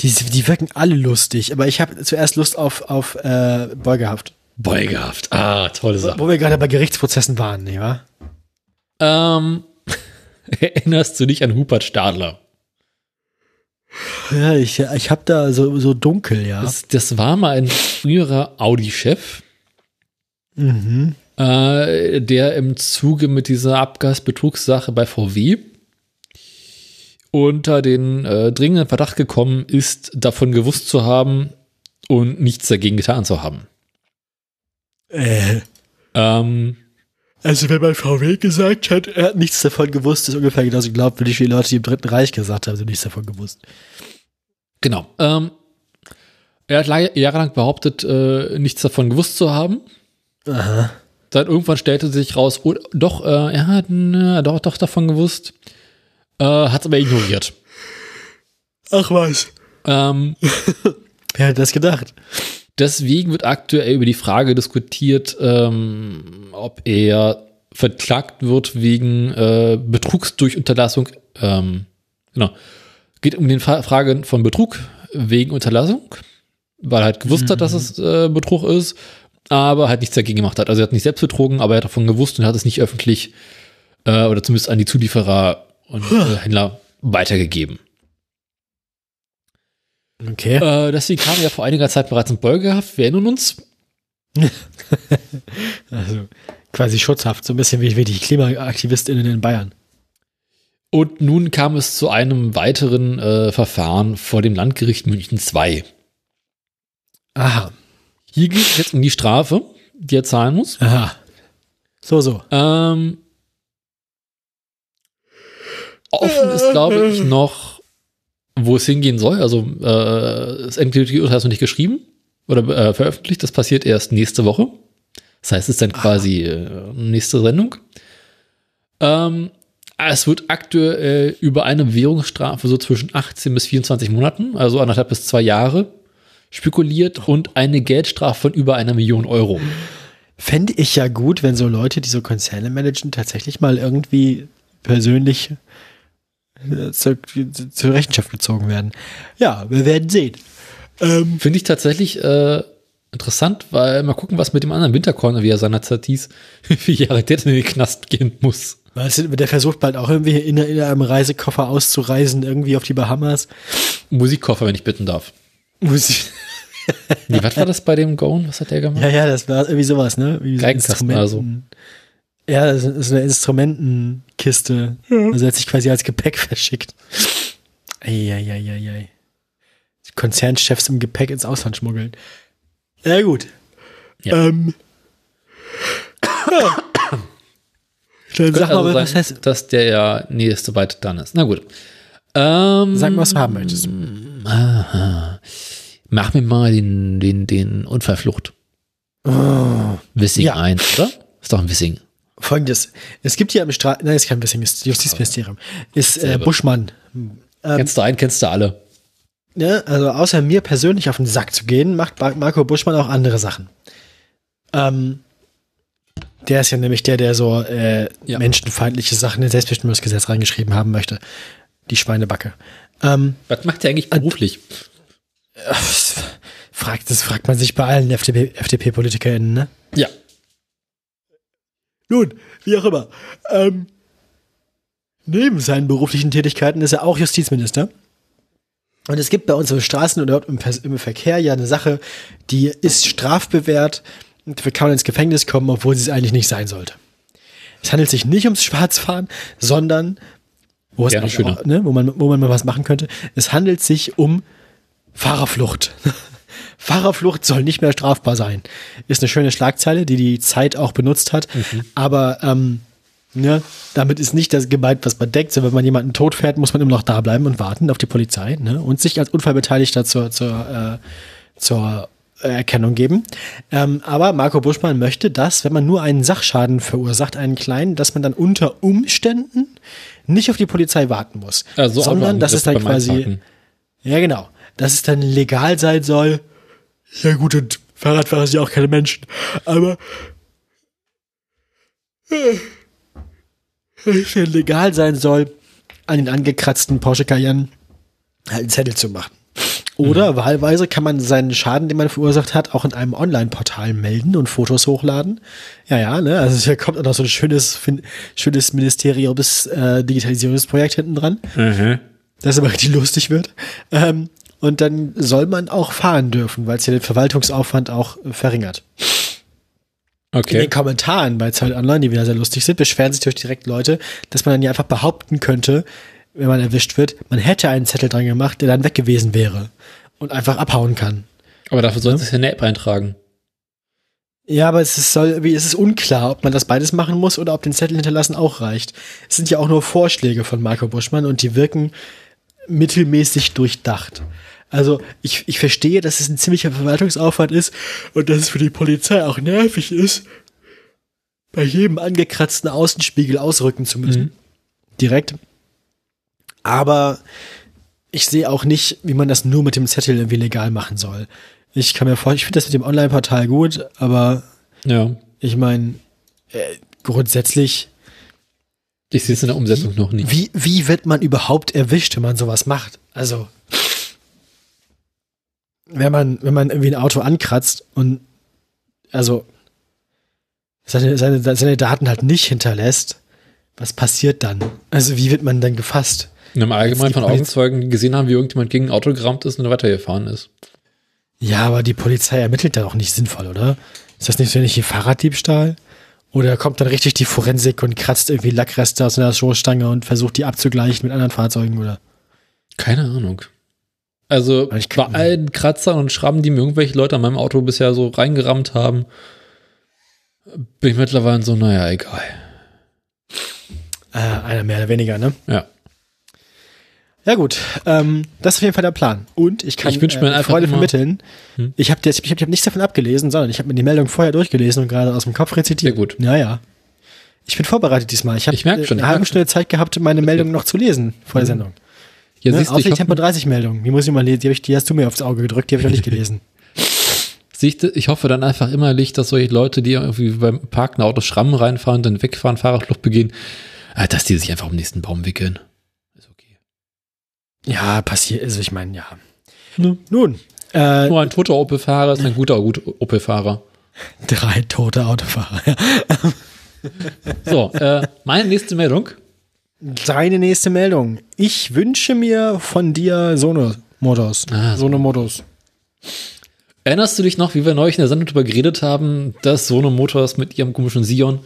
Die, die wirken alle lustig, aber ich habe zuerst Lust auf, auf äh, Beugehaft. Beugehaft. Ah, tolle Sache. Wo wir gerade bei Gerichtsprozessen waren, nicht wahr? Ähm, erinnerst du dich an Hubert Stadler? Ja, ich, ich habe da so, so dunkel, ja. Das, das war mal ein früherer Audi-Chef, mhm. Äh, der im Zuge mit dieser Abgasbetrugssache bei VW unter den äh, dringenden Verdacht gekommen ist, davon gewusst zu haben und nichts dagegen getan zu haben. äh, Ähm, also wenn man VW gesagt hat, er hat nichts davon gewusst, ist ungefähr genauso glaubwürdig wie die Leute, die im Dritten Reich gesagt haben, sie haben nichts davon gewusst. genau. Ähm, er hat la- jahrelang behauptet, äh, nichts davon gewusst zu haben. Aha. Dann irgendwann stellte sich raus, oh, doch, äh, er hat äh, doch, doch davon gewusst, äh, hat es aber ignoriert. Ach was. Ähm, Wer hätte das gedacht? deswegen wird aktuell über die Frage diskutiert, ähm, ob er verklagt wird wegen äh, Betrugs durch Unterlassung. Ähm, genau. Geht um die Fra Frage von Betrug wegen Unterlassung, weil er halt gewusst hat, dass es äh, Betrug ist, aber halt nichts dagegen gemacht hat. Also er hat nicht selbst betrogen, aber er hat davon gewusst und hat es nicht öffentlich äh, oder zumindest an die Zulieferer und äh, Händler weitergegeben. Okay. Äh, deswegen kam ja vor einiger Zeit bereits in Beugehaft. Wir erinnern uns. Also quasi schutzhaft, so ein bisschen wie, wie die KlimaaktivistInnen in Bayern. Und nun kam es zu einem weiteren äh, Verfahren vor dem Landgericht München II. Aha. Hier geht es jetzt um die Strafe, die er zahlen muss. Aha. So, so. Ähm, offen ist, glaube ich, noch, wo es hingehen soll. Also äh, das endgültige Urteil ist noch nicht geschrieben oder äh, veröffentlicht. Das passiert erst nächste Woche. Das heißt, es ist dann quasi äh, nächste Sendung. Ähm, es wird aktuell über eine Währungsstrafe so zwischen 18 bis 24 Monaten, also anderthalb bis zwei Jahre, spekuliert und eine Geldstrafe von über einer Million Euro. Fände ich ja gut, wenn so Leute, die so Konzerne managen, tatsächlich mal irgendwie persönlich äh, zur, zur Rechenschaft gezogen werden. Ja, wir werden sehen. Ähm, Finde ich tatsächlich äh, interessant, weil mal gucken, was mit dem anderen Winterkorn, wie er seinerzeit hieß, wie viele Jahre der in den Knast gehen muss. weißt du, der versucht bald auch irgendwie in, in einem Reisekoffer auszureisen, irgendwie auf die Bahamas. Musikkoffer, wenn ich bitten darf. Muss ich, Nee, was war das bei dem Gone? Was hat der gemacht? ja, ja, das war irgendwie sowas, ne? Wie so Geigenkasten, Instrumenten- Ja, das ist eine Instrumentenkiste. Also er hat sich quasi als Gepäck verschickt. Eieieiei. Konzernchefs im Gepäck ins Ausland schmuggeln. Ja, gut. Ja. Ähm. Dann sag mal, also was sein, heißt. dass der ja nächste weit dann ist. Na gut. Ähm, Sag mal, was du haben möchtest. Aha. Mach mir mal den, den, den Unfallflucht. Wissing Ja. 1, oder? Ist doch ein Wissing. Folgendes. Es gibt hier im Stra nein, ist kein bisschen, ist Justizministerium. Ist äh. Buschmann. kennst du einen, kennst du alle. Ne? Also außer mir persönlich auf den Sack zu gehen, macht Mar- Marco Buschmann auch andere Sachen. Ähm, der ist ja nämlich der, der so äh, Ja. menschenfeindliche Sachen in Selbstbestimmungsgesetz reingeschrieben haben möchte. Die Schweinebacke. Ähm, Was macht der eigentlich beruflich? fragt, das fragt man sich bei allen FDP, FDP-PolitikerInnen, ne? Ja. Nun, wie auch immer. Ähm, neben seinen beruflichen Tätigkeiten ist er auch Justizminister. Und es gibt bei uns im Straßen- oder im, im Verkehr ja eine Sache, die ist strafbewehrt und dafür kann man ins Gefängnis kommen, obwohl sie es eigentlich nicht sein sollte. Es handelt sich nicht ums Schwarzfahren, sondern wo, Ja, auch, ne, wo, man, wo man mal was machen könnte. Es handelt sich um Fahrerflucht. Fahrerflucht soll nicht mehr strafbar sein. Ist eine schöne Schlagzeile, die die Zeit auch benutzt hat. Aber ähm, ne, damit ist nicht das gemeint, was man denkt. So, wenn man jemanden tot fährt, muss man immer noch da bleiben und warten auf die Polizei ne, und sich als Unfallbeteiligter zur, zur, äh, zur Erkennung geben. Ähm, aber Marco Buschmann möchte, dass, wenn man nur einen Sachschaden verursacht, einen kleinen, dass man dann unter Umständen nicht auf die Polizei warten muss, Also sondern dass es dann quasi Einparken. ja, genau. Dass es dann legal sein soll. Ja gut, und Fahrradfahrer sind ja auch keine Menschen. Aber äh, es dann legal sein soll, an den angekratzten Porsche Cayenne halt einen Zettel zu machen. Oder wahlweise kann man seinen Schaden, den man verursacht hat, auch in einem Online-Portal melden und Fotos hochladen. Ja, ja, ne? Also hier kommt auch noch so ein schönes, schönes Ministeriums äh, Digitalisierungsprojekt hinten dran das aber richtig lustig wird. Ähm, und dann soll man auch fahren dürfen, weil es ja den Verwaltungsaufwand auch äh, verringert. In Okay. den Kommentaren bei Zeit Online, die wieder sehr lustig sind, beschweren sich durch direkt Leute, dass man dann ja einfach behaupten könnte, wenn man erwischt wird, man hätte einen Zettel dran gemacht, der dann weg gewesen wäre und einfach abhauen kann. Aber dafür sollst du es ja in eine App eintragen. Ja, aber es ist, soll, wie, es ist unklar, ob man das beides machen muss oder ob den Zettel hinterlassen auch reicht. Es sind ja auch nur Vorschläge von Marco Buschmann und die wirken mittelmäßig durchdacht. Also ich, ich verstehe, dass es ein ziemlicher Verwaltungsaufwand ist und dass es für die Polizei auch nervig ist, bei jedem angekratzten Außenspiegel ausrücken zu müssen. Direkt. Aber ich sehe auch nicht, wie man das nur mit dem Zettel irgendwie legal machen soll. Ich kann mir vorstellen, ich finde das mit dem Online-Portal gut, aber Ja. ich meine, äh, grundsätzlich, Ich sehe es in der Umsetzung noch nicht. wie, wie wird man überhaupt erwischt, wenn man sowas macht? Also, wenn man, wenn man irgendwie ein Auto ankratzt und also seine, seine, seine Daten halt nicht hinterlässt, was passiert dann? Also, wie wird man dann gefasst? Und im Allgemeinen von Augenzeugen die gesehen haben, wie irgendjemand gegen ein Auto gerammt ist und weitergefahren ist. Ja, aber die Polizei ermittelt da auch nicht sinnvoll, oder? Ist das nicht so ähnlich wie Fahrraddiebstahl? Oder kommt dann richtig die Forensik und kratzt irgendwie Lackreste aus einer Stoßstange und versucht die abzugleichen mit anderen Fahrzeugen, oder? Keine Ahnung. Also bei allen Kratzern und Schrammen, die mir irgendwelche Leute an meinem Auto bisher so reingerammt haben, bin ich mittlerweile so, naja, egal. Äh, einer mehr oder weniger, ne? Ja. Ja gut, ähm, das ist auf jeden Fall der Plan. Und ich kann Ich wünsch mir äh, einfach Freude vermitteln. Hm? Ich habe ich hab, ich hab nichts davon abgelesen, sondern ich habe mir die Meldung vorher durchgelesen und gerade aus dem Kopf rezitiert. Sehr gut. Ja, ja. Ich bin vorbereitet diesmal. Ich habe schon, eine ich halbe Stunde Zeit gehabt, meine Meldung noch zu lesen vor der Sendung. Ja, Ne? siehst Außer ich die Tempo 30 Meldung. Die muss ich mal lesen. Die, ich, die hast du mir aufs Auge gedrückt, die habe ich noch nicht gelesen. ich hoffe dann einfach immerlich, dass solche Leute, die irgendwie beim Parken Autos Schrammen reinfahren, dann wegfahren, Fahrradflucht begehen, äh, dass die sich einfach um den nächsten Baum wickeln. Ja, passiert. Also ich meine, ja. Ne? Nun, äh, Nur ein toter Opel-Fahrer ist ein guter gut Opel-Fahrer. drei tote Autofahrer. So, äh, meine nächste Meldung. Deine nächste Meldung. Ich wünsche mir von dir Sono-Modus. Ah, so. Sono-Modus. Erinnerst du dich noch, wie wir neulich in der Sendung darüber geredet haben, dass Sono Motors mit ihrem komischen Sion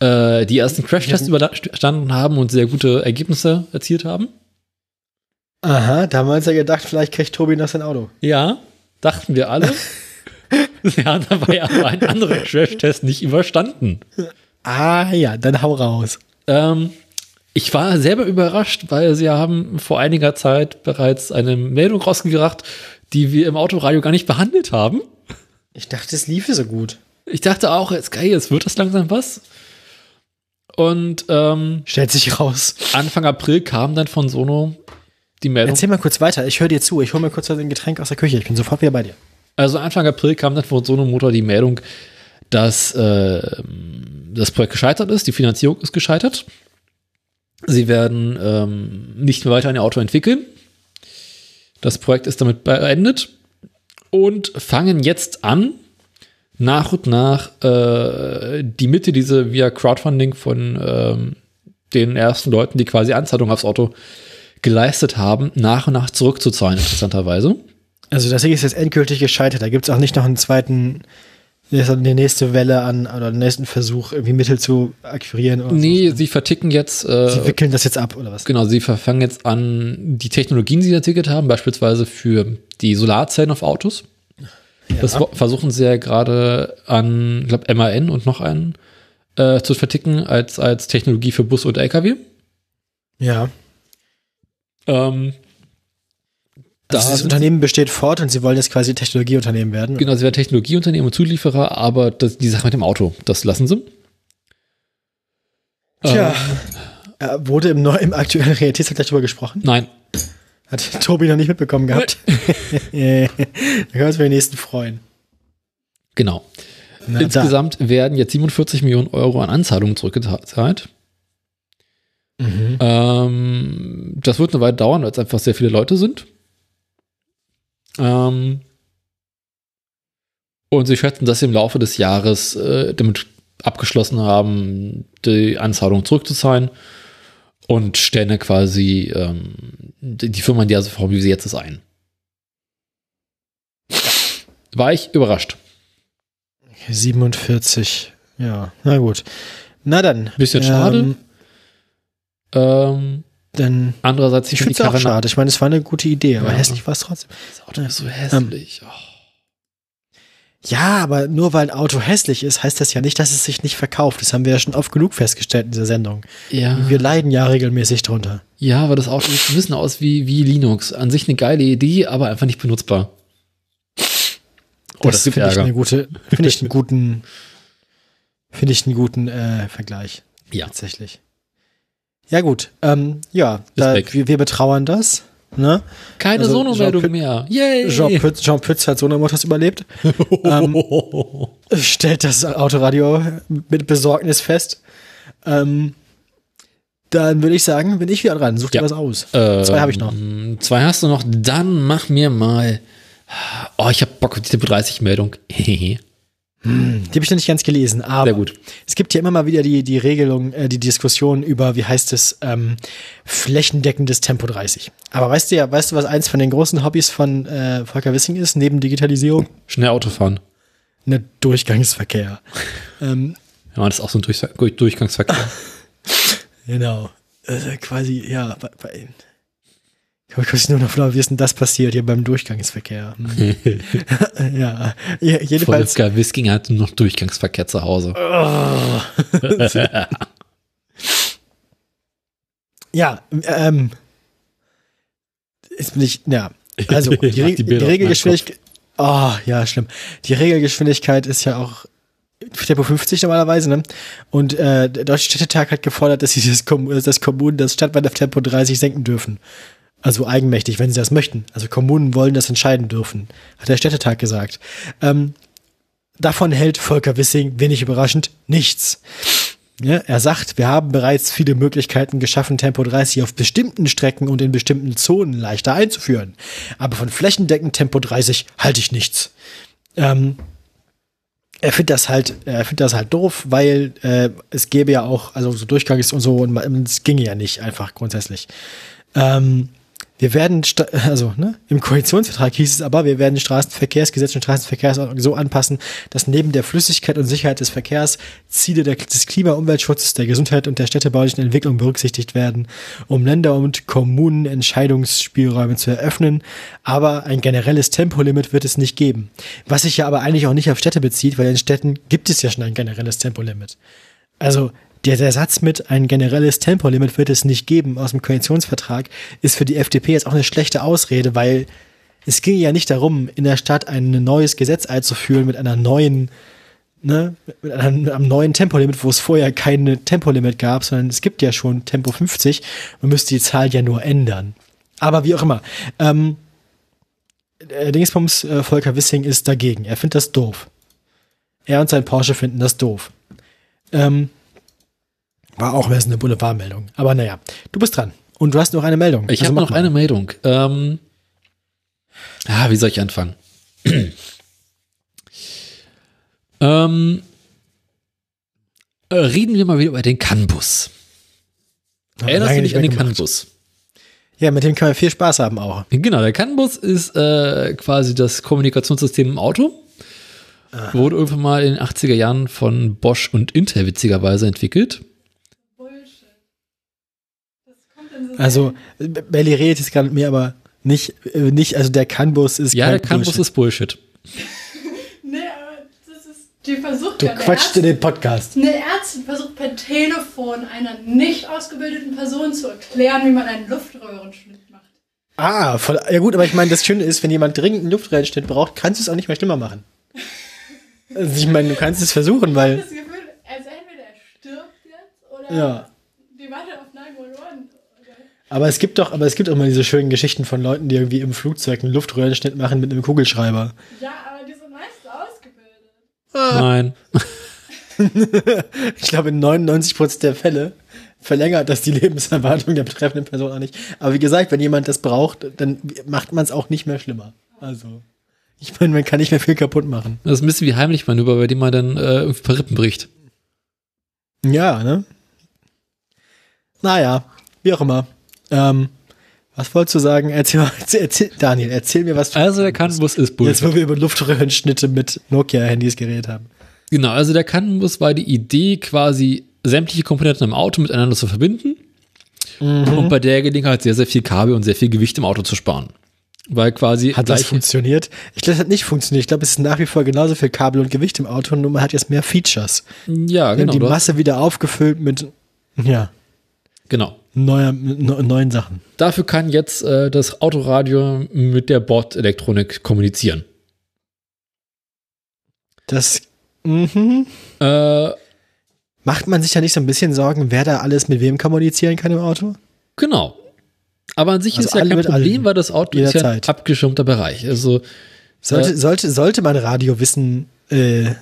äh, die ersten Crash-Tests überstanden haben und sehr gute Ergebnisse erzielt haben? Aha, da haben wir uns ja gedacht, vielleicht kriegt Tobi noch sein Auto. Ja, dachten wir alle. Sie haben dabei aber einen anderen Crash-Test nicht überstanden. Ah ja, dann hau raus. Ähm, ich war selber überrascht, weil sie haben vor einiger Zeit bereits eine Meldung rausgebracht, die wir im Autoradio gar nicht behandelt haben. Ich dachte, es liefe so gut. Ich dachte auch, jetzt geil, jetzt wird das langsam was. Und ähm, Stellt sich raus. Anfang April kam dann von Sono die Meldung. Erzähl mal kurz weiter. Ich höre dir zu. Ich hole mir kurz ein Getränk aus der Küche. Ich bin sofort wieder bei dir. Also Anfang April kam dann von Sono Motor die Meldung, dass äh, das Projekt gescheitert ist, die Finanzierung ist gescheitert. Sie werden ähm, nicht mehr weiter ein Auto entwickeln. Das Projekt ist damit beendet und fangen jetzt an, nach und nach äh, die Mitte, diese via Crowdfunding von ähm, den ersten Leuten, die quasi Anzahlung aufs Auto geleistet haben, nach und nach zurückzuzahlen, interessanterweise. Also das Ding ist jetzt endgültig gescheitert. Da gibt es auch nicht noch einen zweiten, die nächste Welle an oder den nächsten Versuch, irgendwie Mittel zu akquirieren. Oder Nee, so. sie verticken jetzt. Äh, Sie wickeln das jetzt ab, oder was? Genau, sie fangen jetzt an, die Technologien, die sie entwickelt haben, beispielsweise für die Solarzellen auf Autos. Das wo- versuchen sie ja gerade an, ich glaube, MAN und noch einen äh, zu verticken als, als Technologie für Bus und LKW. Ja. Ähm, da Also das Unternehmen besteht fort und sie wollen jetzt quasi Technologieunternehmen werden. Genau, sie werden Technologieunternehmen und Zulieferer, aber das, die Sache mit dem Auto, das lassen sie. Tja. Ähm, Äh, wurde im, neu, im aktuellen Realitätsvergleich darüber gesprochen? nein, Hat Tobi noch nicht mitbekommen gehabt. Äh, da können wir uns für den nächsten freuen. genau. Na, Insgesamt werden jetzt 47 Millionen Euro an Anzahlungen zurückgezahlt. Mhm. Ähm, das wird eine Weile dauern, weil es einfach sehr viele Leute sind. Ähm, und sie schätzen, dass sie im Laufe des Jahres äh, damit abgeschlossen haben, die Anzahlung zurückzuzahlen und stellen dann quasi ähm, die Firma in der Form, wie sie jetzt ist, ein. War ich überrascht. 47. Ja, na gut. Na dann. Bisschen schade. Ähm, Dann, andererseits, ich find finde es auch schade. Ich meine, es war eine gute Idee, aber Ja. hässlich war es trotzdem. Das Auto ist so hässlich. Oh. Ja, aber nur weil ein Auto hässlich ist, heißt das ja nicht, dass es sich nicht verkauft. Das haben wir ja schon oft genug festgestellt in dieser Sendung. Ja. Wir leiden ja regelmäßig drunter. Ja, aber das Auto sieht ein bisschen aus wie, wie Linux. An sich eine geile Idee, aber einfach nicht benutzbar. Oh, das, gibt finde ich eine gute, finde ich einen guten, finde ich einen guten äh, Vergleich. Ja. Tatsächlich. Ja, gut. Ähm, ja, da, wir, wir betrauern das. Ne? Keine Also, Sono-Meldung mehr. Yay! Jean, Pütz, Jean Pütz hat Sonomotors überlebt. ähm, stellt das Autoradio mit Besorgnis fest. Ähm, dann würde ich sagen, bin ich wieder dran. Such dir Ja. was aus. Ähm, Zwei habe ich noch. Zwei hast du noch. Dann mach mir mal. Oh, ich habe Bock auf die Tempo 30-Meldung. Die habe ich noch nicht ganz gelesen, aber Sehr gut. es gibt ja immer mal wieder die, die Regelung, äh, die Diskussion über, wie heißt es, ähm, flächendeckendes Tempo 30. Aber weißt du ja, weißt du, was eins von den großen Hobbys von äh, Volker Wissing ist, neben Digitalisierung? Schnell Auto fahren. Ne Durchgangsverkehr. ähm, Ja, das ist auch so ein Durchsa Durch Durchgangsverkehr. Genau. Also quasi, ja, bei, bei ich nur noch wie ist denn das passiert hier beim Durchgangsverkehr? Hm. ja, je- jedenfalls. Volker Wisking hat nur noch Durchgangsverkehr zu Hause. Ja, ähm, jetzt bin ich, ja, also die, die die, Regelgeschwindigkeit, oh, ja, schlimm. Die Regelgeschwindigkeit ist ja auch Tempo 50 normalerweise, ne? Und äh, der Deutsche Städtetag hat gefordert, dass sie das, Kom das Kommunen das Stadtweit auf Tempo 30 senken dürfen. Also eigenmächtig, wenn sie das möchten. Also Kommunen wollen das entscheiden dürfen, hat der Städtetag gesagt. Ähm, davon hält Volker Wissing, wenig überraschend, nichts. Ja, er sagt, wir haben bereits viele Möglichkeiten geschaffen, Tempo 30 auf bestimmten Strecken und in bestimmten Zonen leichter einzuführen. Aber von flächendeckend Tempo 30 halte ich nichts. Ähm, er findet das halt, er findet das halt doof, weil äh, es gäbe ja auch, also so Durchgang ist und so, und es ginge ja nicht einfach grundsätzlich. Ähm, wir werden, also ne, im Koalitionsvertrag hieß es aber, wir werden Straßenverkehrsgesetz und Straßenverkehrsordnung so anpassen, dass neben der Flüssigkeit und Sicherheit des Verkehrs Ziele des Klima- Umweltschutzes, der Gesundheit und der städtebaulichen Entwicklung berücksichtigt werden, um Länder und Kommunen Entscheidungsspielräume zu eröffnen. Aber ein generelles Tempolimit wird es nicht geben. Was sich ja aber eigentlich auch nicht auf Städte bezieht, weil in Städten gibt es ja schon ein generelles Tempolimit. Also der, der Satz mit ein generelles Tempolimit wird es nicht geben aus dem Koalitionsvertrag ist für die FDP jetzt auch eine schlechte Ausrede, weil es ging ja nicht darum, in der Stadt ein neues Gesetz einzuführen mit einer neuen, ne, mit einem, mit einem neuen Tempolimit, wo es vorher kein Tempolimit gab, sondern es gibt ja schon Tempo 50. Man müsste die Zahl ja nur ändern. Aber wie auch immer. Ähm, äh, Dingsbums äh, Volker Wissing ist dagegen. Er findet das doof. Er und sein Porsche finden das doof. Ähm, war auch mehr so eine Boulevardmeldung. Aber naja, du bist dran. Und du hast noch eine Meldung. Ich Also habe noch mal. eine Meldung. Ähm, ah, wie soll ich anfangen? ähm, äh, reden wir mal wieder über den CAN-Bus. Erinnerst du dich nicht an den. CAN-Bus? Ja, mit dem kann man viel Spaß haben auch. Genau, der CAN-Bus ist äh, quasi das Kommunikationssystem im Auto. Wurde irgendwann mal in den 80er Jahren von Bosch und Intel witzigerweise entwickelt. Bullshit. Das kommt in so Also, Belly redet jetzt gerade mit mir, aber nicht, äh, nicht, also der CAN-Bus ist Ja, kein der CAN-Bus Bullshit. ist Bullshit. Nee, aber das ist. Die versucht Du ja. eine quatschst in den Podcast. Eine Ärztin versucht per Telefon einer nicht ausgebildeten Person zu erklären, wie man einen Luftröhrenschnitt macht. Ah, voll, ja gut, aber ich meine, das Schöne ist, wenn jemand dringend einen Luftreinschnitt braucht, kannst du es auch nicht mehr schlimmer machen. Also ich meine, du kannst es versuchen, Ich weil, habe das Gefühl, also entweder er stirbt jetzt oder ja. die wartet auf 911. Oder Aber es gibt doch, aber es gibt auch mal diese schönen Geschichten von Leuten, die irgendwie im Flugzeug einen Luftröhrenschnitt machen mit einem Kugelschreiber. ja, aber die sind meist ausgebildet. Nein. Ich glaube, in 99% der Fälle verlängert das die Lebenserwartung der betreffenden Person auch nicht. Aber wie gesagt, wenn jemand das braucht, dann macht man es auch nicht mehr schlimmer. Also, ich meine, man kann nicht mehr viel kaputt machen. Das ist ein bisschen wie Heimlichmanöver, bei dem man dann äh, irgendwie ein paar Rippen bricht. Ja, ne? Naja, wie auch immer. Ähm, was wolltest du sagen? Erzähl, mal, erzähl, Daniel, erzähl mir was. Also der CAN-Bus ist Jetzt, Bullshit. wo wir über Luftröhrenschnitte mit Nokia-Handys geredet haben. Genau, also der CAN-Bus war die Idee, quasi sämtliche Komponenten im Auto miteinander zu verbinden und bei der Gelegenheit sehr, sehr viel Kabel und sehr viel Gewicht im Auto zu sparen. Weil quasi Hat das funktioniert? Ich glaube, das hat nicht funktioniert. Ich glaube, es ist nach wie vor genauso viel Kabel und Gewicht im Auto, nur man hat jetzt mehr Features. Ja, Wir haben genau. die du hast- Masse wieder aufgefüllt mit, ja, genau. Neuer, neu- neuen Sachen. Dafür kann jetzt äh, das Autoradio mit der Bordelektronik kommunizieren. Das, mhm. Äh, Macht man sich da nicht so ein bisschen Sorgen, wer da alles mit wem kommunizieren kann im Auto? genau. Aber an sich Also ist ja kein mit Problem, allen. weil das Auto ist ja ein abgeschirmter Bereich. Also Sollte, Äh. sollte, sollte mein Radio wissen, äh,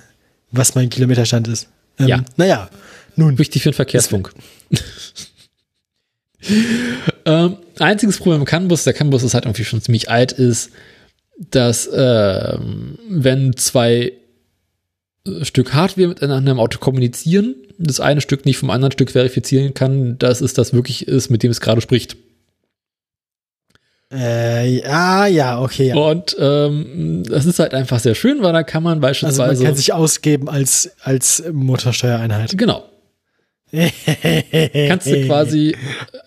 was mein Kilometerstand ist? Ähm, Ja. Naja, nun. wichtig für den Verkehrsfunk. ähm, einziges Problem im CAN-Bus, der CAN-Bus ist halt irgendwie schon ziemlich alt, ist, dass ähm, wenn zwei äh, Stück Hardware miteinander im Auto kommunizieren, das eine Stück nicht vom anderen Stück verifizieren kann, dass es das wirklich ist, mit dem es gerade spricht. Äh, ah, ja, okay. Ja. Und ähm, das ist halt einfach sehr schön, weil da kann man Also beispielsweise man kann sich ausgeben als, als Motorsteuereinheit. genau kannst du quasi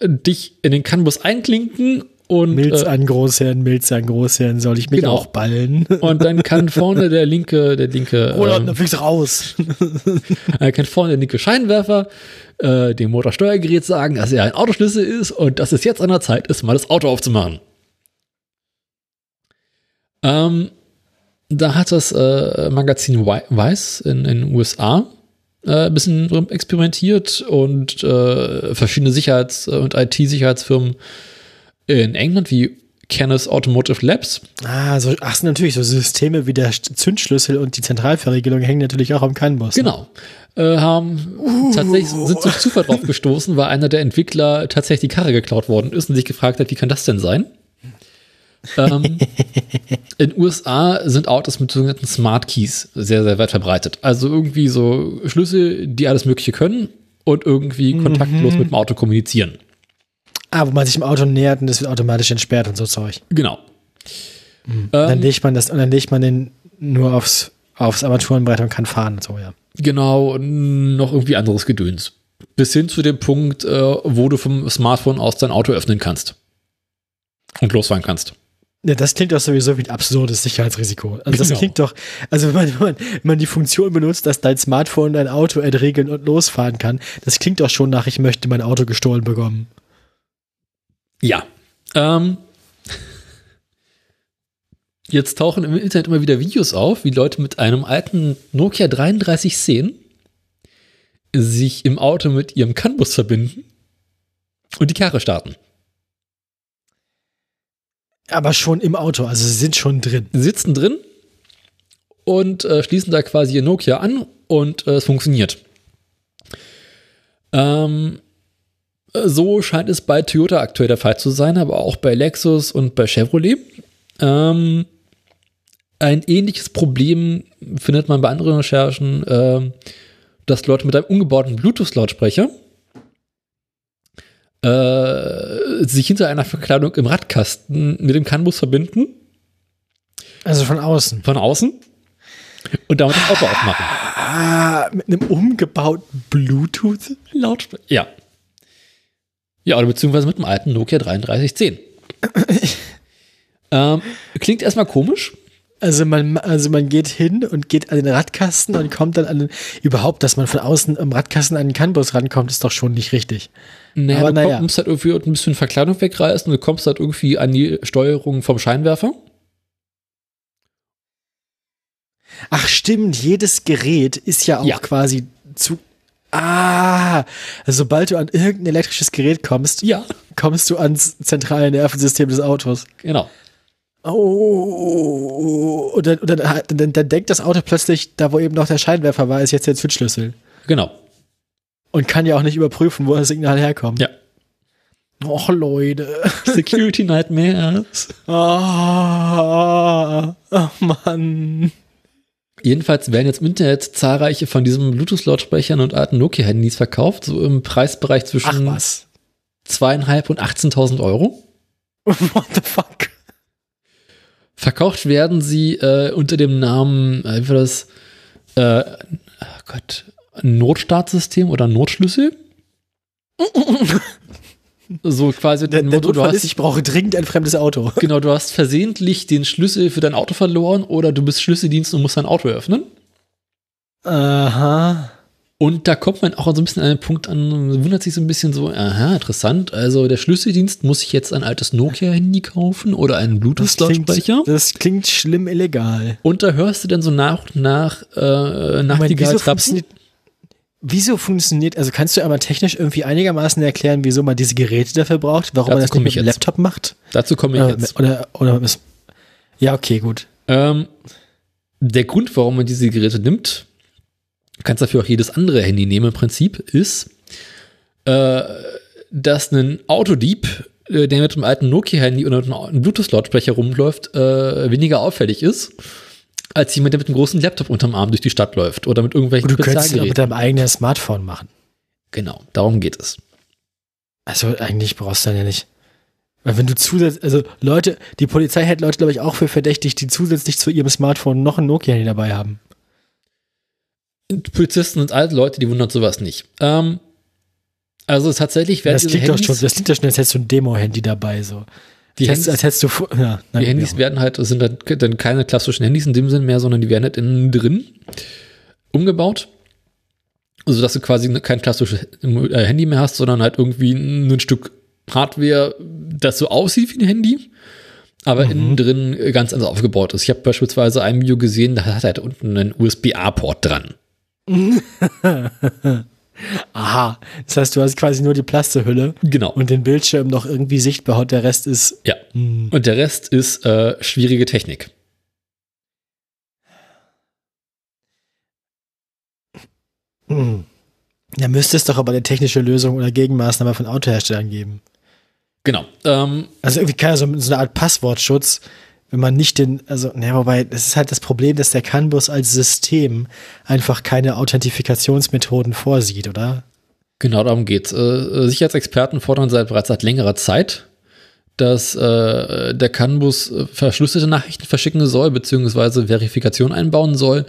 äh, dich in den CAN-Bus einklinken und Milz äh, an Großherren, Milz an Großherren, soll ich mich Genau. auch ballen? und dann kann vorne der linke, der linke, Roland, ähm, dann fliegst raus. äh, kann vorne der linke Scheinwerfer äh, dem Motorsteuergerät sagen, dass er ein Autoschlüssel ist und dass es jetzt an der Zeit ist, mal das Auto aufzumachen. Ähm, da hat das äh, Magazin Weiß in den USA äh, ein bisschen experimentiert und äh, verschiedene Sicherheits- und IT-Sicherheitsfirmen in England wie Canis Automotive Labs Ah, so, ach, natürlich, so Systeme wie der Zündschlüssel und die Zentralverriegelung hängen natürlich auch am CAN-Bus. ne? Genau. Äh, haben tatsächlich sind durch Zufall drauf gestoßen, weil einer der Entwickler tatsächlich die Karre geklaut worden ist und sich gefragt hat, wie kann das denn sein? Ähm, in USA sind Autos mit sogenannten Smart Keys sehr, sehr weit verbreitet. Also irgendwie so Schlüssel, die alles Mögliche können und irgendwie kontaktlos mit dem Auto kommunizieren. Ah, wo man sich im Auto nähert und das wird automatisch entsperrt und so Zeug. Genau. dann Ähm, legt man das, und dann legt man den nur aufs, aufs Armaturenbrett und kann fahren und so, ja. Genau, noch irgendwie anderes Gedöns. Bis hin zu dem Punkt, äh, wo du vom Smartphone aus dein Auto öffnen kannst. Und losfahren kannst. Ja, das klingt doch sowieso wie ein absurdes Sicherheitsrisiko. Also das Genau. klingt doch, also wenn man, wenn man, wenn man die Funktion benutzt, dass dein Smartphone dein Auto entriegeln und losfahren kann, das klingt doch schon nach, ich möchte mein Auto gestohlen bekommen. Ja. Ähm, Jetzt tauchen im Internet immer wieder Videos auf, wie Leute mit einem alten Nokia 3310 sich im Auto mit ihrem CAN-Bus verbinden und die Karre starten. Aber schon im Auto, also sie sind schon drin. Sie sitzen drin und äh, schließen da quasi ihr Nokia an und äh, es funktioniert. Ähm, so scheint es bei Toyota aktuell der Fall zu sein, aber auch bei Lexus und bei Chevrolet. Ähm, ein ähnliches Problem findet man bei anderen Recherchen, äh, dass Leute mit einem umgebauten Bluetooth-Lautsprecher äh, sich hinter einer Verkleidung im Radkasten mit dem CAN-Bus verbinden. Also von außen. Von außen. Und damit das Auto aufmachen. Ah, mit einem umgebauten Bluetooth-Lautsprecher? Ja. Ja, oder beziehungsweise mit einem alten Nokia 3310. ähm, klingt erstmal komisch. Also man, also man geht hin und geht an den Radkasten und kommt dann an den, überhaupt, dass man von außen am Radkasten an den CAN-Bus rankommt, ist doch schon nicht richtig. Naja, Aber du naja. musst halt irgendwie ein bisschen Verkleidung wegreißen und du kommst halt irgendwie an die Steuerung vom Scheinwerfer. Ach stimmt, jedes Gerät ist ja auch Ja. quasi zu. Ah, also sobald du an irgendein elektrisches Gerät kommst, Ja. kommst du ans zentrale Nervensystem des Autos. Genau. Oh, und dann, und dann, dann, dann denkt das Auto plötzlich, da wo eben noch der Scheinwerfer war, ist jetzt der Zündschlüssel. Genau. Und kann ja auch nicht überprüfen, wo das Signal herkommt. Ja. Och, Leute. Security Nightmares. Ah, oh, Mann. Jedenfalls werden jetzt im Internet zahlreiche von diesen Bluetooth-Lautsprechern und alten Nokia-Handys verkauft, so im Preisbereich Ach zwischen was. zweieinhalb und 18.000 Euro. What the fuck? Verkauft werden sie äh, unter dem Namen, äh, wie war das, äh, oh Gott, Notstartsystem oder Notschlüssel. so quasi Der, der Motto, du hast, ist, ich brauche dringend ein fremdes Auto. genau, du hast versehentlich den Schlüssel für dein Auto verloren oder du bist Schlüsseldienst und musst dein Auto öffnen. Aha. Und da kommt man auch so ein bisschen an den Punkt an, wundert sich so ein bisschen so, aha, interessant. Also der Schlüsseldienst, muss ich jetzt ein altes Nokia-Handy kaufen oder einen Das Bluetooth-Lautsprecher? das klingt schlimm illegal. Und da hörst du dann so nach und nach äh, nach Moment, die wieso funktioniert, also kannst du einmal technisch irgendwie einigermaßen erklären, wieso man diese Geräte dafür braucht, warum Dazu man das nicht ich mit dem. Laptop macht? Dazu komme ich Oder, jetzt. oder, oder mit- ja, okay, gut. Ähm, der Grund, warum man diese Geräte nimmt, kannst dafür auch jedes andere Handy nehmen im Prinzip, ist, äh, dass ein Autodieb, äh, der mit einem alten Nokia-Handy oder mit einem Bluetooth-Lautsprecher rumläuft, äh, weniger auffällig ist, als jemand, der mit einem großen Laptop unterm Arm durch die Stadt läuft oder mit irgendwelchen Du könntest es auch mit deinem eigenen Smartphone machen. Genau, darum geht es. Also eigentlich brauchst du dann ja nicht. Weil wenn du zusätzlich, also Leute, die Polizei hält Leute, glaube ich, auch für verdächtig, die zusätzlich zu ihrem Smartphone noch ein Nokia-Handy dabei haben. Polizisten und alte Leute, die wundert sowas nicht. Ähm, also tatsächlich werden Das klingt doch Handys, schon, das klingt doch schon, als hättest du ein Demo-Handy dabei, so. Die Handys, als hättest du, ja, nein, die Handys ja. werden halt, sind dann, dann keine klassischen Handys in dem Sinn mehr, sondern die werden halt innen drin umgebaut. Also, dass du quasi kein klassisches äh, Handy mehr hast, sondern halt irgendwie ein Stück Hardware, das so aussieht wie ein Handy, aber innen drin ganz anders aufgebaut ist. Ich habe beispielsweise ein Video gesehen, da hat halt unten einen USB-A-Port dran. Aha. Das heißt, du hast quasi nur die Plastehülle Genau. und den Bildschirm noch irgendwie sichtbar und der Rest ist. Ja. Hm. Und der Rest ist äh, schwierige Technik. Hm. Da müsste es doch aber eine technische Lösung oder Gegenmaßnahme von Autoherstellern geben. Genau. Ähm, Also irgendwie kann so, so eine Art Passwortschutz, wenn man nicht den, also, ne, wobei, das ist halt das Problem, dass der CAN-Bus als System einfach keine Authentifikationsmethoden vorsieht, oder? genau darum geht's. Äh, Sicherheitsexperten fordern seit bereits seit längerer Zeit, dass äh, der CAN-Bus äh, verschlüsselte Nachrichten verschicken soll, beziehungsweise Verifikation einbauen soll,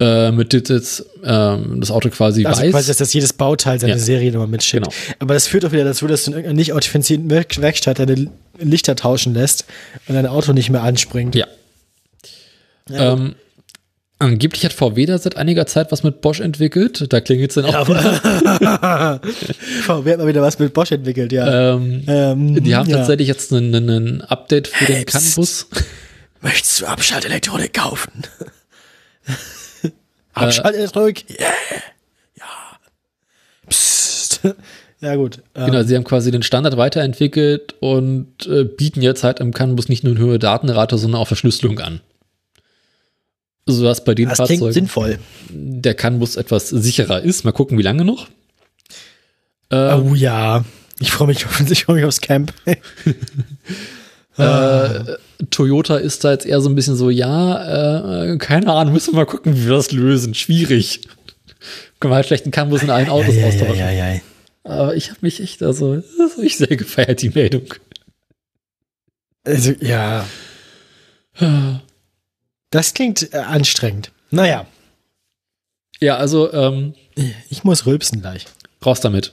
äh, mit jetzt ähm, das Auto quasi Also weiß. quasi, dass das jedes Bauteil seine Ja. Seriennummer mitschickt. Genau. Aber das führt auch wieder dazu, dass du in irgendeiner nicht authentifizierten Werk- Werkstatt deine Lichter tauschen lässt und dein Auto nicht mehr anspringt. Ja. ähm, angeblich hat VW da seit einiger Zeit was mit Bosch entwickelt. Da klingelt es dann auch. wieder. VW hat mal wieder was mit Bosch entwickelt, ja. ähm, Ähm, die haben ja. tatsächlich jetzt ein, Update für den CAN-Bus. Möchtest du Abschaltelektronik kaufen? Abschaltelektronik? Yeah. Ja. Psst. Ja, gut. Ähm, Genau, sie haben quasi den Standard weiterentwickelt und äh, bieten jetzt halt im CAN-Bus nicht nur eine höhere Datenrate, sondern auch Verschlüsselung an. So was bei den das klingt Fahrzeugen sinnvoll. der CAN-Bus etwas sicherer ist. Mal gucken, wie lange noch. Ähm, Oh ja. Ich freue mich, freu mich aufs Camp. äh, Toyota ist da jetzt eher so ein bisschen so, ja, äh, keine Ahnung, müssen wir mal gucken, wie wir das lösen. Schwierig. Können wir halt schlecht einen in allen Autos austauschen. ja, ja. Aber ich habe mich echt, also, das habe ich sehr gefeiert, die Meldung. Also, ja. Das klingt äh, anstrengend. Naja, Ja, also, ähm, ich muss rülpsen gleich. raus damit.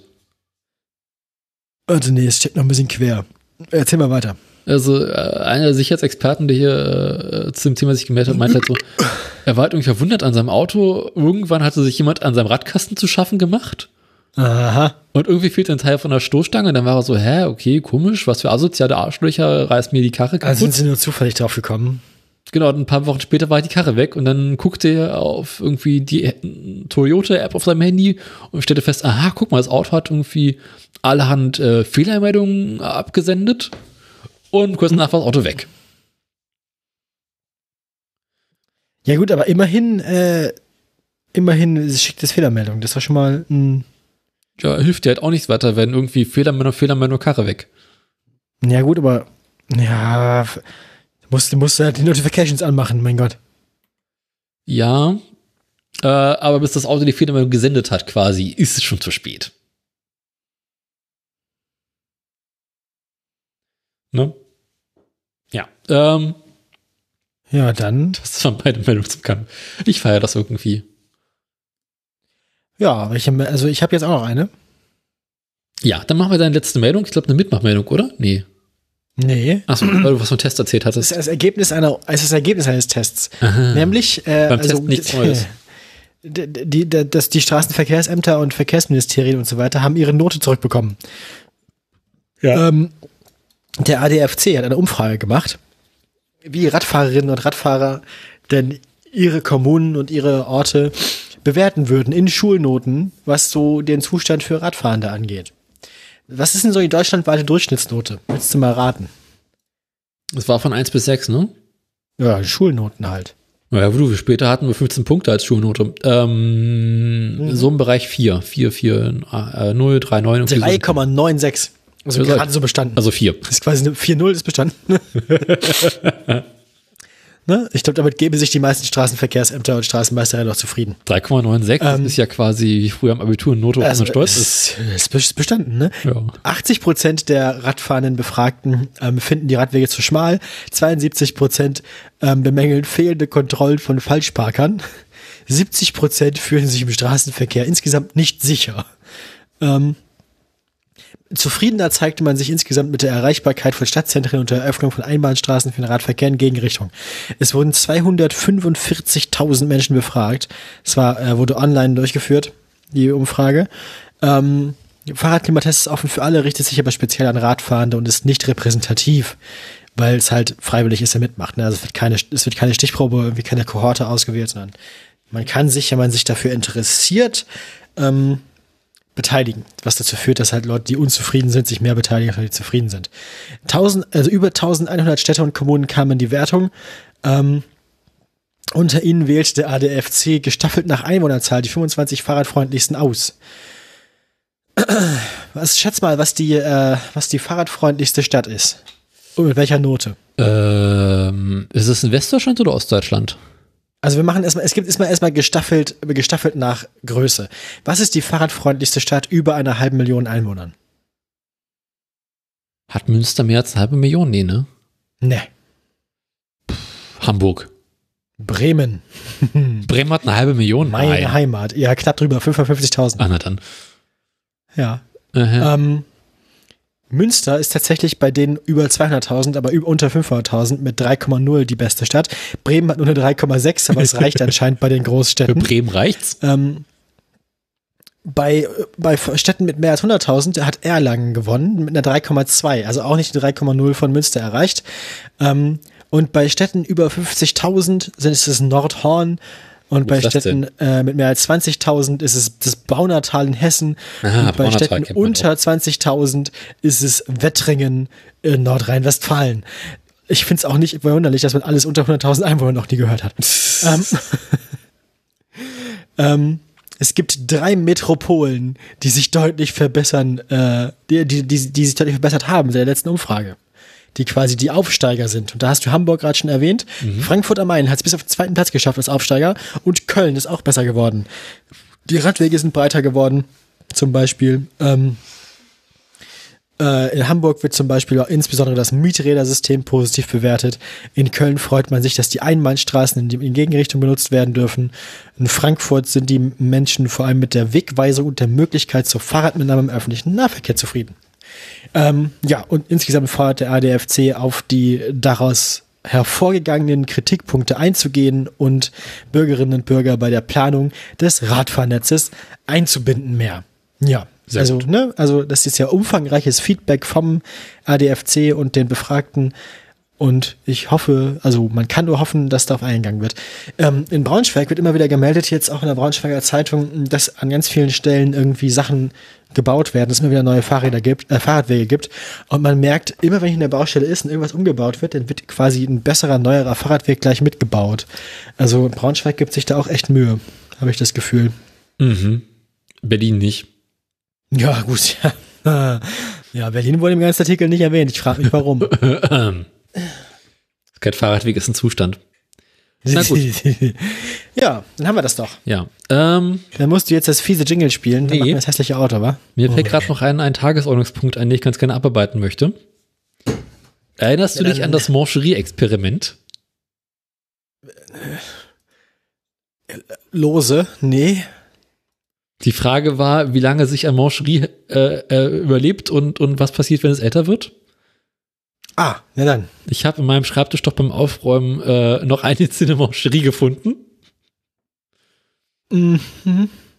Also nee, es steht noch ein bisschen quer. Erzähl mal weiter. Also, äh, einer der Sicherheitsexperten, der hier äh, zu dem Thema sich gemeldet hat, meinte halt so, er war halt irgendwie verwundert an seinem Auto. Irgendwann hatte sich jemand an seinem Radkasten zu schaffen gemacht. Aha. Und irgendwie fehlt ein Teil von der Stoßstange. Und dann war er so, hä, okay, komisch, was für asoziale Arschlöcher reißt mir die Karre kaputt. Also sind sie nur zufällig drauf gekommen. Genau, und ein paar Wochen später war die Karre weg und dann guckte er auf irgendwie die äh, Toyota-App auf seinem Handy und stellte fest, aha, guck mal, das Auto hat irgendwie allerhand äh, Fehlermeldungen abgesendet und kurz danach war das Auto weg. Ja gut, aber immerhin, äh, immerhin schickt es Fehlermeldung. Das war schon mal ein, Ja, hilft dir halt auch nichts weiter, wenn irgendwie Fehlermeldung, Fehlermeldung, Karre weg. ja gut, aber ja, musst, du musst halt die Notifications anmachen, mein Gott. Ja, äh, aber bis das Auto die Fehlermeldung gesendet hat quasi, ist es schon zu spät. Ne? Ja, ähm, Ja, dann, Das waren beide Meldungen zum Kampf. Ich feiere das irgendwie. ja, ich, hab- also ich habe jetzt auch noch eine. Ja, dann machen wir deine letzte Meldung. Ich glaube, eine Mitmachmeldung, oder? Nee. Nee. Achso, weil du was vom Test erzählt Das hattest. ist das Ergebnis einer, es ist das Ergebnis eines Tests. Aha. Nämlich, äh, Beim also, Test nichts Neues. Die, die, die, dass die Straßenverkehrsämter und Verkehrsministerien und so weiter haben ihre Note zurückbekommen. Ja. Ähm, der ADFC hat eine Umfrage gemacht, wie Radfahrerinnen und Radfahrer denn ihre Kommunen und ihre Orte bewerten würden in Schulnoten, was so den Zustand für Radfahrende angeht. Was ist denn so die deutschlandweite Durchschnittsnote? Willst du mal raten? Das war von 1 bis 6, ne? Ja, Schulnoten halt. Naja, du, später hatten wir 15 Punkte als Schulnote. Ähm, So im Bereich 4. 4, 4, äh, 0, 3, 9 und 3,96. Also Ja, gerade so bestanden. Also 4. Das ist quasi eine 4-0 ist bestanden. ne? Ich glaube, damit geben sich die meisten Straßenverkehrsämter und Straßenmeisterinnen noch zufrieden. 3,96 das Ähm, ist ja quasi wie früher am Abitur Note, wo man stolz ist. ist, ist bestanden, ne? Ja. 80 Prozent der radfahrenden Befragten ähm, finden die Radwege zu schmal. 72 Prozent ähm, bemängeln fehlende Kontrollen von Falschparkern. 70 Prozent fühlen sich im Straßenverkehr insgesamt nicht sicher. Ähm, zufriedener zeigte man sich insgesamt mit der Erreichbarkeit von Stadtzentren und der Eröffnung von Einbahnstraßen für den Radverkehr in Gegenrichtung. Es wurden 245.000 Menschen befragt. Es war, äh, wurde online durchgeführt, die Umfrage. Ähm, Fahrradklimatest ist offen für alle, richtet sich aber speziell an Radfahrende und ist nicht repräsentativ, weil es halt freiwillig ist, wer mitmacht. Ne? Also es wird keine, es wird keine Stichprobe, irgendwie keine Kohorte ausgewählt, sondern man kann sich, wenn man sich dafür interessiert, ähm, beteiligen, was dazu führt, dass halt Leute, die unzufrieden sind, sich mehr beteiligen, als die zufrieden sind. 1000, also über 1100 Städte und Kommunen kamen in die Wertung. Ähm, unter ihnen wählt der ADFC gestaffelt nach Einwohnerzahl die 25 fahrradfreundlichsten aus. Was schätz mal, was die, äh, was die fahrradfreundlichste Stadt ist? Und mit welcher Note? Ähm, ist es in Westdeutschland oder Ostdeutschland? Also wir machen erstmal, es gibt erstmal erstmal gestaffelt, gestaffelt nach Größe. Was ist die fahrradfreundlichste Stadt über einer halben Million Einwohnern? Hat Münster mehr als eine halbe Million? Nee, ne? Ne. Hamburg. Bremen. Bremen hat eine halbe Million? Meine Nein. Heimat. Ja, knapp drüber, 550.000. Ah, na dann. Ja. Äh, Ähm, Münster ist tatsächlich bei denen über 200.000, aber unter 500.000 mit 3,0 die beste Stadt. Bremen hat nur eine 3,6, aber es reicht anscheinend bei den für Großstädten. Bremen reicht's. Ähm, bei, bei Städten mit mehr als 100.000 hat Erlangen gewonnen mit einer 3,2, also auch nicht eine 3,0 von Münster erreicht. Ähm, Und bei Städten über 50.000 sind es das Nordhorn. Und bei Städten äh, mit mehr als 20.000 ist es das Baunatal in Hessen. Ah, und bei Baunatal Städten unter 20.000 ist es Wettringen in Nordrhein-Westfalen. Ich finde es auch nicht verwunderlich, dass man alles unter 100.000 Einwohner noch nie gehört hat. ähm, ähm, es gibt drei Metropolen, die sich deutlich verbessern, äh, die, die, die, die sich deutlich verbessert haben seit der letzten Umfrage. Die quasi die Aufsteiger sind. Und da hast du Hamburg gerade schon erwähnt. Frankfurt am Main hat es bis auf den zweiten Platz geschafft als Aufsteiger. Und Köln ist auch besser geworden. Die Radwege sind breiter geworden, zum Beispiel. Ähm, äh, in Hamburg wird zum Beispiel auch insbesondere das Mieträdersystem positiv bewertet. In Köln freut man sich, dass die Einbahnstraßen in die in Gegenrichtung benutzt werden dürfen. In Frankfurt sind die Menschen vor allem mit der Wegweisung und der Möglichkeit zur Fahrradmitnahme im öffentlichen Nahverkehr zufrieden. Ähm, ja, und insgesamt fordert der ADFC auf die daraus hervorgegangenen Kritikpunkte einzugehen und Bürgerinnen und Bürger bei der Planung des Radfahrnetzes einzubinden mehr. Ja, Sehr also, gut. ne, also das ist ja umfangreiches Feedback vom ADFC und den Befragten. Und ich hoffe, also man kann nur hoffen, dass darauf eingegangen wird. Ähm, in Braunschweig wird immer wieder gemeldet, jetzt auch in der Braunschweiger Zeitung, dass an ganz vielen Stellen irgendwie Sachen gebaut werden, dass es immer wieder neue Fahrräder gibt, äh, Fahrradwege gibt. Und man merkt, immer wenn ich in der Baustelle ist und irgendwas umgebaut wird, dann wird quasi ein besserer, neuerer Fahrradweg gleich mitgebaut. Also Braunschweig gibt sich da auch echt Mühe, habe ich das Gefühl. Mhm. Berlin nicht. Ja, gut, ja. Ja, Berlin wurde im ganzen Artikel nicht erwähnt. Ich frage mich warum. Kein Fahrradweg ist ein Zustand. Na gut. ja, dann haben wir das doch. Ja. Ähm, Dann musst du jetzt das fiese Jingle spielen. Dann Nee. das hässliche Auto, wa? mir fällt gerade noch ein, ein Tagesordnungspunkt ein, den ich ganz gerne abarbeiten möchte. Erinnerst du Ja, dich dann- an das Mancherie-Experiment? Lose? Nee. Die Frage war, wie lange sich ein Mancherie äh, äh, überlebt und, und was passiert, wenn es älter wird? Ah, na dann. Ich habe in meinem Schreibtisch doch beim Aufräumen äh, noch eine einzelne Mancherie gefunden. Mhm.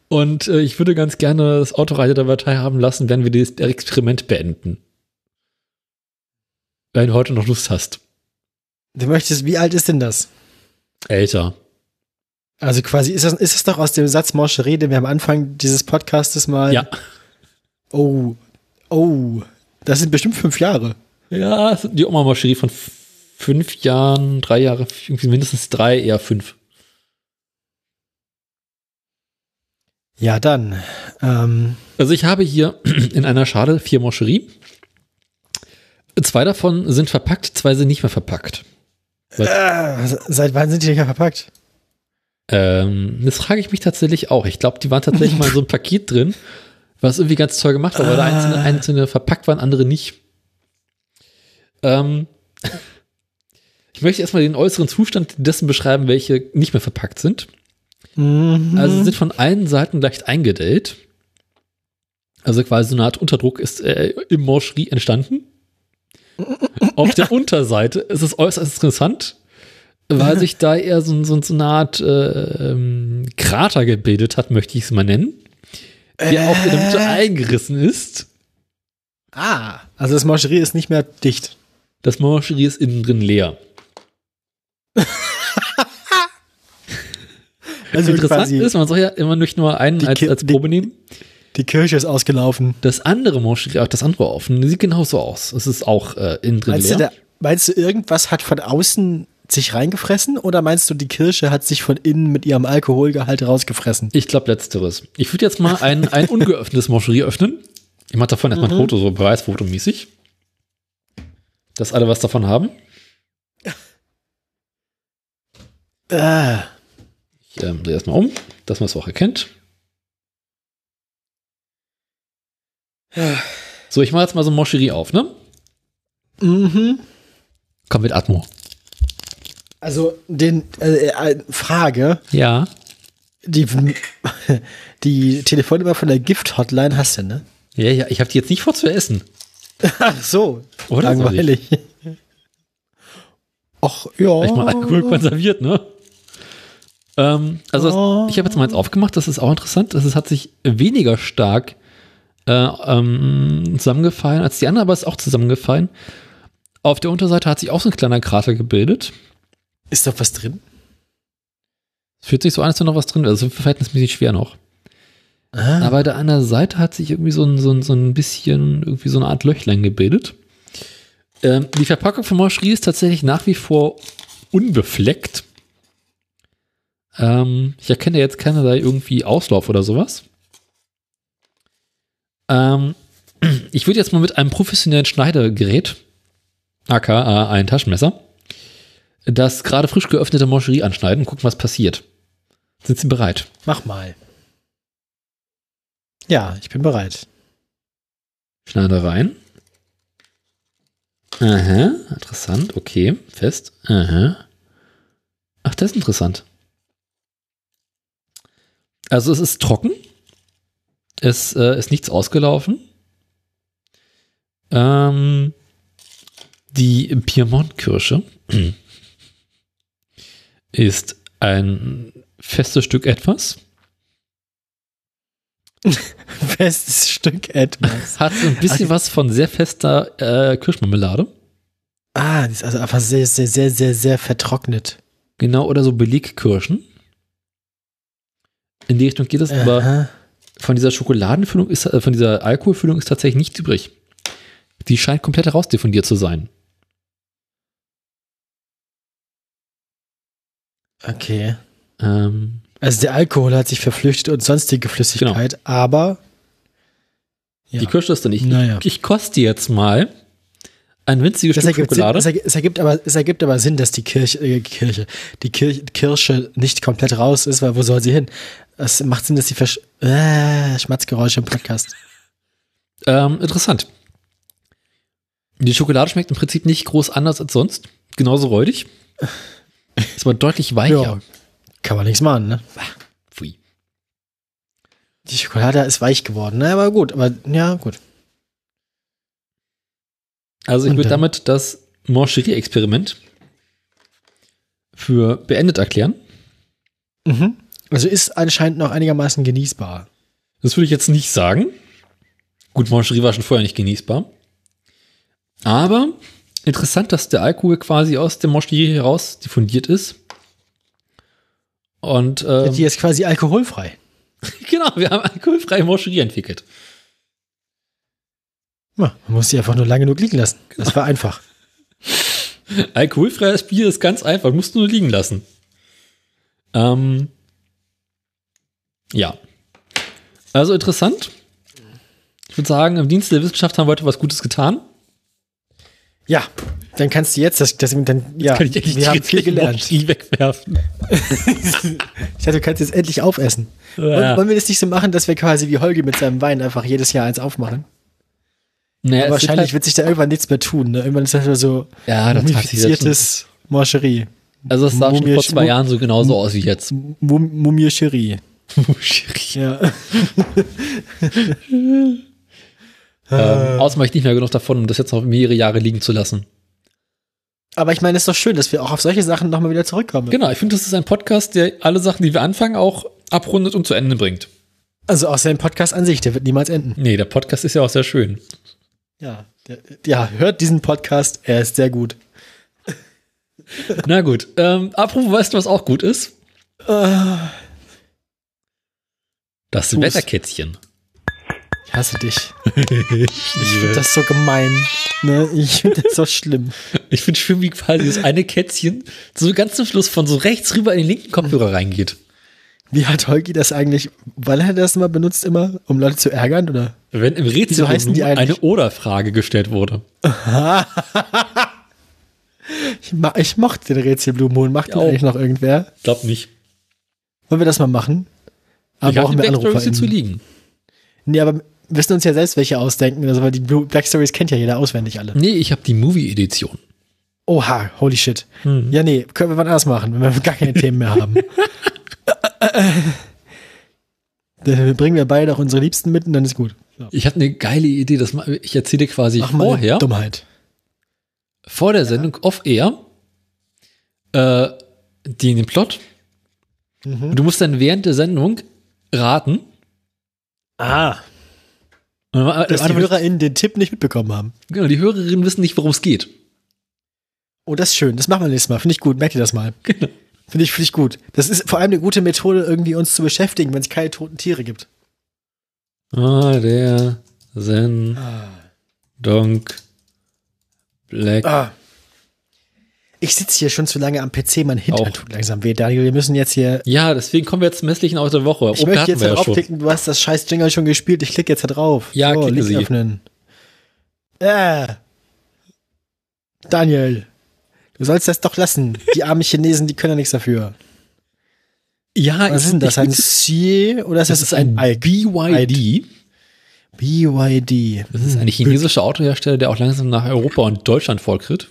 Und äh, ich würde ganz gerne das Autoreiter der Datei haben lassen, wenn wir das Experiment beenden. Wenn du heute noch Lust hast. Du möchtest, wie alt ist denn das? Älter. Also quasi, ist das, ist das doch aus dem Satz Mancherie, den wir am Anfang dieses Podcastes mal. Ja. Oh. Oh. Das sind bestimmt fünf Jahre. Ja, die Oma-Mancherie von f- fünf Jahren, drei Jahre, irgendwie mindestens drei, eher fünf. Ja, dann. Ähm, Also ich habe hier in einer Schale vier Mancherie. Zwei davon sind verpackt, zwei sind nicht mehr verpackt. äh, seit wann sind die nicht mehr verpackt? Ähm, das frage ich mich tatsächlich auch. Ich glaube, die waren tatsächlich mal in so ein Paket drin, was irgendwie ganz toll gemacht war, weil da einzelne, einzelne verpackt waren, andere nicht. Ähm, ich möchte erstmal den äußeren Zustand dessen beschreiben, welche nicht mehr verpackt sind. Mhm. Also sie sind von allen Seiten leicht eingedellt. Also quasi so eine Art Unterdruck ist äh, im Mancherie entstanden. Auf der Unterseite ist es äußerst interessant, weil sich da eher so, so, so eine Art äh, ähm, Krater gebildet hat, möchte ich es mal nennen. Der auch in der Mitte eingerissen ist. Ah. Also das Mancherie ist nicht mehr dicht. Das Mancherie ist innen drin leer. Also Interessant ist, man soll ja immer nicht nur einen als, als die- Probe nehmen. die Kirche ist ausgelaufen. Das andere Mancherie, auch das andere offen, sieht genauso aus. Es ist auch äh, innen drin Meinst leer. du, da, meinst du, irgendwas hat von außen sich reingefressen oder meinst du, die Kirche hat sich von innen mit ihrem Alkoholgehalt rausgefressen? Ich glaube letzteres. Ich würde jetzt mal ein, ein ungeöffnetes Mancherie öffnen. Ich mache davon erstmal ein Foto, so beweisfotomäßig. Dass alle was davon haben. Äh, Ich ähm, drehe erstmal um, dass man es auch erkennt. So, ich mache jetzt mal so ein Mancherie auf, ne? mhm. Komm mit Atmo. Also, den, äh, äh, Frage, Ja. die, die Telefonnummer von der Gift-Hotline hast du, ne? Ja, ja, ich habe die jetzt nicht vor zu essen. Ach so, Oder langweilig. Ach, ja. Ich mal Alkohol konserviert, ne? Ähm, also, Oh. ich habe jetzt mal eins aufgemacht, das ist auch interessant. Das hat sich weniger stark äh, ähm, zusammengefallen als die anderen, aber ist auch zusammengefallen. Auf der Unterseite hat sich auch so ein kleiner Krater gebildet. Ist doch was drin? Es fühlt sich so an, als wäre noch was drin. Also verhältnismäßig schwer noch. Ah, Aber da an der Seite hat sich irgendwie so ein, so ein, so ein bisschen, irgendwie so eine Art Löchlein gebildet. Ähm, die Verpackung von Moscherie ist tatsächlich nach wie vor unbefleckt. Ähm, ich erkenne jetzt keinerlei irgendwie Auslauf oder sowas. Ähm, ich würde jetzt mal mit einem professionellen Schneidergerät, aka ein Taschenmesser, das gerade frisch geöffnete Moscherie anschneiden und gucken, was passiert. Sind Sie bereit? mach mal. Ja, ich bin bereit. Schneide rein. Aha, interessant, okay, fest. Aha. Ach, das ist interessant. Also es ist trocken. Es äh, ist nichts ausgelaufen. Ähm, die Piemont-Kirsche ist ein festes Stück etwas. Festes Stück etwas. Hat so ein bisschen was von sehr fester äh, Kirschmarmelade. Ah, die ist also einfach sehr, sehr, sehr, sehr, sehr vertrocknet. Genau, oder so Belegkirschen. In die Richtung geht es, aber von dieser Schokoladenfüllung ist, äh, von dieser Alkoholfüllung ist tatsächlich nichts übrig. Die scheint komplett herausdiffundiert zu sein. Okay. Ähm, Also der Alkohol hat sich verflüchtet und sonstige Flüssigkeit, aber Ja. Die Kirsche ist da nicht. Naja. Ich, ich koste jetzt mal ein winziges das Stück ergibt, Sinn, Schokolade. es, ergibt, es, ergibt aber, es ergibt aber Sinn, dass die Kirche, äh, Kirche die Kirche, Kirsche nicht komplett raus ist, weil wo soll sie hin? Es macht Sinn, dass die Versch äh, Schmatzgeräusche im Podcast. Ähm, interessant. Die Schokolade schmeckt im Prinzip nicht groß anders als sonst. Genauso räudig. Ist aber deutlich weicher. Ja, kann man nichts machen, ne? Pfui. Die Schokolade ist weich geworden, ne? Aber gut, aber ja, gut. Also ich würde damit das Mancherie-Experiment für beendet erklären. Mhm. Also ist anscheinend noch einigermaßen genießbar. Das würde ich jetzt nicht sagen. Gut, Mancherie war schon vorher nicht genießbar. Aber interessant, dass der Alkohol quasi aus dem Mancherie heraus diffundiert ist. Und ähm, Die ist quasi alkoholfrei. genau, wir haben alkoholfreie Mancherie entwickelt. Ja, man muss sie einfach nur lange genug liegen lassen. Das war einfach. Alkoholfreies Bier ist ganz einfach, musst du nur liegen lassen. Ähm, ja. Also interessant. Ich würde sagen, im Dienst der Wissenschaft haben wir heute was Gutes getan. Ja, dann kannst du jetzt das, das dann, ja, Kann ich endlich wir haben die viel gelernt. Mancherie wegwerfen. Ich dachte, du kannst jetzt endlich aufessen. Ja. Wollen wir das nicht so machen, dass wir quasi wie Holgi mit seinem Wein einfach jedes Jahr eins aufmachen? Naja, wahrscheinlich halt, wird sich da irgendwann nichts mehr tun. Ne? Irgendwann ist das halt so ja, das jetzt schon, mumifiziertes Morcherie. Also es sah schon Mumie- vor zwei Mu- Jahren so genauso aus wie jetzt. Mum Mumiescherie. Ja. ähm, außerdem habe ich nicht mehr genug davon, um das jetzt noch mehrere Jahre liegen zu lassen. Aber ich meine, es ist doch schön, dass wir auch auf solche Sachen nochmal wieder zurückkommen. Genau, ich finde, das ist ein Podcast, der alle Sachen, die wir anfangen, auch abrundet und zu Ende bringt. Also auch sein Podcast an sich, der wird niemals enden. Nee, der Podcast ist ja auch sehr schön. Ja, der, ja hört diesen Podcast, er ist sehr gut. Na gut, ähm, apropos, weißt du, was auch gut ist? Äh, Das Tu's. Wetterkätzchen. ich hasse dich. Ich finde das so gemein. Ne? Ich finde das so schlimm. Ich finde schön, wie quasi das eine Kätzchen so ganz zum Schluss von so rechts rüber in den linken Kopfhörer reingeht. Wie hat Holgi das eigentlich, weil er das immer benutzt, immer, um Leute zu ärgern? Oder? Wenn im Rätsel eine Oder-Frage gestellt wurde. Ich, ma ich mochte den Rätsel Blue Moon. Macht den eigentlich noch irgendwer? Glaub nicht. Wollen wir das mal machen? Aber ich brauchen wir Anrufer. zu liegen. Nee, aber wir müssen uns ja selbst welche ausdenken. Also, weil die Blue Black Stories kennt ja jeder auswendig alle. Nee, ich habe die Movie-Edition. Oha, holy shit. Hm. Ja, nee, können wir wann anders machen, wenn wir gar keine Themen mehr haben. Dann bringen wir beide auch unsere Liebsten mit und dann ist gut. So. Ich habe eine geile Idee. Das, ma- ich erzähle quasi Mach mal eine vorher, Dummheit. vor der Sendung off-air, äh, die den Plot. Mhm. Und du musst dann während der Sendung raten. Ah, dass die HörerInnen den Tipp nicht mitbekommen haben. genau, die Hörerinnen wissen nicht, worum es geht. Oh, das ist schön. Das machen wir nächstes Mal. Finde ich gut. Merkt ihr das mal. Genau. Finde ich, finde ich gut. Das ist vor allem eine gute Methode, irgendwie uns zu beschäftigen, wenn es keine toten Tiere gibt. Ah, der Zen Donk Black. Ah. Ich sitze hier schon zu lange am PC, mein Hintern Auch. tut langsam weh. Daniel, wir müssen jetzt hier. Ja, deswegen kommen wir jetzt zum hässlichen aus der Woche. Ich Opel möchte jetzt draufklicken, du hast das scheiß Jingle schon gespielt, ich klicke jetzt da drauf. Ja, so, klicke Sie. öffnen. Äh. Daniel, du sollst das doch lassen. Die armen Chinesen, die können ja nichts dafür. Ja, Was ist denn das? Ein CIE oder ist Das das, ist ein Ike? BYD. BYD. Das ist ein chinesischer Autohersteller, der auch langsam nach Europa und Deutschland vortritt.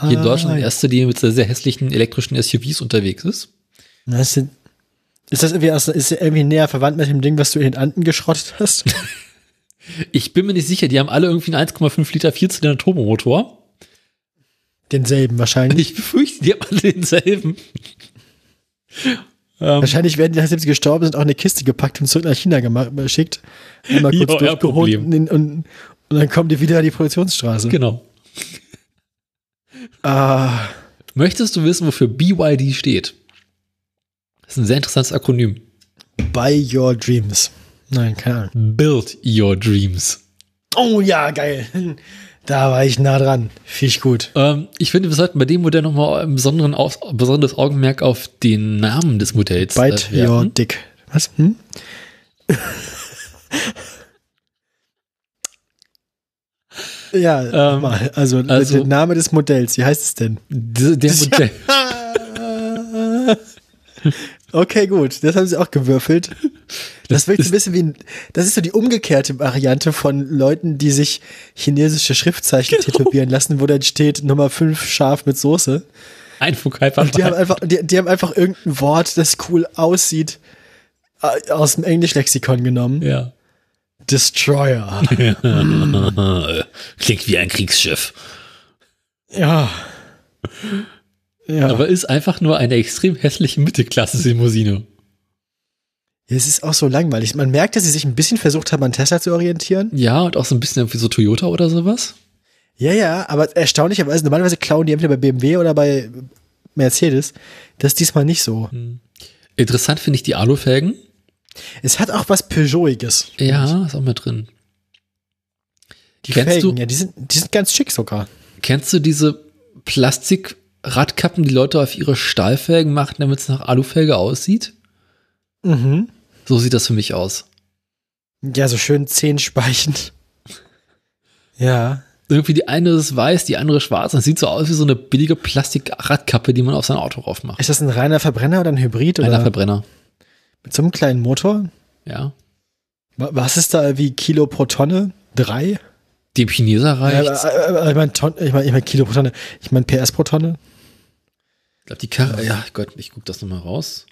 Hier in Deutschland der erste, die mit sehr, sehr hässlichen elektrischen SUVs unterwegs ist. Das sind, ist das irgendwie, aus, ist irgendwie näher verwandt mit dem Ding, was du in den Anden geschrottet hast? Ich bin mir nicht sicher, die haben alle irgendwie einen 1,5 Liter Vierzylinder Turbomotor. Denselben wahrscheinlich. Ich befürchte, die haben alle denselben. Ähm, Wahrscheinlich werden die, nachdem sie gestorben sind, auch eine Kiste gepackt und zurück nach China gemacht, geschickt. Einmal kurz Ja, durchgeholt und, und, und dann kommen die wieder an die Produktionsstraße. genau. Ah, Möchtest du wissen, wofür BYD steht? Das ist ein sehr interessantes Akronym. by your dreams. Nein, keine Ahnung. Build Your Dreams. Oh ja, geil. Da war ich nah dran. Ich gut. Ähm, ich finde, wir sollten bei dem Modell nochmal ein besonderen Aus besonderes Augenmerk auf den Namen des Modells Bite äh, your dick. Was? Hm? ja, Ähm, mal. Also, also- der Name des Modells. Wie heißt es denn? Der, der Modell. Okay, gut. Das haben sie auch gewürfelt. Das wirkt so ein bisschen wie ein, das ist so die umgekehrte Variante von Leuten, die sich chinesische Schriftzeichen Genau. tätowieren lassen, wo dann steht Nummer 5 scharf mit Soße. Ein Vokal Und die haben einfach, die, die haben einfach irgendein Wort, das cool aussieht, aus dem Englischlexikon genommen. Ja. Destroyer. Klingt wie ein Kriegsschiff. ja. Ja. Aber ist einfach nur eine extrem hässliche Mittelklasse-Limousine. es ist auch so langweilig. Man merkt, dass sie sich ein bisschen versucht haben, an Tesla zu orientieren. Ja, und auch so ein bisschen wie so Toyota oder sowas. Ja, ja, aber erstaunlicherweise, normalerweise klauen die entweder bei BMW oder bei Mercedes. Das ist diesmal nicht so. Interessant finde ich die Alufelgen. Es hat auch was Peugeotiges. Ja, ist auch mit drin. Die Kennst Felgen, du- ja, die sind, die sind ganz schick sogar. Kennst du diese Plastikradkappen, die Leute auf ihre Stahlfelgen machen, damit es nach Alufelge aussieht? Mhm. So sieht das für mich aus. Ja, so schön zehnspeichend. Ja. Irgendwie die eine ist weiß, die andere schwarz. Und es sieht so aus wie so eine billige Plastikradkappe, die man auf sein Auto drauf macht. Ist das ein reiner Verbrenner oder ein Hybrid Einer oder Verbrenner. mit so einem kleinen Motor? Ja. Wa- Was ist da wie Kilo pro Tonne? Drei? Dem Chineser reicht. äh, ich meine ich mein, ich mein Kilo pro Tonne. Ich meine PS pro Tonne. Ich glaube, die Karre. Ja, Gott, ich guck das nochmal raus.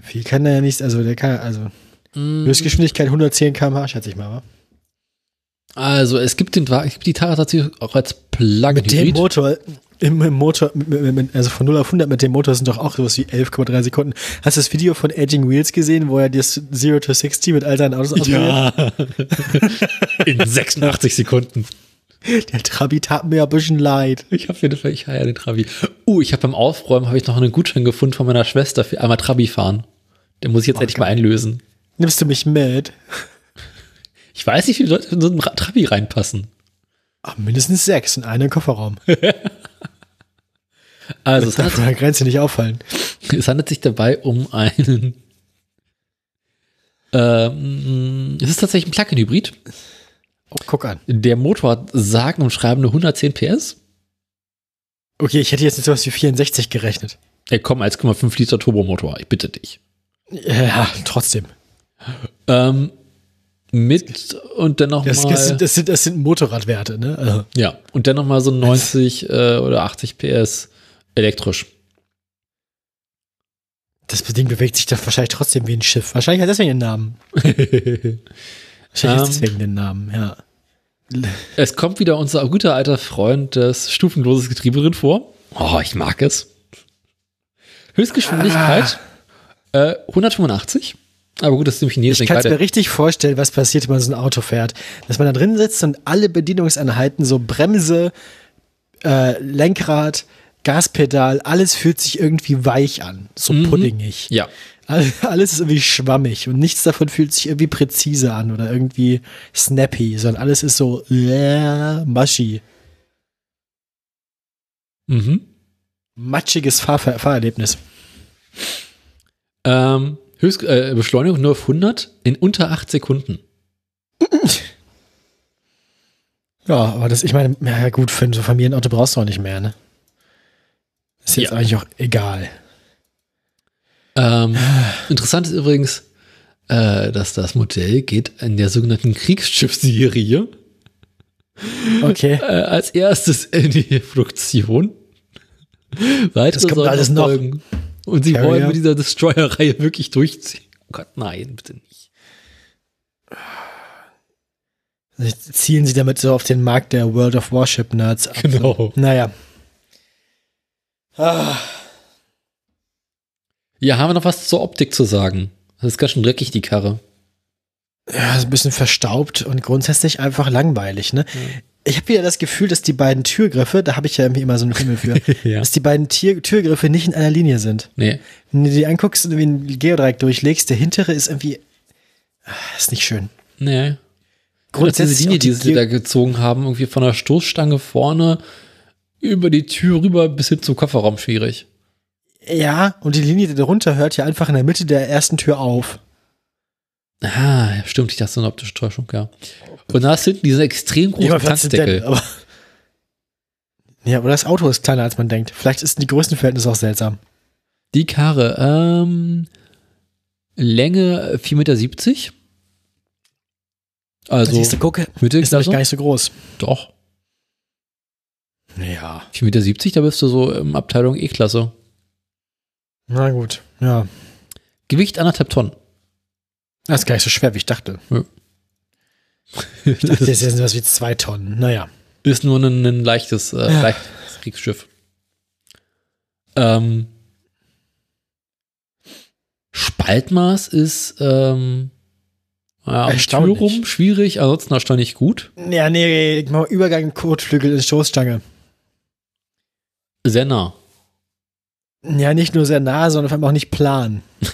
Viel kann der ja nicht, also der kann, also Mm, Höchstgeschwindigkeit 110 km/h, schätze ich mal, wa? Also, es gibt, den, es gibt die Karre tatsächlich auch als Plug-in Mit dem. Motor, im, im Motor, also von 0 auf 100 mit dem Motor sind doch auch sowas wie 11,3 Sekunden. Hast du das Video von Aging Wheels gesehen, wo er das 0 to 60 mit all seinen Autos ausprobiert? Ja. In 86 Sekunden. Der Trabi tat mir ein bisschen leid. Ich habe jeden Fall, ich heiße den Trabi. Uh, ich habe beim Aufräumen habe ich noch einen Gutschein gefunden von meiner Schwester für einmal Trabi fahren. Den muss ich jetzt endlich mal einlösen. Nimmst du mich mit? Ich weiß nicht, wie viele Leute in so einen Ra- Trabi reinpassen. Ach, mindestens sechs und einen im Kofferraum. Also es Das darf der Grenze nicht auffallen. es handelt sich dabei um einen. Ähm, es ist tatsächlich ein Plug-in-Hybrid. Oh, guck an. Der Motor hat sagen und schreiben nur 110 PS. Okay, ich hätte jetzt mit sowas wie 64 gerechnet. Er kommt 1,5 Liter Turbomotor. Ich bitte dich. Ja, trotzdem. Ähm, mit und dann noch Das, mal, das, sind, das, sind, das sind Motorradwerte, ne? Also, ja und dann noch mal so 90 äh, oder 80 PS elektrisch. das Ding bewegt sich doch wahrscheinlich trotzdem wie ein Schiff. Wahrscheinlich hat deswegen den Namen. Wahrscheinlich Ähm. deswegen den Namen, ja. es kommt wieder unser guter alter Freund des stufenloses Getriebe drin vor. Oh, ich mag es. Höchstgeschwindigkeit äh, 185. Aber gut, das ist im Chinesen Ich kann es mir richtig vorstellen, was passiert, wenn man so ein Auto fährt. Dass man da drin sitzt und alle Bedienungseinheiten, so Bremse, äh, Lenkrad, Gaspedal, alles fühlt sich irgendwie weich an, so Mhm. puddingig. Ja. All- Alles ist irgendwie schwammig und nichts davon fühlt sich irgendwie präzise an oder irgendwie snappy, sondern alles ist so äh, mushy. Mhm. Matschiges Fahr Fahrerlebnis. Ähm, Höchst, äh, Beschleunigung nur auf 100 in unter 8 Sekunden. Ja, aber das, ich meine, ja gut, für so ein Familienauto brauchst du auch nicht mehr, ne? Ist jetzt Ja. eigentlich auch egal. Ähm, interessant ist übrigens, äh, dass das Modell geht in der sogenannten Kriegsschiffsserie Okay. äh, als erstes in die Produktion. Weitere Das kommt alles noch. folgen. Und sie Carrier. wollen mit dieser Destroyer-Reihe wirklich durchziehen. Oh Gott, nein, bitte nicht. Zielen sie damit so auf den Markt der World of Warship Nerds ab. Genau. Naja. Ah, Ja, haben wir noch was zur Optik zu sagen? Das ist ganz schön dreckig, die Karre. ja, so ein bisschen verstaubt und grundsätzlich einfach langweilig, ne? Ich habe wieder das Gefühl, dass die beiden Türgriffe, da habe ich ja irgendwie immer so einen Himmel für, Ja. dass die beiden Tier Türgriffe nicht in einer Linie sind. Nee. Wenn du die anguckst und irgendwie ein Geodreieck durchlegst, der hintere ist irgendwie, ah, ist nicht schön. Nee. Grundsätzlich diese Linie, die die sie da gezogen haben, irgendwie von der Stoßstange vorne über die Tür rüber bis hin zum Kofferraum schwierig. Ja, und die Linie, die darunter hört ja einfach in der Mitte der ersten Tür auf. Ah, stimmt, ich dachte, so eine optische Täuschung, ja. Und da ist hinten dieser extrem große Ja, denn, aber ja, aber das Auto ist kleiner, als man denkt. Vielleicht ist die Größenverhältnis auch seltsam. Die Karre, ähm, Länge 4,70 Meter. Also, Siehst du, gucke, ist nämlich gar nicht so groß. Doch. Ja. 4,70 Meter, da bist du so im Abteilung E-Klasse. Na gut, ja. Gewicht anderthalb Tonnen. Das ist gar nicht so schwer, wie ich dachte. Ich dachte, das ist was wie zwei Tonnen. Naja. Ist nur ein, ein leichtes, äh, Ja. leichtes Kriegsschiff. Ähm, Spaltmaß ist ähm, ja, am Erstaunlich. Rum schwierig, ansonsten erstaunlich gut. Ja, nee, mal Übergang Kotflügel in Stoßstange. Sehr nah. Ja, nicht nur sehr nah, sondern vor allem auch nicht plan.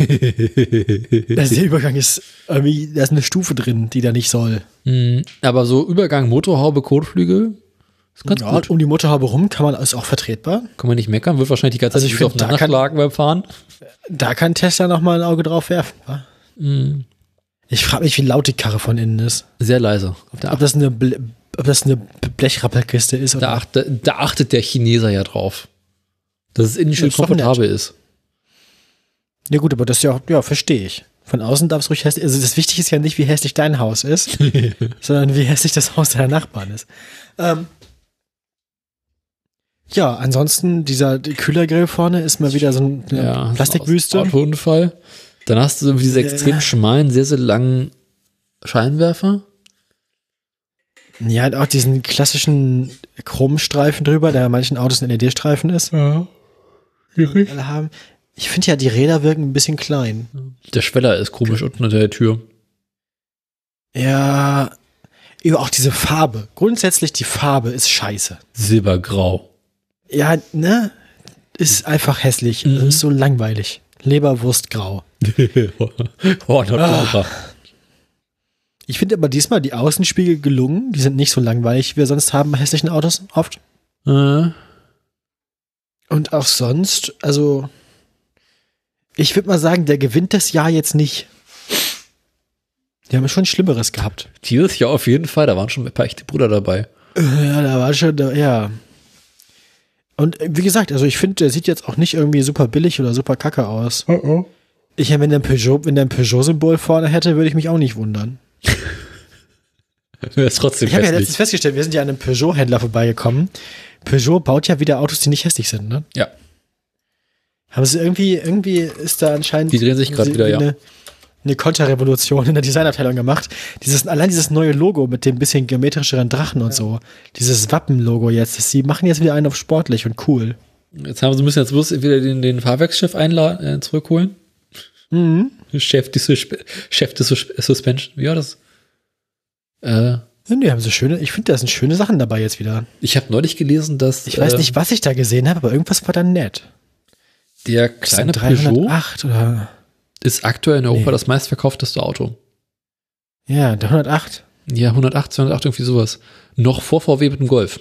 Also der Übergang ist irgendwie, da ist eine Stufe drin, die da nicht soll. Mm, Aber so Übergang Motorhaube, Kotflügel ist ganz ja, gut. um die Motorhaube rum kann man, ist auch vertretbar. Kann man nicht meckern, wird wahrscheinlich die ganze Also Zeit find, da aufeinander kann- schlagen beim Fahren. Da kann Tesla noch mal ein Auge drauf werfen. wa? Mm, Ich frage mich, wie laut die Karre von innen ist. Sehr leise. Da, Ob das eine, Ble ob das eine Blechrappelkiste ist da, oder. achte, da achtet der Chineser ja drauf. Dass es innen schön komfortabel ist. Ja gut, aber das ist ja auch, ja, verstehe ich. Von außen darf es ruhig hässlich, also das Wichtige ist ja nicht, wie hässlich dein Haus ist, sondern wie hässlich das Haus deiner Nachbarn ist. Ähm, ja, ansonsten, dieser Kühlergrill vorne ist mal wieder so ein- eine Ja, Plastikwüste. Autounfall. Dann hast du so diese extrem Ja. schmalen, sehr, sehr langen Scheinwerfer. Ja, und auch diesen klassischen Chromstreifen drüber, der bei manchen Autos ein LED-Streifen ist. Ja. Alle haben. Ich finde ja, die Räder wirken ein bisschen klein. Der Schweller ist komisch unten unter der Tür. Ja, über auch diese Farbe. Grundsätzlich die Farbe ist scheiße. Silbergrau. Ja, ne? Ist einfach hässlich. Mhm. Ist so langweilig. Leberwurstgrau. oh, ah. Ich finde aber diesmal die Außenspiegel gelungen. Die sind nicht so langweilig, wie wir sonst haben bei hässlichen Autos oft. äh, Und auch sonst, also ich würde mal sagen, der gewinnt das Jahr jetzt nicht. Die haben schon Schlimmeres gehabt. dieses Jahr auf jeden Fall, da waren schon ein paar echte Brüder dabei. Ja, da war schon, da- ja. Und äh, wie gesagt, also ich finde, der sieht jetzt auch nicht irgendwie super billig oder super kacke aus. Ich meine, wenn der ein Peugeot, wenn der ein Peugeot-Symbol vorne hätte, würde ich mich auch nicht wundern. Das ist trotzdem Ich habe ja letztens festgestellt, wir sind ja an einem Peugeot-Händler vorbeigekommen. Peugeot baut ja wieder Autos, die nicht hässlich sind, ne? Ja. Haben sie irgendwie, irgendwie ist da anscheinend Die drehen sich grad wieder, ja. eine, eine Konterrevolution in der Designabteilung gemacht. Dieses, allein dieses neue Logo mit dem bisschen geometrischeren Drachen und so. Dieses Wappen-Logo jetzt. Sie machen jetzt wieder einen auf sportlich und cool. Jetzt haben sie müssen jetzt bloß wieder den, den Fahrwerkschef einladen, äh, zurückholen. Mhm. Chef des, Sus- Chef des Sus- Suspension. Wie war das? Äh, Nee, haben sie schöne, ich finde, da sind schöne Sachen dabei jetzt wieder. Ich habe neulich gelesen, dass Ich weiß äh, nicht, was ich da gesehen habe, aber irgendwas war da nett. der kleine Peugeot 308 oder, ist aktuell in Europa Nee. das meistverkaufteste Auto. ja, der 108. Ja, 108, 208, irgendwie sowas. Noch vor VW mit dem Golf.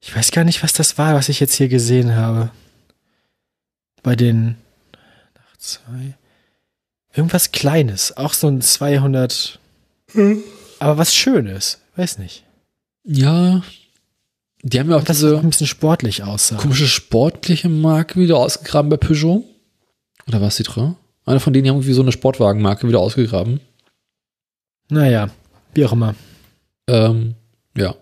Ich weiß gar nicht, was das war, was ich jetzt hier gesehen habe. Bei den 2. Irgendwas Kleines, auch so ein 200. Aber was Schönes, weiß nicht. Ja, die haben ja auch Das diese ein bisschen sportlich aussah. komische sportliche Marke wieder ausgegraben bei Peugeot. Oder war es Citroën? Einer von denen die haben irgendwie so eine Sportwagenmarke wieder ausgegraben. Naja, wie auch immer. Ähm, ja.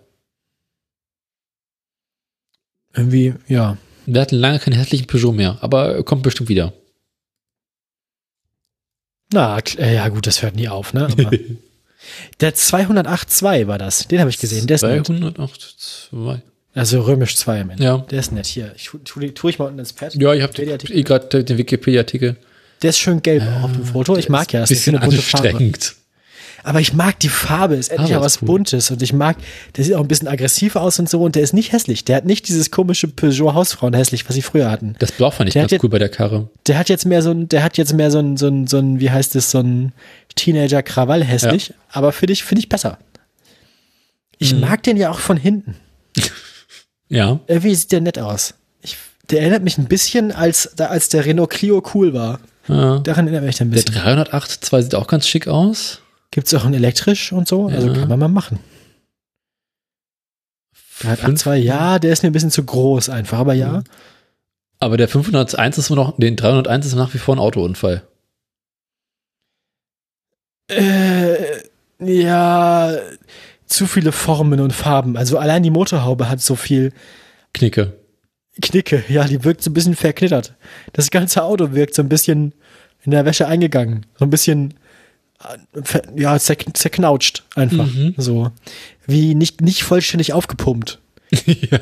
Irgendwie, ja. Wir hatten lange keinen hässlichen Peugeot mehr, aber kommt bestimmt wieder. Na, äh, ja, gut, das hört nie auf, ne? Der 208.2 war das. Den habe ich gesehen. Der ist nett. 208, 2. Also römisch 2 am Ende. Ja. Der ist nett. Hier, ich tu, tu, tu ich mal unten ins Pad. Ja, ich habe eh gerade den Wikipedia-Artikel. Der ist schön gelb auf dem Foto. Ich mag ja, das ist Bisschen eine bunte Farbe. Aber ich mag die Farbe, ist endlich mal was cool. Buntes. Und ich mag, der sieht auch ein bisschen aggressiv aus und so. Und der ist nicht hässlich. Der hat nicht dieses komische Peugeot Hausfrauen hässlich, was sie früher hatten. Das Blau fand ich Der ganz hat cool bei der Karre. Der hat jetzt mehr so ein, der hat jetzt mehr so ein, so ein, so ein wie heißt es, so ein Teenager-Krawall hässlich. Aber finde ich, finde ich besser. Ich Mhm. mag den ja auch von hinten. Ja. Irgendwie sieht der nett aus. Ich, der erinnert mich ein bisschen, als, als der Renault Clio cool war. ja. Daran erinnert mich ein Der bisschen. 308 2 sieht auch ganz schick aus. Gibt es auch ein elektrisch und so? Also Ja. kann man mal machen. 382, ja, der ist mir ein bisschen zu groß einfach, aber ja. Aber der 501 ist noch, den 301 ist nach wie vor ein Autounfall. Äh, ja, zu viele Formen und Farben. Also allein die Motorhaube hat so viel Knicke. Knicke. Ja, die wirkt so ein bisschen verknittert. Das ganze Auto wirkt so ein bisschen in der Wäsche eingegangen. So ein bisschen, ja, zerk zerknautscht einfach. Mhm. So. Wie nicht, nicht vollständig aufgepumpt. ja.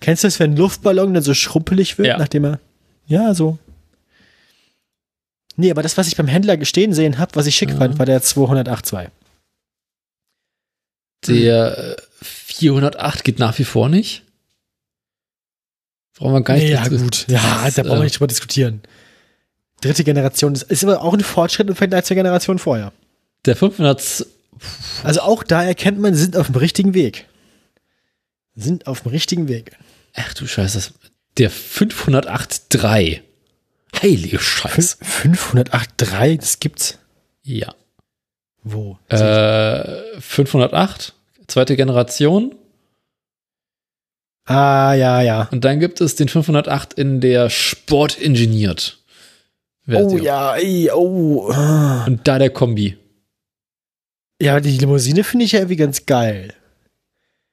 Kennst du das, wenn ein Luftballon dann so schrumpelig wird, Ja. nachdem er. Ja, so. Nee, aber das, was ich beim Händler gestehen sehen habe, was ich schick Ja. fand, war der 208.2. Der äh, 408 geht nach wie vor nicht. Brauchen wir gar nicht. Nee, ja, gut. Ja, da brauchen wir äh, nicht drüber diskutieren. Dritte Generation ist, ist aber auch ein Fortschritt im Vergleich zur Generation vorher. Der 500 Also auch da erkennt man, sie sind auf dem richtigen Weg. Sind auf dem richtigen Weg. Ach du Scheiße. Der 508.3. Heilige Scheiße. 508.3, das gibt's. Ja. Wo? Äh, 508, zweite Generation. ah, ja, ja. Und dann gibt es den 508 in der Sport Engineered. Oh Version. ja, ey, oh. Und da der Kombi. Ja, die Limousine finde ich ja irgendwie ganz geil.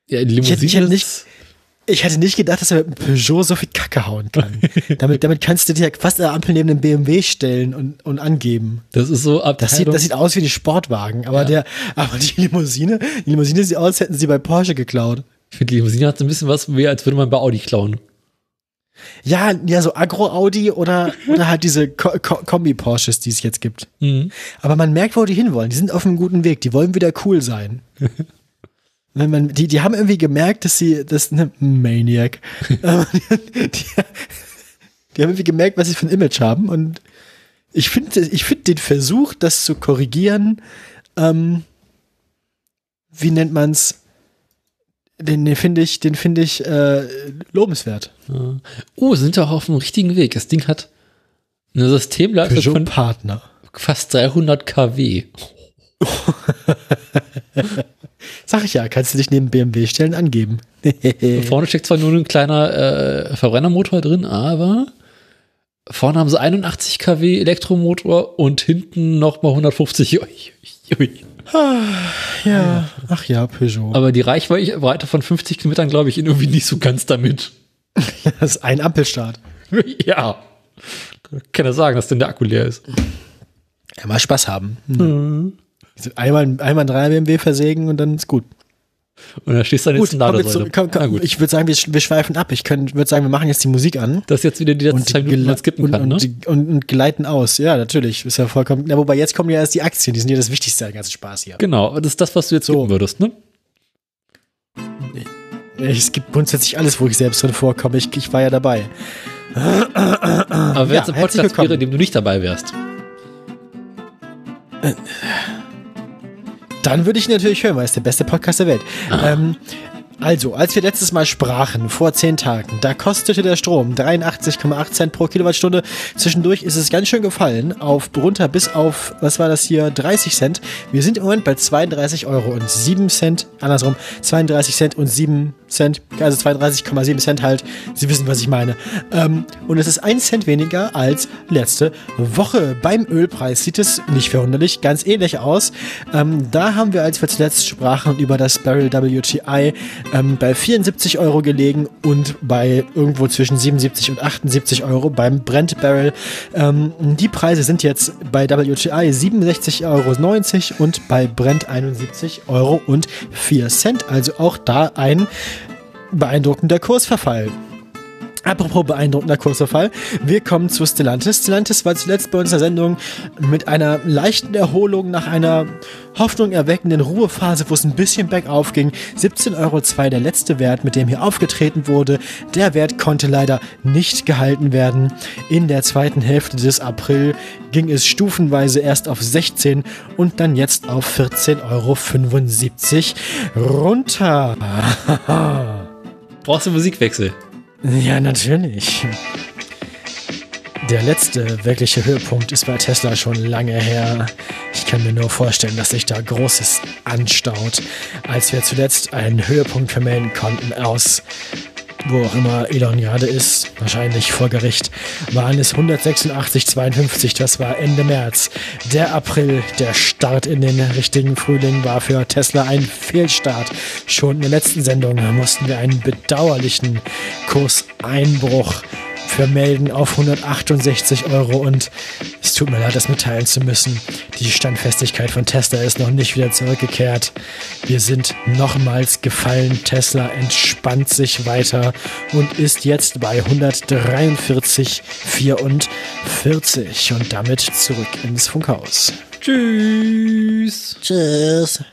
Ja, die Ich hätte- ich hätte ist- nicht- Ich hätte nicht gedacht, dass er mit einem Peugeot so viel Kacke hauen kann. damit, damit kannst du dir fast eine Ampel neben einem BMW stellen und, und angeben. Das ist so Das Abteilung. sieht, das sieht aus wie ein Sportwagen, aber, Ja. der, aber die Limousine, die Limousine sieht aus, als hätten sie bei Porsche geklaut. ich finde, die Limousine hat so ein bisschen was wie, als würde man bei Audi klauen. Ja, ja, so Agro-Audi oder, oder halt diese Ko Ko Kombi-Porsches, die es jetzt gibt. Mhm. Aber man merkt, wo die hinwollen. Die sind auf einem guten Weg. Die wollen wieder cool sein. Wenn man, die, die haben irgendwie gemerkt, dass sie, das ne Maniac. Die, die, die haben irgendwie gemerkt, was sie für ein Image haben. Und ich finde, ich finde den Versuch, das zu korrigieren, ähm, wie nennt man's? Den, den finde ich, den finde ich äh, lobenswert. Ja. Oh, sind doch auf dem richtigen Weg. Das Ding hat eine Systemleistung von Partner. fast 300 kW. Sag ich ja, kannst du dich neben BMW stellen, angeben. Vorne steckt zwar nur ein kleiner äh, Verbrennermotor drin, aber vorne haben sie 81 kW Elektromotor und hinten nochmal 150. Ui, ui, ui. Ja, ach ja, Peugeot. Aber die Reichweite von 50 Kilometern glaube ich irgendwie nicht so ganz damit. Das ist ein Ampelstart. ja. Kann ja sagen, dass denn der Akku leer ist. Ja, mal Spaß haben. Einmal, einmal ein 3 BMW versägen und dann ist gut. Und da stehst du dann Gut, jetzt komm, Lagersäule. zu, komm, komm, Na gut. ich würde sagen, wir, wir schweifen ab. Ich würde sagen, wir machen jetzt die Musik an. Das ist jetzt wieder die letzten zwei Minuten, die man skippen und, kann, und, ne? und, und gleiten aus. Ja, natürlich. Ist ja vollkommen. Ja, wobei jetzt kommen ja erst die Aktien, die sind ja das Wichtigste an ganzen Spaß hier. Genau, das ist das, was du jetzt So. würdest, ne? Es gibt grundsätzlich alles, wo ich selbst drin vorkomme. Ich, ich war ja dabei. Aber wenn Ja, es ein Podcast wäre, in dem du nicht dabei wärst. Dann würde ich ihn natürlich hören, weil es der beste Podcast der Welt. Ähm, also, als wir letztes Mal sprachen, vor zehn Tagen, da kostete der Strom 83,8 Cent pro Kilowattstunde. Zwischendurch ist es ganz schön gefallen, auf runter bis auf, was war das hier, 30 Cent. Wir sind im Moment bei 32 Euro und 7 Cent, andersrum, 32 Cent und 7 Cent, also 32,7 Cent halt. Sie wissen, was ich meine. Ähm, und es ist 1 Cent weniger als letzte Woche. Beim Ölpreis sieht es nicht verwunderlich ganz ähnlich aus. Ähm, da haben wir, als wir zuletzt sprachen über das Barrel WTI, ähm, bei 74 Euro gelegen und bei irgendwo zwischen 77 und 78 Euro beim Brent Barrel. Ähm, die Preise sind jetzt bei WTI 67,90 Euro und bei Brent 71 Euro und 4 Cent. Also auch da ein beeindruckender Kursverfall. Apropos beeindruckender Kursverfall, wir kommen zu Stellantis. Stellantis war zuletzt bei unserer Sendung mit einer leichten Erholung nach einer Hoffnung erweckenden Ruhephase, wo es ein bisschen bergauf ging. 17,02 Euro der letzte Wert, mit dem hier aufgetreten wurde. Der Wert konnte leider nicht gehalten werden. In der zweiten Hälfte des April ging es stufenweise erst auf 16 und dann jetzt auf 14,75 Euro runter. Brauchst du Musikwechsel? Ja, natürlich. Der letzte wirkliche Höhepunkt ist bei Tesla schon lange her. Ich kann mir nur vorstellen, dass sich da Großes anstaut, als wir zuletzt einen Höhepunkt vermelden konnten aus wo auch immer Elon gerade ist, wahrscheinlich vor Gericht, waren es 186,52. Das war Ende März. Der April, der Start in den richtigen Frühling, war für Tesla ein Fehlstart. Schon in der letzten Sendung mussten wir einen bedauerlichen Kurseinbruch vermelden auf 168 Euro und es tut mir leid, das mitteilen zu müssen. Die Standfestigkeit von Tesla ist noch nicht wieder zurückgekehrt. Wir sind nochmals gefallen. Tesla entspannt sich weiter und ist jetzt bei 143,44 und damit zurück ins Funkhaus. Tschüss. Tschüss.